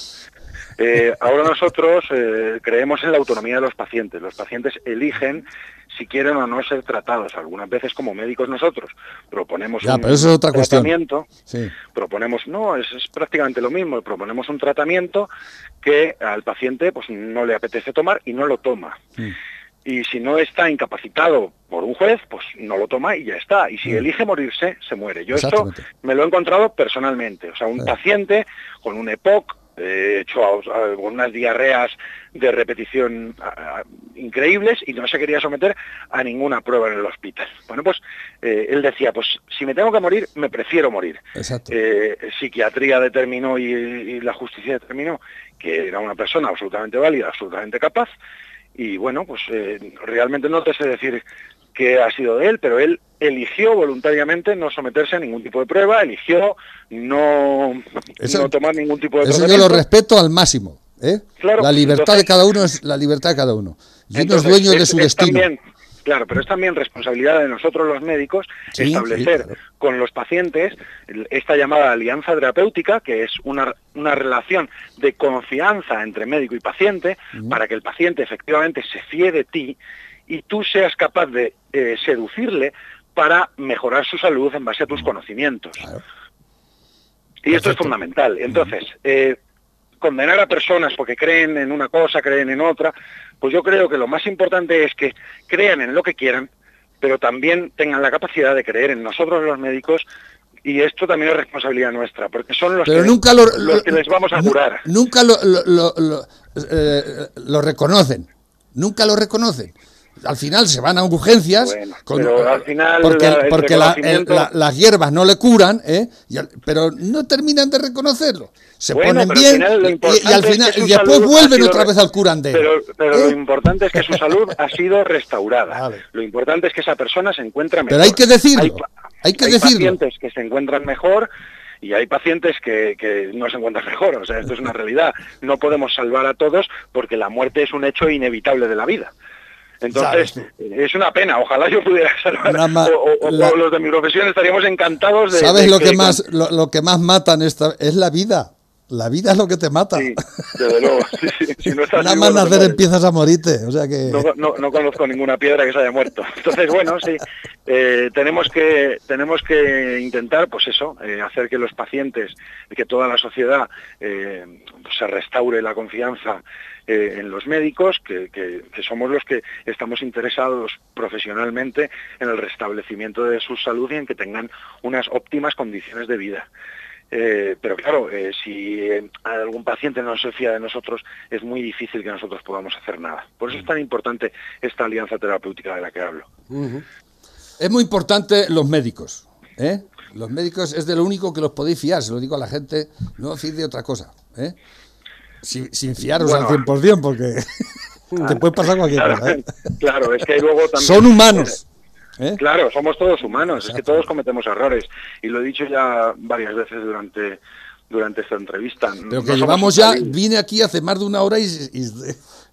Eh, ahora nosotros eh, creemos en la autonomía de los pacientes. Los pacientes eligen si quieren o no ser tratados. Algunas veces como médicos nosotros proponemos un tratamiento, proponemos, no, es, prácticamente lo mismo, proponemos un tratamiento que al paciente pues no le apetece tomar y no lo toma. Y si no está incapacitado por un juez, pues no lo toma y ya está. Y si elige morirse, se muere. Yo esto me lo he encontrado personalmente. O sea, un paciente con un EPOC he hecho algunas diarreas de repetición increíbles y no se quería someter a ninguna prueba en el hospital. Bueno, pues eh, él decía, pues si me tengo que morir, me prefiero morir. Eh, psiquiatría determinó y, la justicia determinó que era una persona absolutamente válida, absolutamente capaz, y bueno, pues eh, realmente no te sé decir que ha sido de él, pero él eligió voluntariamente no someterse a ningún tipo de prueba, eligió no, no tomar ningún tipo de Eso yo lo respeto al máximo. ¿eh? la libertad de cada uno es la libertad de cada uno. Y uno es dueño de su destino. claro, pero es también responsabilidad de nosotros los médicos establecer con los pacientes esta llamada alianza terapéutica, que es una, una relación de confianza entre médico y paciente, para que el paciente efectivamente se fíe de ti y tú seas capaz de eh, seducirle para mejorar su salud en base a tus conocimientos. Y esto es fundamental. Entonces, eh, condenar a personas porque creen en una cosa, creen en otra, pues yo creo que lo más importante es que crean en lo que quieran, pero también tengan la capacidad de creer en nosotros los médicos y esto también es responsabilidad nuestra, porque son los, que, nunca los que les vamos a curar. Nunca lo, eh, lo reconocen, nunca lo reconocen al final se van a urgencias porque, las hierbas no le curan, ¿eh? pero no terminan de reconocerlo. Se ponen bien y, al final y después vuelven otra vez al curandero. Pero, lo ¿eh? importante es que su salud ha sido restaurada. Lo importante es que esa persona se encuentra mejor. Pero hay que decirlo. Hay, que hay pacientes que se encuentran mejor y hay pacientes que, que, no se encuentran mejor. O sea, esto es una realidad. No podemos salvar a todos porque la muerte es un hecho inevitable de la vida. Entonces, es una pena, ojalá yo pudiera <laughs> salvar, o, o, los de mi profesión estaríamos encantados de... ¿Sabes lo, que más, lo, que más matan esta, es la vida? La vida es lo que te mata. Sí, desde luego. <laughs> Si no Nada más nacer empiezas a morirte. O sea que... No, no, conozco ninguna piedra que se haya muerto. Entonces, bueno, sí, eh, tenemos, que, tenemos que intentar, pues eso, eh, hacer que los pacientes, que toda la sociedad eh, se restaure la confianza en los médicos, que, que, somos los que estamos interesados profesionalmente en el restablecimiento de su salud y en que tengan unas óptimas condiciones de vida. Eh, pero claro, eh, si eh, algún paciente no se fía de nosotros, es muy difícil que nosotros podamos hacer nada. Por eso es tan importante esta alianza terapéutica de la que hablo. Es muy importante los médicos. Los médicos es de lo único que los podéis fiar, se lo digo a la gente, no os de otra cosa. Sin, sin, fiaros al 100%, porque <laughs> te puede pasar cualquier cosa. Claro, es que luego también... Son humanos. ¿Eh? Claro, somos todos humanos, es que todos cometemos errores. Y lo he dicho ya varias veces durante, durante esta entrevista. Pero que llevamos ya, vine aquí hace más de una hora y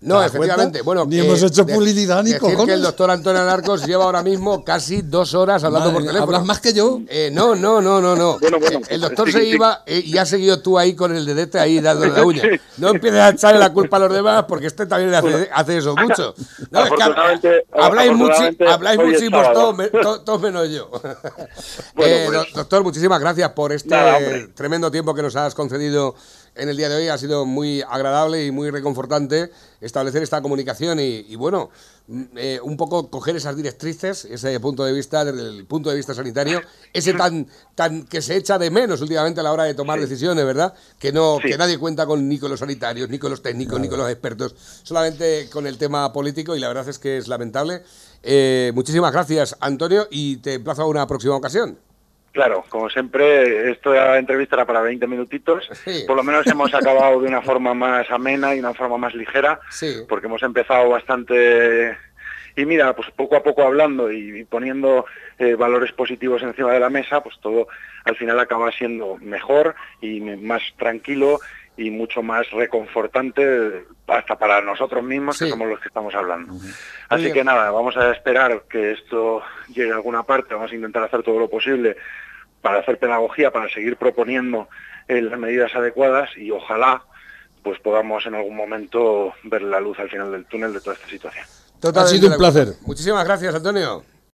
no, efectivamente. Bueno, ni hemos hecho publicidad ni cojones. que el doctor Antonio Alarcos lleva ahora mismo casi dos horas hablando por teléfono. ¿Hablas más que yo? Eh, no, no, no, no, no. <laughs> Bueno, bueno, el doctor se iba eh, y ha seguido tú ahí con el dedete ahí dándole la <laughs> uña. No empieces a echarle la culpa a los demás porque este también hace, hace eso mucho. <laughs> No, es que habláis, mucho, habláis muchísimos todos, todos, menos yo. eh, pues. Doctor, muchísimas gracias por este tremendo tiempo que nos has concedido en el día de hoy. Ha sido muy agradable y muy reconfortante establecer esta comunicación y, bueno, mm, eh, un poco coger esas directrices, ese punto de vista, desde el punto de vista sanitario, ese tan, tan que se echa de menos últimamente a la hora de tomar decisiones, ¿verdad? Que no, que nadie cuenta con ni con los sanitarios, ni con los técnicos, ni con los expertos, solamente con el tema político y la verdad es que es lamentable. Eh, muchísimas gracias, Antonio, y te emplazo a una próxima ocasión. Claro, como siempre, esta entrevista era para 20 minutitos. Por lo menos hemos acabado de una forma más amena y una forma más ligera, porque hemos empezado bastante... Y mira, pues poco a poco hablando y poniendo eh, valores positivos encima de la mesa, pues todo al final acaba siendo mejor y más tranquilo y mucho más reconfortante hasta para nosotros mismos que somos los que estamos hablando. Así que nada, vamos a esperar que esto llegue a alguna parte, vamos a intentar hacer todo lo posible para hacer pedagogía, para seguir proponiendo eh, las medidas adecuadas y ojalá pues podamos en algún momento ver la luz al final del túnel de toda esta situación. ha sido un placer. Muchísimas gracias, Antonio.